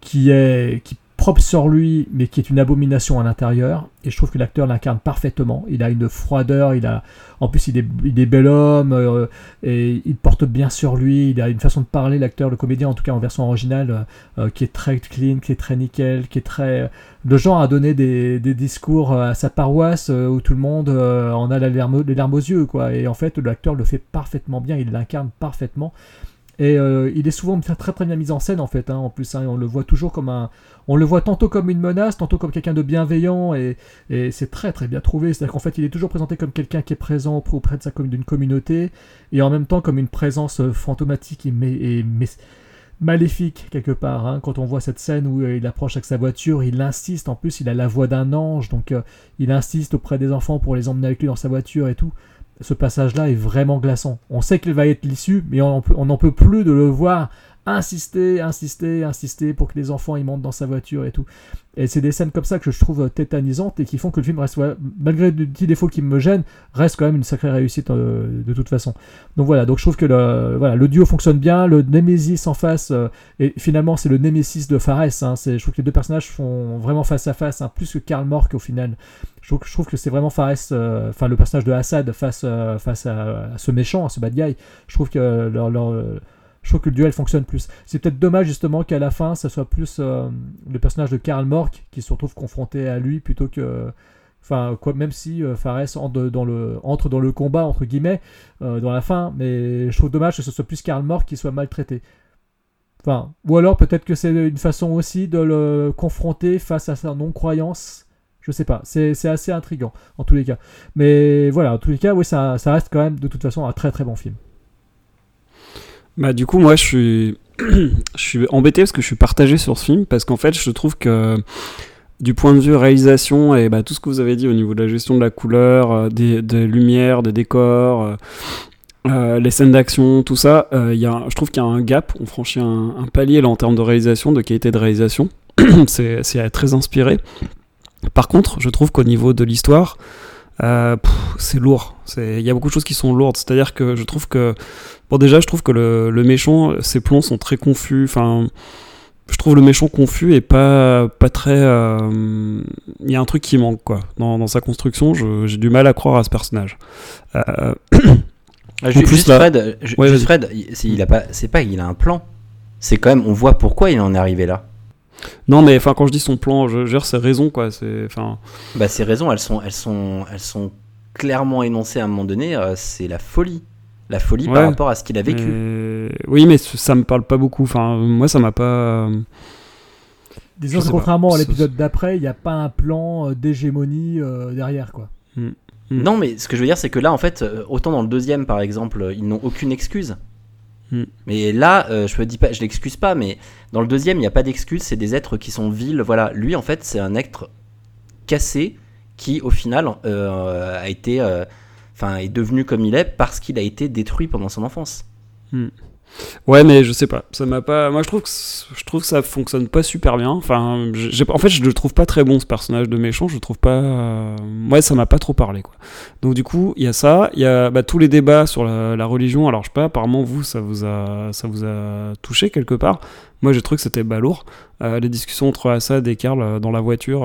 qui est qui propre sur lui, mais qui est une abomination à l'intérieur. Et je trouve que l'acteur l'incarne parfaitement. Il a une froideur, il a, en plus, il est, bel homme, euh, et il porte bien sur lui. Il a une façon de parler, l'acteur, le comédien, en tout cas en version originale, euh, qui est très clean, qui est très nickel, qui est très. Le genre à donner des, discours à sa paroisse euh, où tout le monde en a larmes, les larmes aux yeux, quoi. Et en fait, l'acteur le fait parfaitement bien, il l'incarne parfaitement. Et euh, il est souvent très très bien mis en scène en fait. Hein, en plus, hein, on le voit toujours comme un, on le voit tantôt comme une menace, tantôt comme quelqu'un de bienveillant, et, c'est très très bien trouvé. C'est-à-dire qu'en fait, il est toujours présenté comme quelqu'un qui est présent auprès de sa d'une communauté, et en même temps comme une présence euh, fantomatique et, et, maléfique quelque part. Hein. Quand on voit cette scène où euh, il approche avec sa voiture, il insiste. En plus, il a la voix d'un ange, donc il insiste auprès des enfants pour les emmener avec lui dans sa voiture et tout ce passage-là est vraiment glaçant. On sait qu'il va être l'issue, mais on n'en peut plus de le voir insister, insister, insister pour que les enfants y montent dans sa voiture et tout. Et c'est des scènes comme ça que je trouve tétanisantes et qui font que le film reste, malgré des petits défauts qui me gênent, reste quand même une sacrée réussite euh, de toute façon. Donc voilà, donc je trouve que le, duo fonctionne bien, le Nemesis en face, euh, et finalement c'est le Nemesis de Fares, hein, je trouve que les deux personnages font vraiment face à face, hein, plus que Karl Mork au final. Je trouve, que c'est vraiment Fares, euh, enfin le personnage de Assad face, face à, ce méchant, à ce bad guy. Je trouve que leur je trouve que le duel fonctionne plus. C'est peut-être dommage justement qu'à la fin, ça soit plus euh, le personnage de Karl Mork qui se retrouve confronté à lui plutôt que. Enfin, quoi, même si euh, Fares entre dans, le, combat, entre guillemets, euh, dans la fin, mais je trouve dommage que ce soit plus Karl Mork qui soit maltraité. Enfin, ou alors peut-être que c'est une façon aussi de le confronter face à sa non-croyance. Je sais pas, c'est assez intriguant en tous les cas. Mais voilà, en tous les cas, oui, ça, ça reste quand même de toute façon un très très bon film. Bah du coup moi je suis je suis embêté parce que je suis partagé sur ce film parce qu'en fait je trouve que du point de vue réalisation et bah, tout ce que vous avez dit au niveau de la gestion de la couleur, euh, des, lumières, des décors, euh, euh, les scènes d'action, tout ça, y a, je trouve qu'il y a un gap, on franchit un, un, palier là en termes de réalisation, de qualité de réalisation. c'est très inspiré. Par contre, je trouve qu'au niveau de l'histoire, euh, c'est lourd. Il y a beaucoup de choses qui sont lourdes. C'est-à-dire que je trouve que. Bon, déjà, je trouve que le, le méchant, ses plombs sont très confus. Enfin. Je trouve le méchant confus et pas, pas très. Euh, il y a un truc qui manque, quoi. Dans, dans sa construction, j'ai du mal à croire à ce personnage. Euh... Ah, juste, Fred, Fred, il a pas, c'est pas, il a un plan. C'est quand même, on voit pourquoi il en est arrivé là. Non, mais enfin, quand je dis son plan, je gère ses raisons, quoi. C'est, enfin. Bah, ses raisons, elles sont, elles sont, elles sont clairement énoncées à un moment donné. Euh, c'est la folie, la folie par rapport à ce qu'il a vécu. Oui, mais ça me parle pas beaucoup. Enfin, moi, ça m'a pas. Disons que contrairement à l'épisode d'après, il n'y a pas un plan euh, d'hégémonie euh, derrière, quoi. Hmm. Hmm. Non, mais ce que je veux dire, c'est que là, en fait, autant dans le deuxième, par exemple, ils n'ont aucune excuse. Hmm. Mais là, euh, je me dis pas, je l'excuse pas, mais dans le deuxième, il n'y a pas d'excuse, c'est des êtres qui sont vils. Voilà, lui en fait, c'est un être cassé qui, au final, euh, a été, euh, enfin, est devenu comme il est parce qu'il a été détruit pendant son enfance. Hmm. Ouais, mais je sais pas. Ça m'a pas. Moi, je trouve que je trouve que ça fonctionne pas super bien. Enfin, en fait, je le trouve pas très bon ce personnage de méchant. Je trouve pas. Euh, ouais, ça m'a pas trop parlé quoi. Donc du coup, il y a ça. Il y a bah, tous les débats sur la, religion. Alors je sais pas. Apparemment, vous, ça vous a ça vous a touché quelque part. Moi, j'ai trouvé que c'était balourd. Euh, les discussions entre Assad et Karl euh, dans la voiture.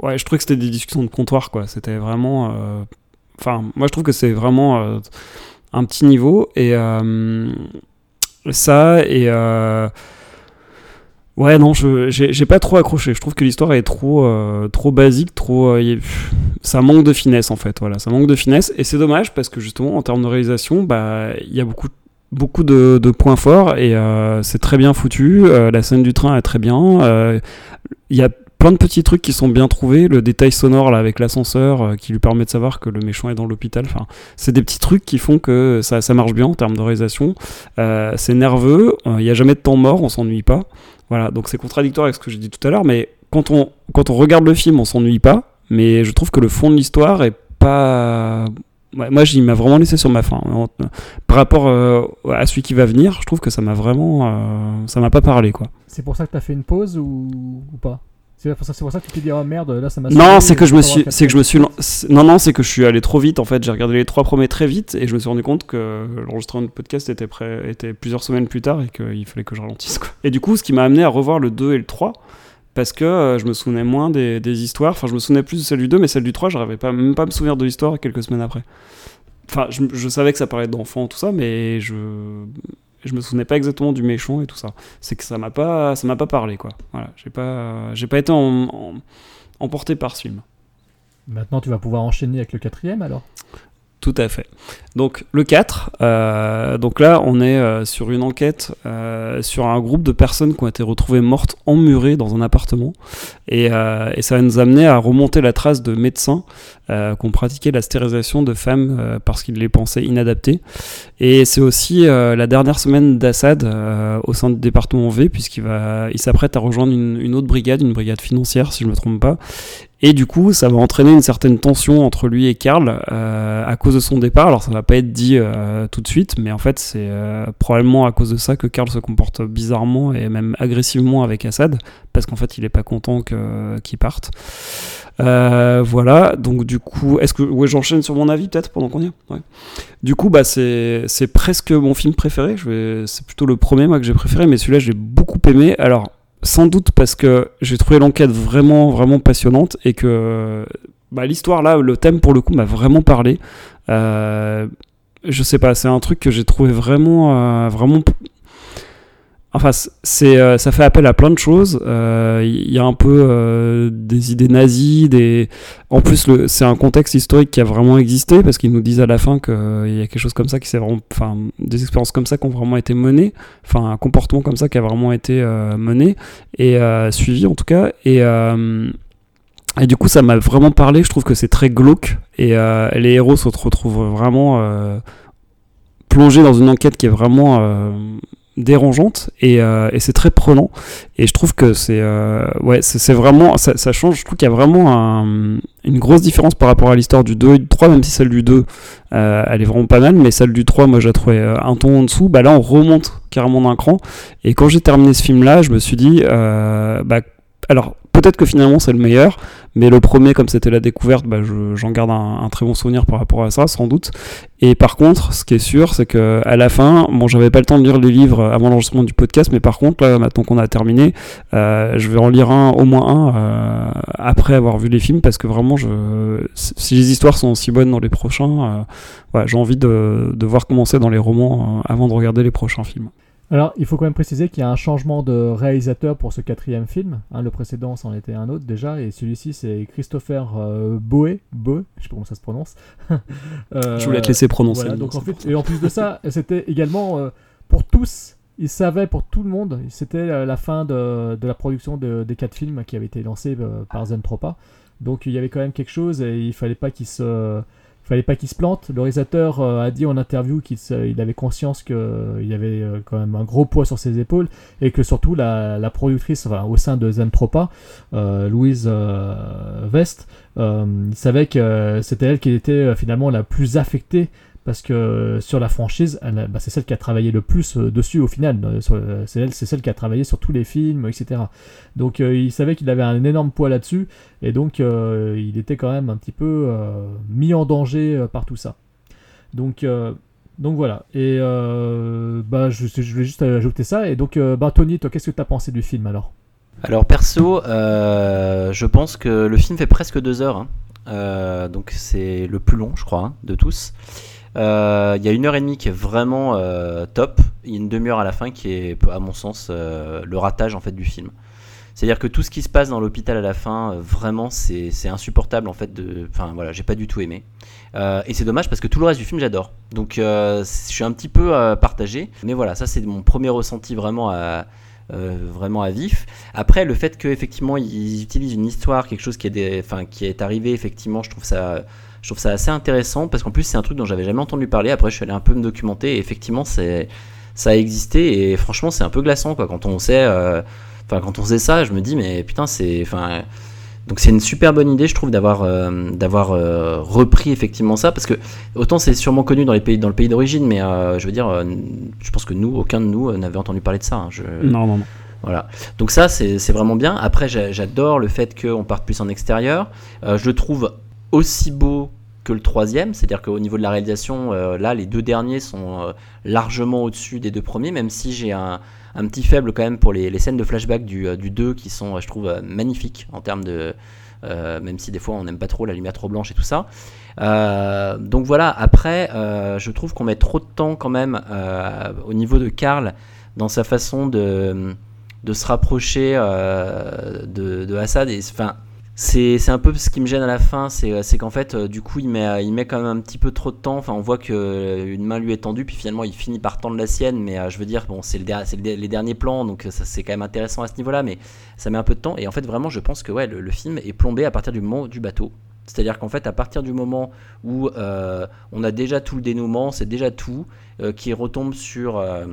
ouais, je trouvais que c'était des discussions de comptoir quoi. C'était vraiment. Enfin, moi, je trouve que c'est vraiment un petit niveau. Et euh, ça, et. Euh, ouais, non, je j'ai pas trop accroché. Je trouve que l'histoire est trop, euh, trop basique, trop. ça manque de finesse en fait. Voilà, ça manque de finesse. Et c'est dommage parce que justement, en termes de réalisation, bah, il y a beaucoup beaucoup de, points forts et c'est très bien foutu. la scène du train est très bien. Il y a plein de petits trucs qui sont bien trouvés. Le détail sonore là avec l'ascenseur euh, qui lui permet de savoir que le méchant est dans l'hôpital. Enfin, c'est des petits trucs qui font que ça, ça marche bien en termes de réalisation. Euh, c'est nerveux. Il n'y a jamais de temps mort. On s'ennuie pas. Voilà. Donc c'est contradictoire avec ce que j'ai dit tout à l'heure. Mais quand on quand on regarde le film, on s'ennuie pas. Mais je trouve que le fond de l'histoire est pas moi, il m'a vraiment laissé sur ma faim. Par rapport euh, à celui qui va venir, je trouve que ça m'a vraiment, ça m'a pas parlé quoi. C'est pour ça que tu as fait une pause ou pas? C'est pour, ça- c'est pour ça que tu t'es dit, oh merde, là ça m'a Non, c'est que je me suis, c'est que je me suis, non, non, c'est que je suis allé trop vite. En fait, j'ai regardé les trois premiers très vite et je me suis rendu compte que l'enregistrement de podcast était prêt, était plusieurs semaines plus tard et qu'il fallait que je ralentisse. Quoi. Et du coup, ce qui m'a amené à revoir le 2 et le 3 parce que euh, je me souvenais moins des, des histoires. Enfin, je me souvenais plus de celle du 2, mais celle du 3, j'arrivais pas même pas à me souvenir de l'histoire quelques semaines après. Enfin, je, je savais que ça parlait d'enfants tout ça, mais je je me souvenais pas exactement du méchant et tout ça. C'est que ça m'a pas ça m'a pas parlé quoi. Voilà, j'ai pas j'ai pas été emporté par ce film. Maintenant, tu vas pouvoir enchaîner avec le quatrième alors? Tout à fait. Donc le 4, euh, donc là on est euh, sur une enquête euh, sur un groupe de personnes qui ont été retrouvées mortes emmurées dans un appartement et, ça va nous amener à remonter la trace de médecins qui ont pratiqué la stérilisation de femmes parce qu'ils les pensaient inadaptées. Et c'est aussi la dernière semaine d'Assad au sein du département V puisqu'il va, il s'apprête à rejoindre une, une autre brigade, une brigade financière si je me trompe pas. Et du coup, ça va entraîner une certaine tension entre lui et Karl euh, à cause de son départ. Alors, ça va pas être dit euh, tout de suite, mais en fait, c'est euh, probablement à cause de ça que Karl se comporte bizarrement et même agressivement avec Assad, parce qu'en fait, il est pas content qu'il parte. Voilà, donc du coup, est-ce que ouais, j'enchaîne sur mon avis peut-être pendant qu'on y est? Ouais. Du coup, bah c'est c'est presque mon film préféré. C'est plutôt le premier moi que j'ai préféré, mais celui-là j'ai beaucoup aimé. Alors sans doute parce que j'ai trouvé l'enquête vraiment vraiment passionnante et que bah, l'histoire là, le thème pour le coup m'a vraiment parlé. Euh, je sais pas, c'est un truc que j'ai trouvé vraiment euh, vraiment Enfin, c'est, euh, ça fait appel à plein de choses. Euh, Il y a un peu euh, des idées nazies. En plus, c'est un contexte historique qui a vraiment existé parce qu'ils nous disent à la fin qu'il y a quelque chose comme ça qui s'est vraiment, enfin, des expériences comme ça qui ont vraiment été menées, enfin, un comportement comme ça qui a vraiment été mené et suivi en tout cas. Et du coup, ça m'a vraiment parlé. Je trouve que c'est très glauque et les héros se retrouvent vraiment plongés dans une enquête qui est vraiment dérangeante et, euh, et c'est très prenant. Et je trouve que c'est euh, ouais, c'est vraiment ça, change. Je trouve qu'il y a vraiment un- une grosse différence par rapport à l'histoire du 2 et du 3, même si celle du 2 euh, elle est vraiment pas mal, mais celle du 3, moi j'ai trouvé un ton en dessous. Bah là, on remonte carrément d'un cran. Et quand j'ai terminé ce film là, je me suis dit, bah alors peut-être que finalement c'est le meilleur, mais le premier, comme c'était la découverte, bah, je- j'en garde un, très bon souvenir par rapport à ça, sans doute. Et par contre, ce qui est sûr, c'est que à la fin, bon, j'avais pas le temps de lire les livres avant l'enregistrement du podcast, mais par contre, là, maintenant qu'on a terminé, euh, je vais en lire un, au moins un, euh, après avoir vu les films, parce que vraiment, si les histoires sont aussi bonnes dans les prochains, euh, j'ai envie de, de voir comment c'est dans les romans avant de regarder les prochains films. Alors, il faut quand même préciser qu'il y a un changement de réalisateur pour ce quatrième film. hein. le précédent, c'en était un autre déjà, et celui-ci, c'est Christopher euh, Boé, Boé, je sais pas comment ça se prononce. Euh, Je voulais te laisser prononcer voilà, donc en fait, et en plus de ça, c'était également euh, pour tous. Ils savaient pour tout le monde, c'était euh, la fin de, de la production de- des quatre films qui avaient été lancés par Zentropa. Donc il y avait quand même quelque chose et il fallait pas qu'il se, il fallait pas qu'il se plante. Le réalisateur euh, a dit en interview qu'il avait conscience qu'il y avait euh, quand même un gros poids sur ses épaules et que surtout la, productrice au sein de Zentropa, euh, Louise euh, Vest, euh, il savait que c'était elle qui était euh, finalement la plus affectée parce que sur la franchise, bah, c'est celle qui a travaillé le plus euh, dessus au final. Euh, euh, C'est elle, c'est celle qui a travaillé sur tous les films, etc. Donc euh, il savait qu'il avait un énorme poids là-dessus, et donc euh, il était quand même un petit peu euh, mis en danger euh, par tout ça. Donc, euh, donc voilà. Et euh, bah, je, je voulais juste ajouter ça. Et donc, euh, bah, Tony, toi, qu'est-ce que tu as pensé du film alors? Alors perso, euh, je pense que le film fait presque deux heures. hein. Euh, donc c'est le plus long, je crois, hein, de tous. Euh, Il y a une heure et demie qui est vraiment euh, top. Il y a une demi-heure à la fin qui est, à mon sens, euh, le ratage en fait du film. C'est-à-dire que tout ce qui se passe dans l'hôpital à la fin, vraiment, c'est insupportable en fait. Enfin voilà, j'ai pas du tout aimé. Et c'est dommage parce que tout le reste du film, j'adore. Donc je suis un petit peu partagé. Mais voilà, ça c'est mon premier ressenti vraiment à, vif. Après, le fait qu'effectivement ils utilisent une histoire, quelque chose qui est, qui est arrivé, effectivement, je trouve ça. Je trouve ça assez intéressant parce qu'en plus c'est un truc dont j'avais jamais entendu parler. Après je suis allé un peu me documenter et effectivement c'est ça a existé et franchement c'est un peu glaçant quoi quand on sait euh, enfin quand on sait ça je me dis mais putain c'est enfin donc c'est une super bonne idée je trouve d'avoir euh, d'avoir euh, repris effectivement ça parce que autant c'est sûrement connu dans les pays dans le pays d'origine mais euh, je veux dire je pense que nous aucun de nous n'avait entendu parler de ça hein. je... Non, non, non. Voilà. Donc ça, c'est vraiment bien. Après, j'a- j'adore le fait qu'on parte plus en extérieur. Je le trouve aussi beau que le troisième, c'est-à-dire qu'au niveau de la réalisation, euh, là, les deux derniers sont euh, largement au-dessus des deux premiers, même si j'ai un, un petit faible quand même pour les, les scènes de flashback du, euh, du 2 qui sont, je trouve, magnifiques en termes de... même si des fois on n'aime pas trop la lumière trop blanche et tout ça. Donc voilà, après, je trouve qu'on met trop de temps quand même au niveau de Karl dans sa façon de, de se rapprocher de, de Assad. Et, enfin, c'est un peu ce qui me gêne à la fin, c'est c'est qu'en fait, euh, du coup, il met, il met quand même un petit peu trop de temps. Enfin, on voit que une main lui est tendue, puis finalement, il finit par tendre la sienne. Mais euh, je veux dire, bon, c'est le, le les derniers plans, donc c'est quand même intéressant à ce niveau-là, mais ça met un peu de temps. Et en fait, vraiment, je pense que ouais, le, film est plombé à partir du moment du bateau. C'est-à-dire qu'en fait, à partir du moment où euh, on a déjà tout le dénouement, c'est déjà tout, euh, qui retombe sur, euh,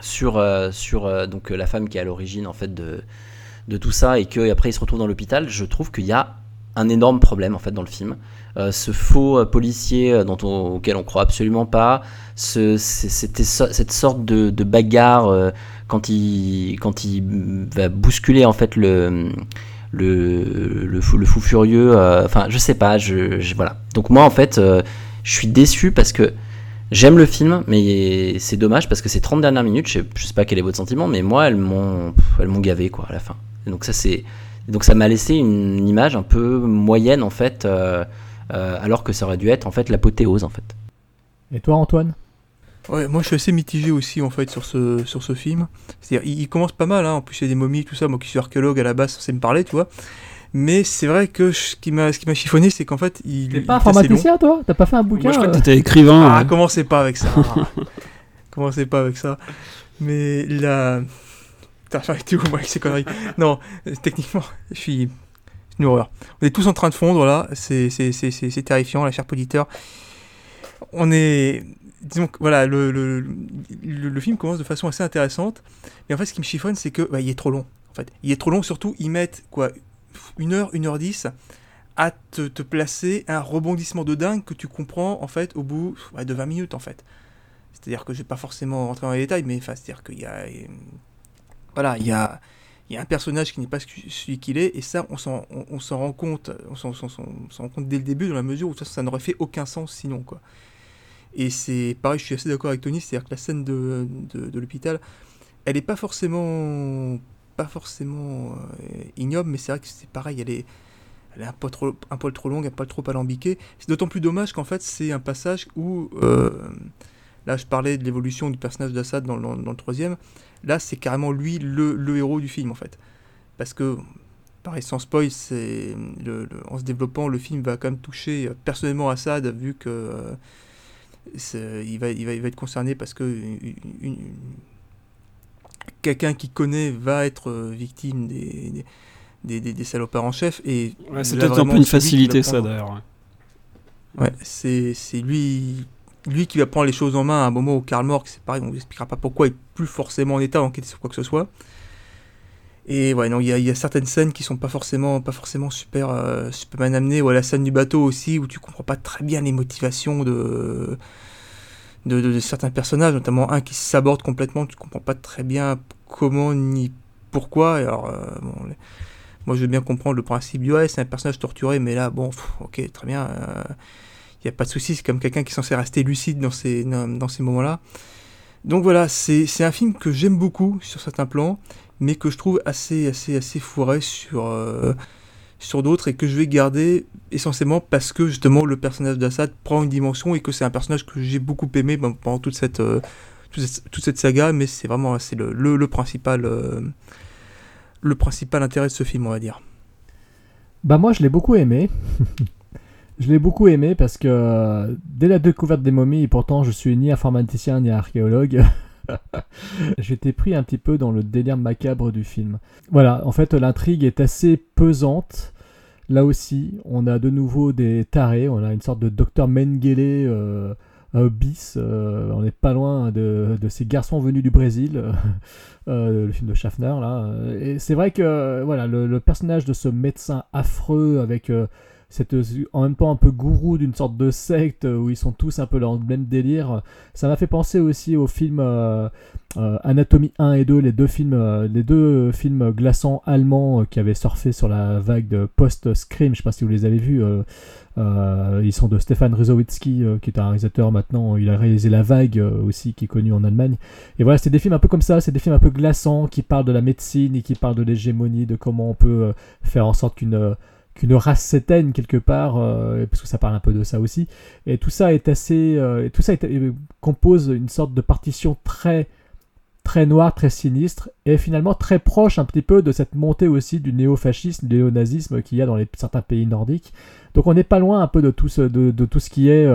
sur, euh, sur euh, donc, euh, la femme qui est à l'origine en fait de, de tout ça, et qu'après il se retrouve dans l'hôpital, je trouve qu'il y a un énorme problème en fait dans le film. Euh, ce faux euh, policier euh, dont on- auquel on croit absolument pas, ce, cette sorte de, bagarre quand il quand il va bousculer en fait le le, fou, furieux. euh, Enfin, je sais pas. Je, voilà. Donc moi en fait, je suis déçu parce que J'aime le film, mais c'est dommage parce que ces 30 dernières minutes, je sais, sais pas quel est votre sentiment, mais moi, elles m'ont, elles m'ont gavé quoi à la fin. Et donc ça, c'est, donc ça m'a laissé une image un peu moyenne en fait, euh, euh, alors que ça aurait dû être en fait l'apothéose en fait. Et toi, Antoine? Ouais, moi je suis assez mitigé aussi en fait sur ce, sur ce film. C'est-à-dire, il, il commence pas mal, hein. en plus il y a des momies, tout ça, moi qui suis archéologue à la base, ça me parler, tu vois. Mais c'est vrai que je- ce qui m'a ce qui m'a chiffonné, c'est qu'en fait, il. T'es pas informaticien, toi? T'as pas fait un bouquin Moi, je crois que euh t'étais écrivain. Ah, commencez pas avec ça. commencez pas avec ça. Mais la. Putain, j'arrête tout, moi, avec ces conneries. Non, euh, techniquement, je suis. Une horreur. On est tous en train de fondre là, c'est terrifiant, la chère auditeur. On est. Disons que voilà, le, film commence de façon assez intéressante. Mais en fait, ce qui me chiffonne, c'est que bah, il est trop long. En fait, il est trop long, surtout, ils mettent quoi Une heure, une heure dix à te, placer un rebondissement de dingue que tu comprends en fait au bout de 20 minutes en fait. C'est-à-dire que je vais pas forcément rentrer dans les détails, mais enfin, c'est-à-dire qu'il y a. Voilà, il y a, y a un personnage qui n'est pas celui qu'il est, et ça, on s'en on, rend compte, rend compte dès le début, dans la mesure où ça, ça n'aurait fait aucun sens sinon, quoi. Et c'est pareil, je suis assez d'accord avec Tony, c'est-à-dire que la scène de, de, l'hôpital, elle est pas forcément, pas forcément euh, ignoble, mais c'est vrai que c'est pareil, elle est, elle est un, peu trop, un poil trop longue, un poil trop alambiquée. C'est d'autant plus dommage qu'en fait, c'est un passage où, euh, là, je parlais de l'évolution du personnage d'Assad dans, le- dans le troisième, là, c'est carrément lui le, le héros du film, en fait. Parce que, pareil, sans spoil, c'est le, le- en se développant, le film va quand même toucher euh, personnellement Assad, vu que euh, il, va, il, va, il va être concerné parce que une- une- une- quelqu'un qui connaît va être euh, victime des, des, des, des salopards en chef. Et Ouais, c'est peut-être un peu une facilité, ça, d'ailleurs. ouais. Ouais, c'est lui, lui qui va prendre les choses en main à un moment où Karl Marx, c'est pareil, on vous expliquera pas pourquoi est plus forcément en état d'enquêter sur quoi que ce soit. Et ouais, non, il y a, certaines scènes qui sont pas forcément, pas forcément super, euh, super bien amenées. Ouais, la scène du bateau aussi, où tu comprends pas très bien les motivations de, de, certains personnages, notamment un qui s'aborde complètement, tu comprends pas très bien comment ni pourquoi. Alors, euh, moi je veux bien comprendre le principe du ouais, c'est un personnage torturé, mais là, bon, ok, très bien. Il n'y a pas de souci, c'est comme quelqu'un qui est censé rester lucide dans ces, dans, ces moments-là. Donc voilà, c'est un film que j'aime beaucoup sur certains plans, mais que je trouve assez, assez, assez fourré sur, euh, sur d'autres et que je vais garder essentiellement parce que justement le personnage d'Assad prend une dimension et que c'est un personnage que j'ai beaucoup aimé ben, pendant toute cette, euh, toute saga, mais c'est vraiment le, le principal, euh, le principal intérêt de ce film, on va dire. Bah moi je l'ai beaucoup aimé. je l'ai beaucoup aimé parce que euh, dès la découverte des momies, et pourtant je suis ni informaticien ni archéologue, j'étais pris un petit peu dans le délire macabre du film. Voilà, en fait l'intrigue est assez pesante. Là aussi, on a de nouveau des tarés, on a une sorte de docteur Mengele euh, euh, bis, on n'est pas loin de, ces garçons venus du Brésil, le film de Schaffner là. Et c'est vrai que voilà, le, personnage de ce médecin affreux avec cette, en même temps un peu gourou d'une sorte de secte où ils sont tous un peu dans le même délire. Ça m'a fait penser aussi au film euh, euh, Anatomie 1 et 2, les deux films, euh, les deux films glaçants allemands qui avaient surfé sur la vague de post-scream. Je sais pas si vous les avez vus. ils sont de Stefan Ryzowitzki, qui est un réalisateur maintenant. Il a réalisé La Vague aussi, qui est connu en Allemagne. Et voilà, c'est des films un peu comme ça. C'est des films un peu glaçants qui parlent de la médecine et qui parlent de l'hégémonie, de comment on peut faire en sorte qu'une qu'une race s'éteigne quelque part, euh, parce que ça parle un peu de ça aussi. Et tout ça est assez, euh, et tout ça euh, compose une sorte de partition très très noire, très sinistre, et finalement très proche un petit peu de cette montée aussi du néofascisme, du néonazisme qu'il y a dans certains pays nordiques. Donc on n'est pas loin un peu de tout ce, de, de tout ce qui est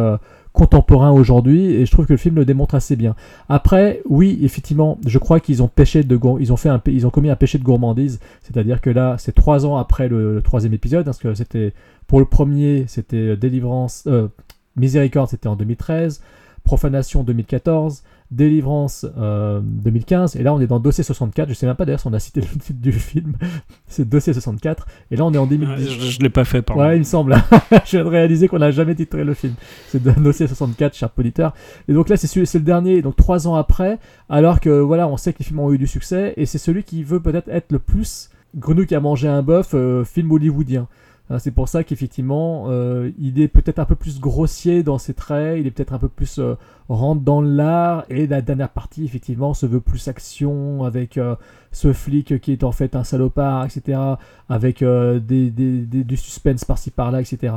contemporain aujourd'hui et je trouve que le film le démontre assez bien. Après, oui, effectivement, je crois qu'ils ont péché de ils ont fait ils commis un péché de gourmandise, c'est-à-dire que là, c'est trois ans après le, troisième épisode, parce que c'était pour le premier, c'était délivrance, euh, miséricorde, c'était en 2013, profanation 2014. Délivrance 2015, euh, et là on est dans Dossier 64, je sais même pas d'ailleurs si on a cité le titre du film, c'est Dossier 64, et là on est en 2010. je, l'ai pas fait, pardon. Ouais, il me semble, je viens de réaliser qu'on n'a jamais titré le film, c'est Dossier 64, cher poditeur, et donc là c'est le dernier, donc trois ans après, alors que voilà, on sait que les films ont eu du succès, et c'est celui qui veut peut-être être le plus Grenouille qui a mangé un bœuf, euh, film hollywoodien. Hein, c'est pour ça qu'effectivement, euh, il est peut-être un peu plus grossier dans ses traits, il est peut-être un peu plus euh, rentre dans l'art, et la dernière partie, effectivement, se veut plus action, avec euh, ce flic qui est en fait un salopard, etc., avec des, du suspense par-ci par-là, etc.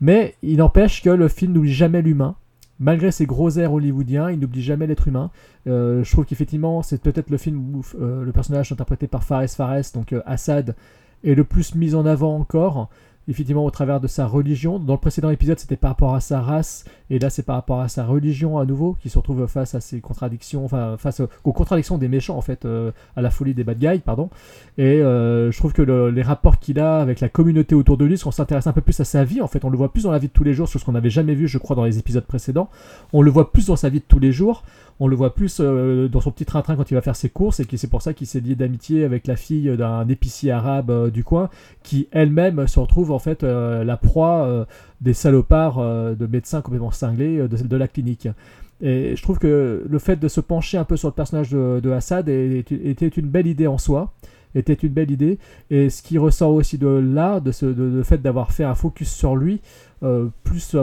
Mais il n'empêche que le film n'oublie jamais l'humain, malgré ses gros airs hollywoodiens, il n'oublie jamais l'être humain. je trouve qu'effectivement, c'est peut-être le film où le personnage interprété par Fares Fares, donc Assad, est le plus mis en avant encore effectivement au travers de sa religion. Dans le précédent épisode, c'était par rapport à sa race, et là, c'est par rapport à sa religion à nouveau, qui se retrouve face à ces contradictions, enfin, face aux contradictions des méchants, en fait, euh, à la folie des bad guys, pardon. Et euh, je trouve que les rapports qu'il a avec la communauté autour de lui, si on s'intéresse un peu plus à sa vie, en fait, on le voit plus dans la vie de tous les jours, ce qu'on n'avait jamais vu, je crois, dans les épisodes précédents. On le voit plus dans sa vie de tous les jours on le voit plus euh, dans son petit train-train quand il va faire ses courses et c'est pour ça qu'il s'est lié d'amitié avec la fille d'un épicier arabe euh, du coin qui elle-même se retrouve en fait euh, la proie des salopards de médecins complètement cinglés de, la clinique. Et je trouve que le fait de se pencher un peu sur le personnage de, Assad était une belle idée en soi était une belle idée. Et ce qui ressort aussi de là, de ce de, fait d'avoir fait un focus sur lui, plus,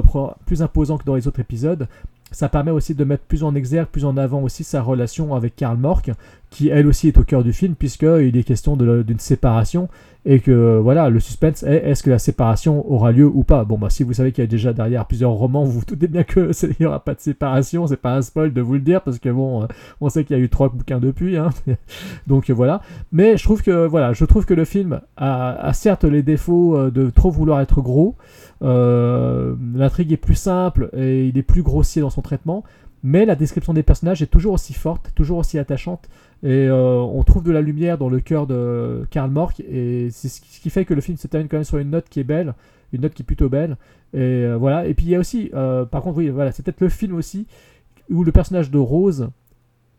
plus imposant que dans les autres épisodes, ça permet aussi de mettre plus en exergue, plus en avant aussi sa relation avec Karl Mork, qui elle aussi est au cœur du film, puisqu'il est question d'une séparation, et que voilà, le suspense est est-ce que la séparation aura lieu ou pas? Bon, bah si vous savez qu'il y a déjà derrière plusieurs romans, vous vous doutez bien qu'il n'y aura pas de séparation, c'est pas un spoil de vous le dire, parce que bon, euh, on sait qu'il y a eu trois bouquins depuis, hein. donc voilà. Mais je trouve que voilà, je trouve que le film a, a certes les défauts euh, de trop vouloir être gros, l'intrigue est plus simple et il est plus grossier dans son traitement, mais la description des personnages est toujours aussi forte, toujours aussi attachante, et euh, on trouve de la lumière dans le cœur de Karl Mork, et c'est ce qui fait que le film se termine quand même sur une note qui est belle, une note qui est plutôt belle, et euh, voilà. Et puis il y a aussi, par contre, oui, voilà, c'est peut-être le film aussi où le personnage de Rose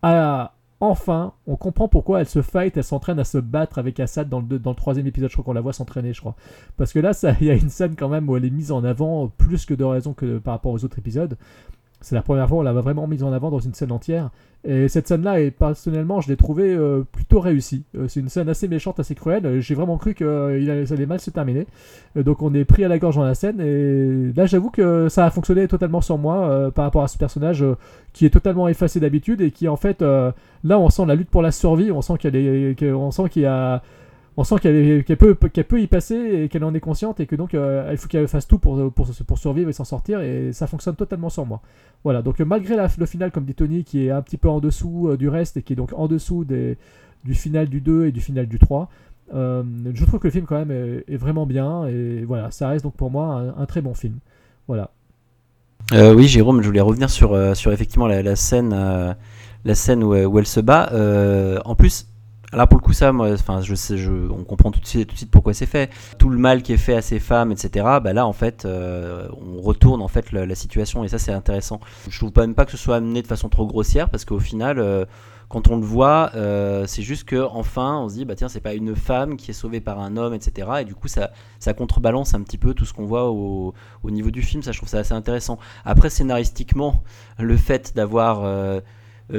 a enfin, on comprend pourquoi elle se fight, elle s'entraîne à se battre avec Assad dans le, troisième épisode. Je crois qu'on la voit s'entraîner, je crois. Parce que là, il y a une scène quand même où elle est mise en avant plus que de raison que par rapport aux autres épisodes. C'est la première fois où on l'a vraiment mise en avant dans une scène entière. Et cette scène-là, personnellement, je l'ai trouvée euh, plutôt réussie. Euh, c'est une scène assez méchante, assez cruelle. J'ai vraiment cru que ça allait mal se terminer. Euh, donc on est pris à la gorge dans la scène. Et là, j'avoue que ça a fonctionné totalement sur moi par rapport à ce personnage qui est totalement effacé d'habitude et qui, en fait, là, on sent la lutte pour la survie. On sent est, on sent qu'il a on sent qu'elle peut, peut, y passer et qu'elle en est consciente et que donc il faut qu'elle fasse tout pour, pour, survivre et s'en sortir et ça fonctionne totalement sur moi. Voilà, donc malgré le final, comme dit Tony, qui est un petit peu en dessous euh, du reste et qui est donc en dessous des, du final du 2 et du final du 3, euh, je trouve que le film quand même est, vraiment bien et voilà, ça reste donc pour moi un, très bon film. Voilà. Euh, oui, Jérôme, je voulais revenir sur, effectivement la, scène, la scène où, elle se bat. en plus, Là pour le coup ça, moi, enfin je sais, on comprend tout de suite, pourquoi c'est fait. Tout le mal qui est fait à ces femmes, etc. Bah là en fait, euh, on retourne en fait la, situation et ça c'est intéressant. Je trouve pas même pas que ce soit amené de façon trop grossière parce qu'au final, euh, quand on le voit, euh, c'est juste que enfin on se dit bah tiens c'est pas une femme qui est sauvée par un homme, etc. Et du coup ça, ça contrebalance un petit peu tout ce qu'on voit au, au niveau du film. Ça je trouve ça assez intéressant. Après scénaristiquement, le fait d'avoir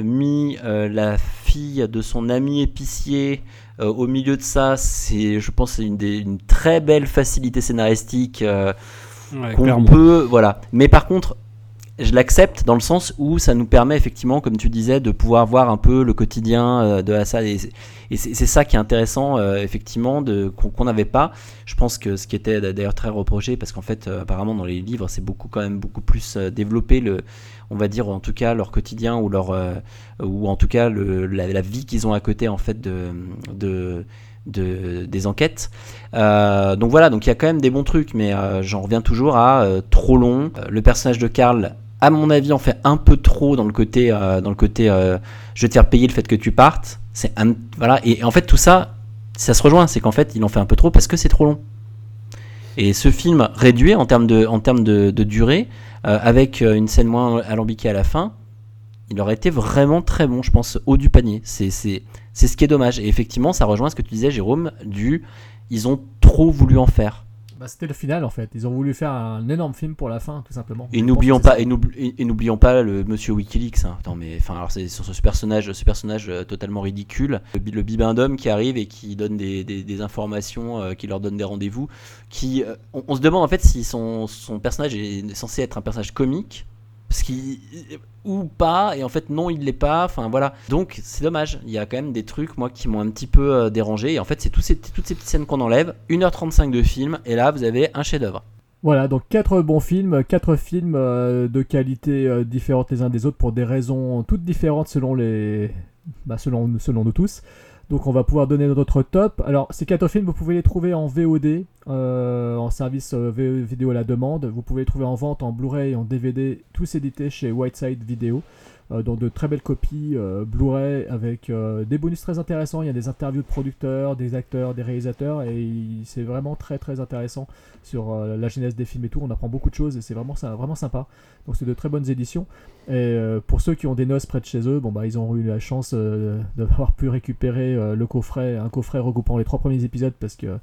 mis euh, la fille de son ami épicier euh, au milieu de ça, c'est, je pense, c'est une, des- une très belle facilité scénaristique euh, Ouais, qu'on peut, voilà. Mais par contre, je l'accepte dans le sens où ça nous permet effectivement, comme tu disais, de pouvoir voir un peu le quotidien euh, de Assad. Et, c'est- ça qui est intéressant, euh, effectivement, qu'on n'avait pas. Je pense que ce qui était d'ailleurs très reproché, parce qu'en fait, euh, apparemment, dans les livres, c'est beaucoup, quand même beaucoup plus euh, développé, le, on va dire, en tout cas, leur quotidien ou leur, ou en tout cas, la, vie qu'ils ont à côté, en fait, de, de, de- des enquêtes. Donc voilà, donc il y a quand même des bons trucs, mais j'en reviens toujours à trop long. Le personnage de Karl, à mon avis, en fait un peu trop dans le côté, euh, dans le côté, euh, je vais te faire payer le fait que tu partes. Voilà, et en fait tout ça, ça se rejoint, c'est qu'en fait il en fait un peu trop parce que c'est trop long. Et ce film réduit en termes de, en termes de, durée, euh, avec une scène moins alambiquée à la fin, il aurait été vraiment très bon, je pense, haut du panier. C'est ce qui est dommage. Et effectivement, ça rejoint ce que tu disais, Jérôme, du ils ont trop voulu en faire. Bah, c'était le final en fait. Ils ont voulu faire un énorme film pour la fin, tout simplement. Et n'oublions pas, et n'oubli- et- et n'oublions pas le monsieur WikiLeaks. hein. Attends, mais enfin, alors c'est sur ce personnage, ce personnage euh, totalement ridicule, le, le bibendum qui arrive et qui donne des, des- des informations, euh, qui leur donne des rendez-vous. Qui, euh, on, on se demande en fait si son, son personnage est censé être un personnage comique, parce qu'il ou pas, et en fait non, il l'est pas. Enfin voilà. Donc c'est dommage. Il y a quand même des trucs moi qui m'ont un petit peu euh, dérangé. Et en fait, c'est toutes ces petites scènes qu'on enlève. 1h35 de film, et là vous avez un chef-d'œuvre. Voilà, donc quatre bons films, quatre films euh, de qualité euh, différentes les uns des autres pour des raisons toutes différentes selon les, bah, selon, selon nous tous. Donc on va pouvoir donner notre top. Alors ces quatre films, vous pouvez les trouver en VOD, euh, en service euh, vidéo à la demande. Vous pouvez les trouver en vente en Blu-ray en DVD, tous édités chez Whiteside Video. Euh, donc de très belles copies euh, Blu-ray avec euh, des bonus très intéressants. Il y a des interviews de producteurs, des acteurs, des réalisateurs et c'est vraiment très très intéressant sur la genèse des films et tout. On apprend beaucoup de choses et c'est vraiment, vraiment sympa. Donc c'est de très bonnes éditions. Et pour ceux qui ont des noces près de chez eux, bon bah ils ont eu la chance d'avoir pu récupérer le coffret, un coffret regroupant les trois premiers épisodes parce que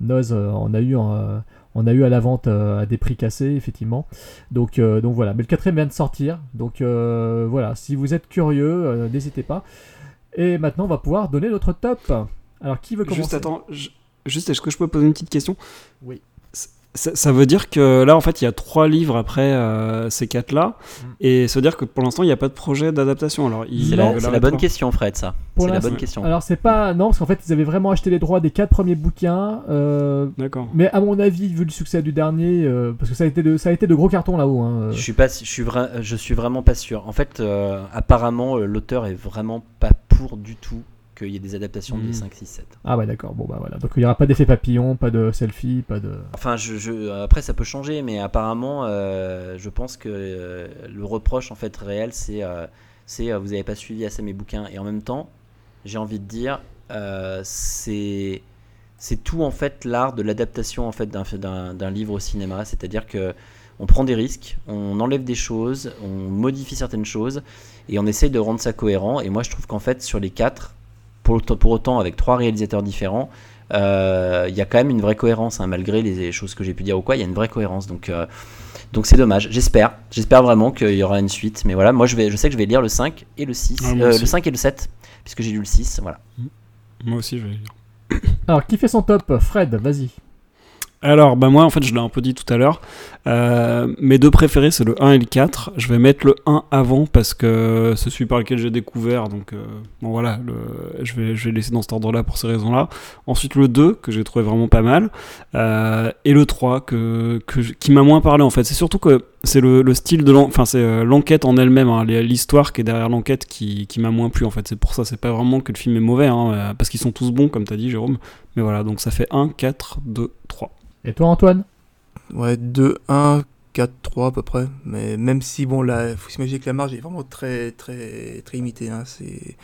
Noz on a eu euh, on a eu à la vente euh, à des prix cassés effectivement. Donc euh, donc voilà. Mais le quatrième vient de sortir. Donc euh, voilà. Si vous êtes curieux, n'hésitez pas. Et maintenant on va pouvoir donner notre top. Alors qui veut commencer? Juste attends, je- juste est-ce que je peux poser une petite question? Oui. Ça, ça veut dire que là, en fait, il y a trois livres après euh, ces quatre-là, Mm. et ça veut dire que pour l'instant, il n'y a pas de projet d'adaptation. Alors, il- C'est la, bonne question, Fred, ça. Pour C'est la bonne question. Alors c'est pas non parce qu'en fait ils avaient vraiment acheté les droits des quatre premiers bouquins. euh, D'accord. mais à mon avis vu le succès du dernier, euh, parce que ça a été de ça a été de gros cartons là-haut. hein, euh. Je suis pas, je suis vra- je suis vraiment pas sûr. En fait, euh, apparemment, l'auteur est vraiment pas pour du tout qu'il y ait des adaptations Mhm. des 5, 6, 7. Ah ouais d'accord bon bah voilà donc il y aura pas d'effet papillon, pas de selfie, pas de. Enfin, je, je- après, ça peut changer, mais apparemment, euh, je pense que euh, le reproche en fait réel, c'est, euh, c'est euh, vous avez pas suivi assez mes bouquins. Et en même temps, j'ai envie de dire, euh, c'est, c'est tout en fait l'art de l'adaptation en fait d'un livre au cinéma. C'est-à-dire que on prend des risques, on enlève des choses, on modifie certaines choses, et on essaye de rendre ça cohérent. Et moi, je trouve qu'en fait, sur les quatre, pour, autant- pour autant, avec trois réalisateurs différents, euh, il y a quand même une vraie cohérence, hein, malgré les choses que j'ai pu dire ou quoi, il y a une vraie cohérence. Donc, euh, donc c'est dommage. J'espère, j'espère vraiment qu'il y aura une suite. Mais voilà, moi je, vais, je sais que je vais lire le 5 et le 6, Ah, euh, le 5 et le 7, puisque j'ai lu le 6. Voilà. Moi aussi, je vais lire. Alors qui fait son top? Fred, vas-y. Alors, bah moi, en fait, je l'ai un peu dit tout à l'heure. Euh, mes deux préférés, c'est le 1 et le 4. Je vais mettre le 1 avant parce que c'est celui par lequel j'ai découvert. Donc, euh, bon, voilà, je, vais, je laisser dans cet ordre-là pour ces raisons-là. Ensuite, le 2, que j'ai trouvé vraiment pas mal. Euh, et le 3, que, qui m'a moins parlé, en fait. C'est surtout que c'est le, le style de l'enquête en elle-même, hein, l'histoire qui est derrière l'enquête qui, qui m'a moins plu, en fait. C'est pour ça, c'est pas vraiment que le film est mauvais, hein, parce qu'ils sont tous bons, comme t'as dit, Jérôme. Mais voilà, donc ça fait 1, 4, 2, 3. Et toi Antoine? Ouais, 2, 1, 4, 3 à peu près. Mais même si, bon, là, faut s'imaginer que la marge est vraiment très, très, très limitée. Hein. C'est...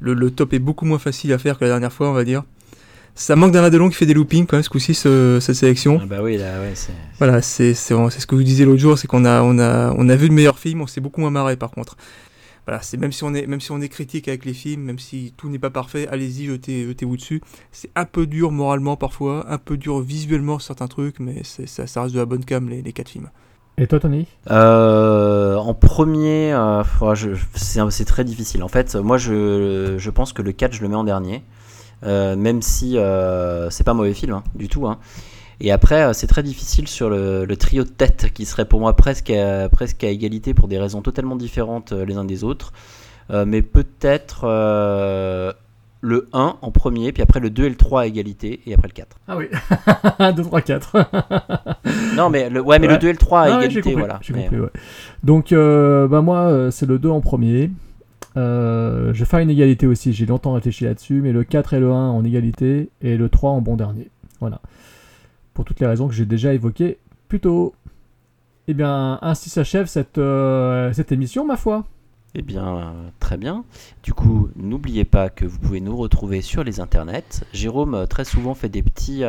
le, le top est beaucoup moins facile à faire que la dernière fois, on va dire. Ça manque d'un Adelon qui fait des loopings quand même ce coup-ci, ce- cette sélection. Ah bah oui, là, ouais, c'est. Voilà, c'est c'est c'est ce que vous disiez l'autre jour, c'est qu'on a, on a, on a vu de meilleurs films, on s'est beaucoup moins marré par contre. Voilà, c'est même si on est, même si on est critique avec les films, même si tout n'est pas parfait, allez-y, jetez, jetez-vous dessus. C'est un peu dur moralement parfois, un peu dur visuellement certains trucs, mais c'est- ça, ça reste de la bonne cam les, les quatre films. Et toi, Tony? Euh, en premier, euh, c'est très difficile. En fait, moi, je, je pense que le 4, je le mets en dernier. Euh, même si euh, c'est pas un mauvais film, hein, du tout. hein. Et après, euh, c'est très difficile sur le, le trio de tête, qui serait pour moi presque à, presque à égalité pour des raisons totalement différentes euh, les uns des autres. Euh, mais peut-être euh, le 1 en premier, puis après le 2 et le 3 à égalité, et après le 4. Ah oui 1, 2, 3, 4. Non, mais le, ouais, mais le 2 et le 3 à Ah égalité, compris, voilà. J'ai Mais- compris, ouais. Donc, euh, bah moi, c'est le 2 en premier. Je vais faire une égalité aussi, j'ai longtemps réfléchi là-dessus, mais le 4 et le 1 en égalité, et le 3 en bon dernier. Voilà. Pour toutes les raisons que j'ai déjà évoquées plus tôt. Eh bien, ainsi s'achève cette, euh, émission, ma foi. Eh bien, euh, très bien. Du coup, n'oubliez pas que vous pouvez nous retrouver sur les internets. Jérôme euh, très souvent fait des petits,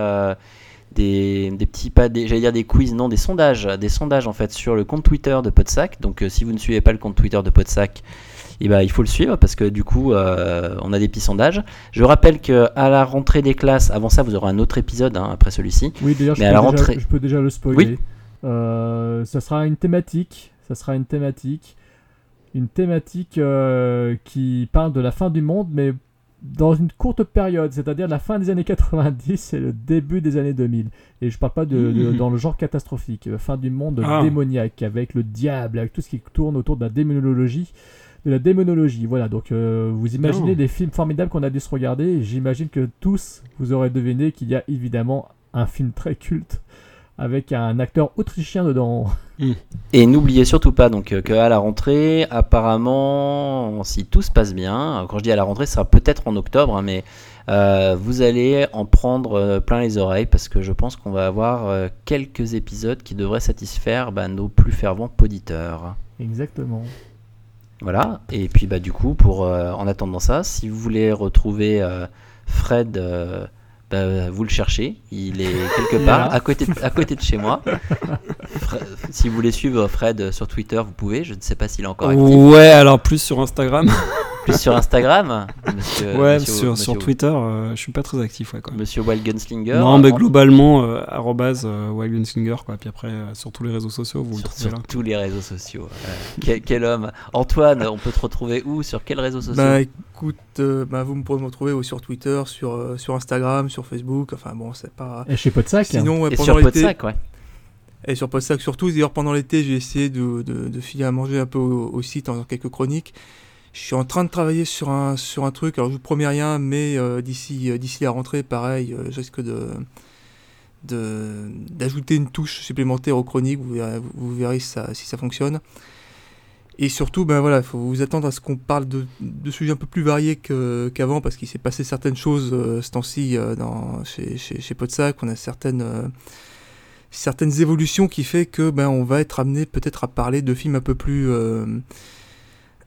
des, petits pas, des- j'allais dire des quiz, non, des sondages, des sondages en fait sur le compte Twitter de Podsac. Donc, si vous ne suivez pas le compte Twitter de Podsac, eh ben, il faut le suivre parce que du coup, euh, on a des petits sondages. Je rappelle que à la rentrée des classes, avant ça, vous aurez un autre épisode hein, après celui-ci. Oui, d'ailleurs, je, Mais peux déjà- rentrée, je peux déjà le spoiler. Oui. Euh, ça sera une thématique. Ça sera une thématique. Une thématique euh, qui parle de la fin du monde, mais dans une courte période, c'est-à-dire la fin des années 90 et le début des années 2000. Et je parle pas de, de- Mhm. dans le genre catastrophique, fin du monde Ah. démoniaque, avec le diable, avec tout ce qui tourne autour de la démonologie. De la démonologie, voilà. Donc, euh, vous imaginez Oh. des films formidables qu'on a dû se regarder. J'imagine que tous, vous aurez deviné qu'il y a évidemment un film très culte avec un acteur autrichien dedans. Et n'oubliez surtout pas donc qu'à la rentrée, apparemment, si tout se passe bien, quand je dis à la rentrée, ce sera peut-être en octobre, hein, mais euh, vous allez en prendre euh, plein les oreilles parce que je pense qu'on va avoir euh, quelques épisodes qui devraient satisfaire bah, nos plus fervents auditeurs. Exactement. Voilà. Et puis bah du coup, pour euh, en attendant ça, si vous voulez retrouver euh, Fred, euh, bah, vous le cherchez. Il est quelque part à côté, de, à côté de chez moi. Si vous voulez suivre Fred sur Twitter, vous pouvez. Je ne sais pas s'il est encore actif. Ouais, alors plus sur Instagram. Plus sur Instagram, monsieur, ouais, monsieur- sur, monsieur- sur Twitter, euh, je suis pas très actif, ouais, quoi. Monsieur Wild Gunslinger. Non, mais En- globalement, euh, arrobase, euh, Wild Gunslinger, quoi. Puis après, euh, sur tous les réseaux sociaux, vous le sur, trouvez sur là. tous les réseaux sociaux. Euh, quel, quel homme. Antoine, on peut te retrouver où? Sur quels réseaux sociaux? Bah écoute, euh, bah, vous me pourrez me retrouver sur Twitter, sur, euh, sur Instagram, sur Facebook, enfin bon, c'est pas... Et chez Podsac Sinon, ouais, Et pendant sur l'été... Podsac, ouais. Et sur Podsac surtout, d'ailleurs pendant l'été, j'ai essayé de, de, de filer à manger un peu au, au site en quelques chroniques. Je suis en train de travailler sur un, sur un truc, alors je vous promets rien, mais euh, d'ici euh, d'ici la rentrée, pareil, euh, je risque de d'ajouter une touche supplémentaire aux chroniques, vous verrez, si, ça, si ça fonctionne. Et surtout, ben voilà, il faut vous attendre à ce qu'on parle de, de sujets un peu plus variés qu'avant, parce qu'il s'est passé certaines choses ce temps-ci chez, chez, chez Podsac, on a certaines, certaines évolutions qui fait que ben, on va être amené peut-être à parler de films un peu plus...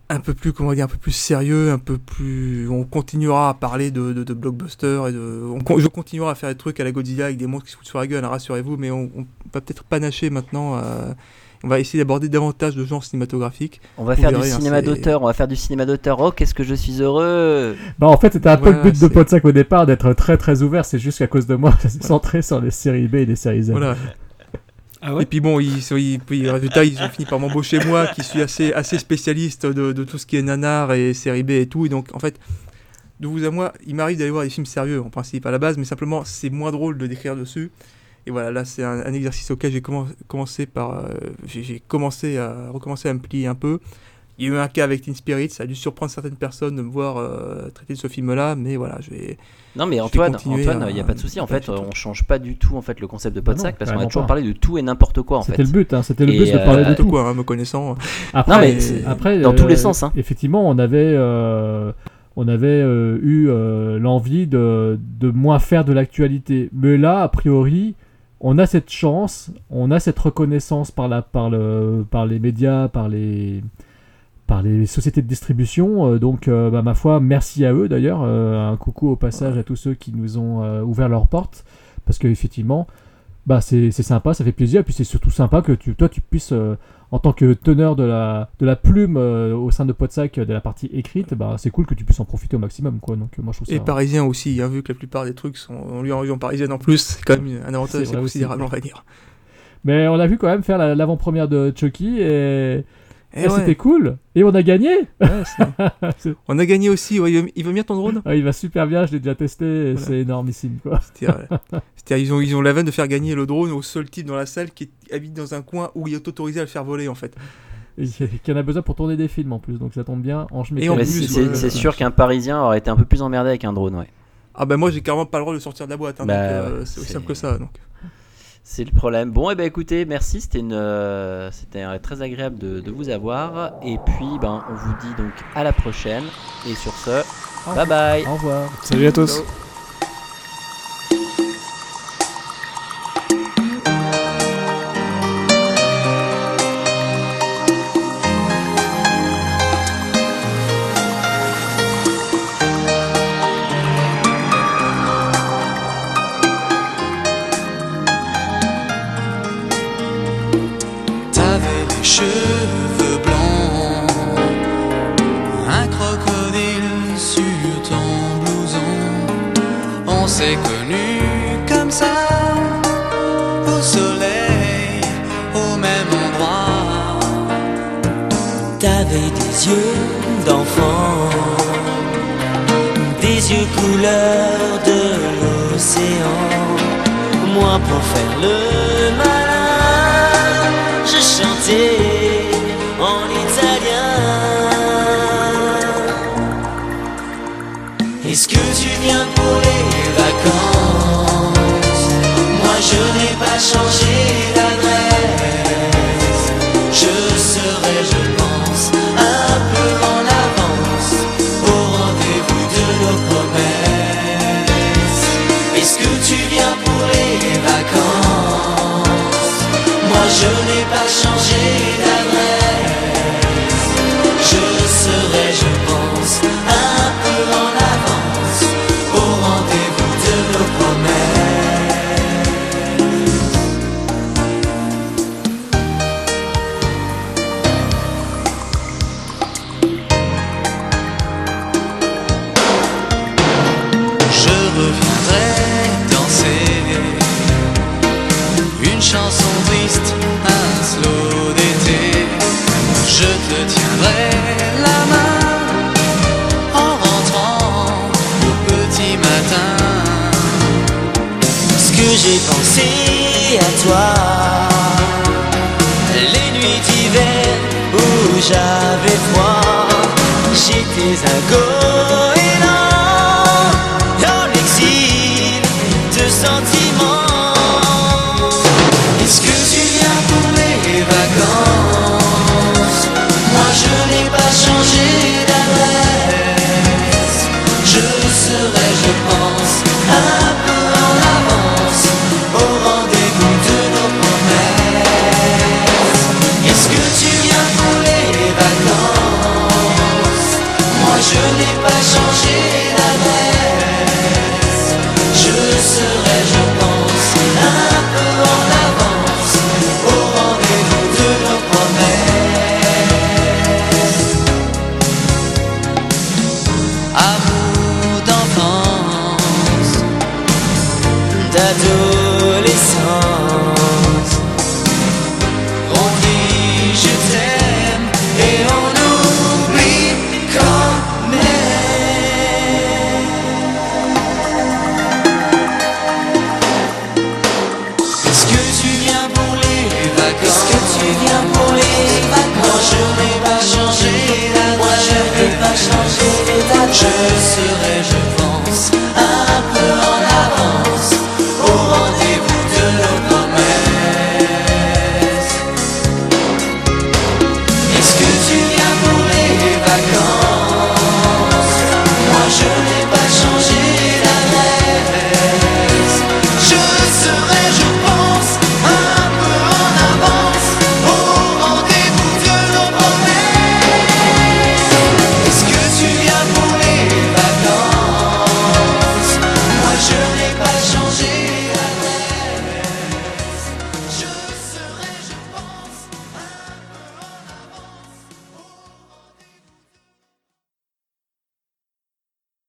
un peu plus comment dire un peu plus sérieux un peu plus on continuera à parler de, de, de blockbusters et de on, je continuerai à faire des trucs à la Godzilla avec des monstres qui se foutent sur la gueule hein, rassurez-vous mais on, on va peut-être panacher maintenant euh, on va essayer d'aborder davantage de genres cinématographiques. On va Vous faire du verrez, hein, cinéma c'est- d'auteur, on va faire du cinéma d'auteur. Oh, qu'est-ce que je suis heureux. Bah en fait c'était un peu le but de c'est- Podsac au départ d'être très très ouvert, c'est juste qu'à cause de moi ça s'est centré sur les séries B et les séries Z. voilà Ah Et puis bon, ils, ils, puis, résultat, ils ont fini par m'embaucher moi, qui suis assez, assez spécialiste de, tout ce qui est nanar et série B et tout. Et donc, en fait, de vous à moi, il m'arrive d'aller voir des films sérieux en principe à la base, mais simplement c'est moins drôle de décrire dessus. Et voilà, là c'est un, exercice auquel j'ai commen- commencé par, euh, j'ai commencé à recommencer à me plier un peu. Il y a eu un cas avec Teen Spirit, ça a dû surprendre certaines personnes de me voir euh, traiter de ce film-là, mais voilà, je vais. Non mais Antoine, il n'y a pas de souci. En fait, on change pas du tout en fait le concept de Podsac non, parce qu'on a toujours pas. parlé de tout et n'importe quoi en fait. C'était le but, hein, c'était le Et, but de parler euh, de Tout tout. quoi, hein, me connaissant. Après, Non, mais c'est après, dans euh, tous les sens, hein. Effectivement, on avait, euh, on avait euh, eu euh, l'envie de, de moins faire de l'actualité. Mais là, a priori, on a cette chance, on a cette reconnaissance par, la, par, le, par les médias, par les, par les sociétés de distribution. Euh, donc, euh, bah, ma foi, merci à eux d'ailleurs. Euh, un coucou au passage à tous ceux qui nous ont ouvert leurs portes. Parce qu'effectivement, bah, c'est sympa, ça fait plaisir. Et puis c'est surtout sympa que tu, toi, tu puisses, euh, en tant que teneur de la, de la plume euh, au sein de Podsac, de la partie écrite, bah, c'est cool que tu puisses en profiter au maximum. Quoi. Donc, moi, je trouve Et parisien aussi, hein, vu que la plupart des trucs sont en lui en région parisienne en plus, c'est quand même un avantage considérable, on va dire. Mais on a vu quand même faire la- l'avant-première de Chucky et, et ouais. c'était cool. Et on a gagné. On a gagné aussi, ouais, il va- bien ton drone? Ah, il va super bien, je l'ai déjà testé, Voilà. c'est énormissime quoi. C'est-à-dire, euh, c'est-à-dire, ils ont, ils ont la veine de faire gagner le drone au seul type dans la salle qui habite dans un coin où il est autorisé à le faire voler en fait. Et qui en a besoin pour tourner des films en plus, donc ça tombe bien. En c'est sûr qu'un Parisien aurait été un peu plus emmerdé avec un drone, ouais. Ah bah moi j'ai carrément pas le droit de sortir de la boîte, hein, Bah, donc, euh, c'est aussi simple que ça. Donc. C'est le problème. Bon, et ben écoutez, merci, c'était une, euh, c'était euh, très agréable de, de vous avoir. Et puis, ben, on vous dit donc à la prochaine. Et sur ce, bye bye. Au revoir. Salut à tous. Yeux d'enfant, des yeux couleur de l'océan. Moi pour faire le malin, je chantais en italien. Est-ce que tu viens pour les vacances? Moi je n'ai pas changé à toi, les nuits d'hiver où j'avais froid, j'étais un goéland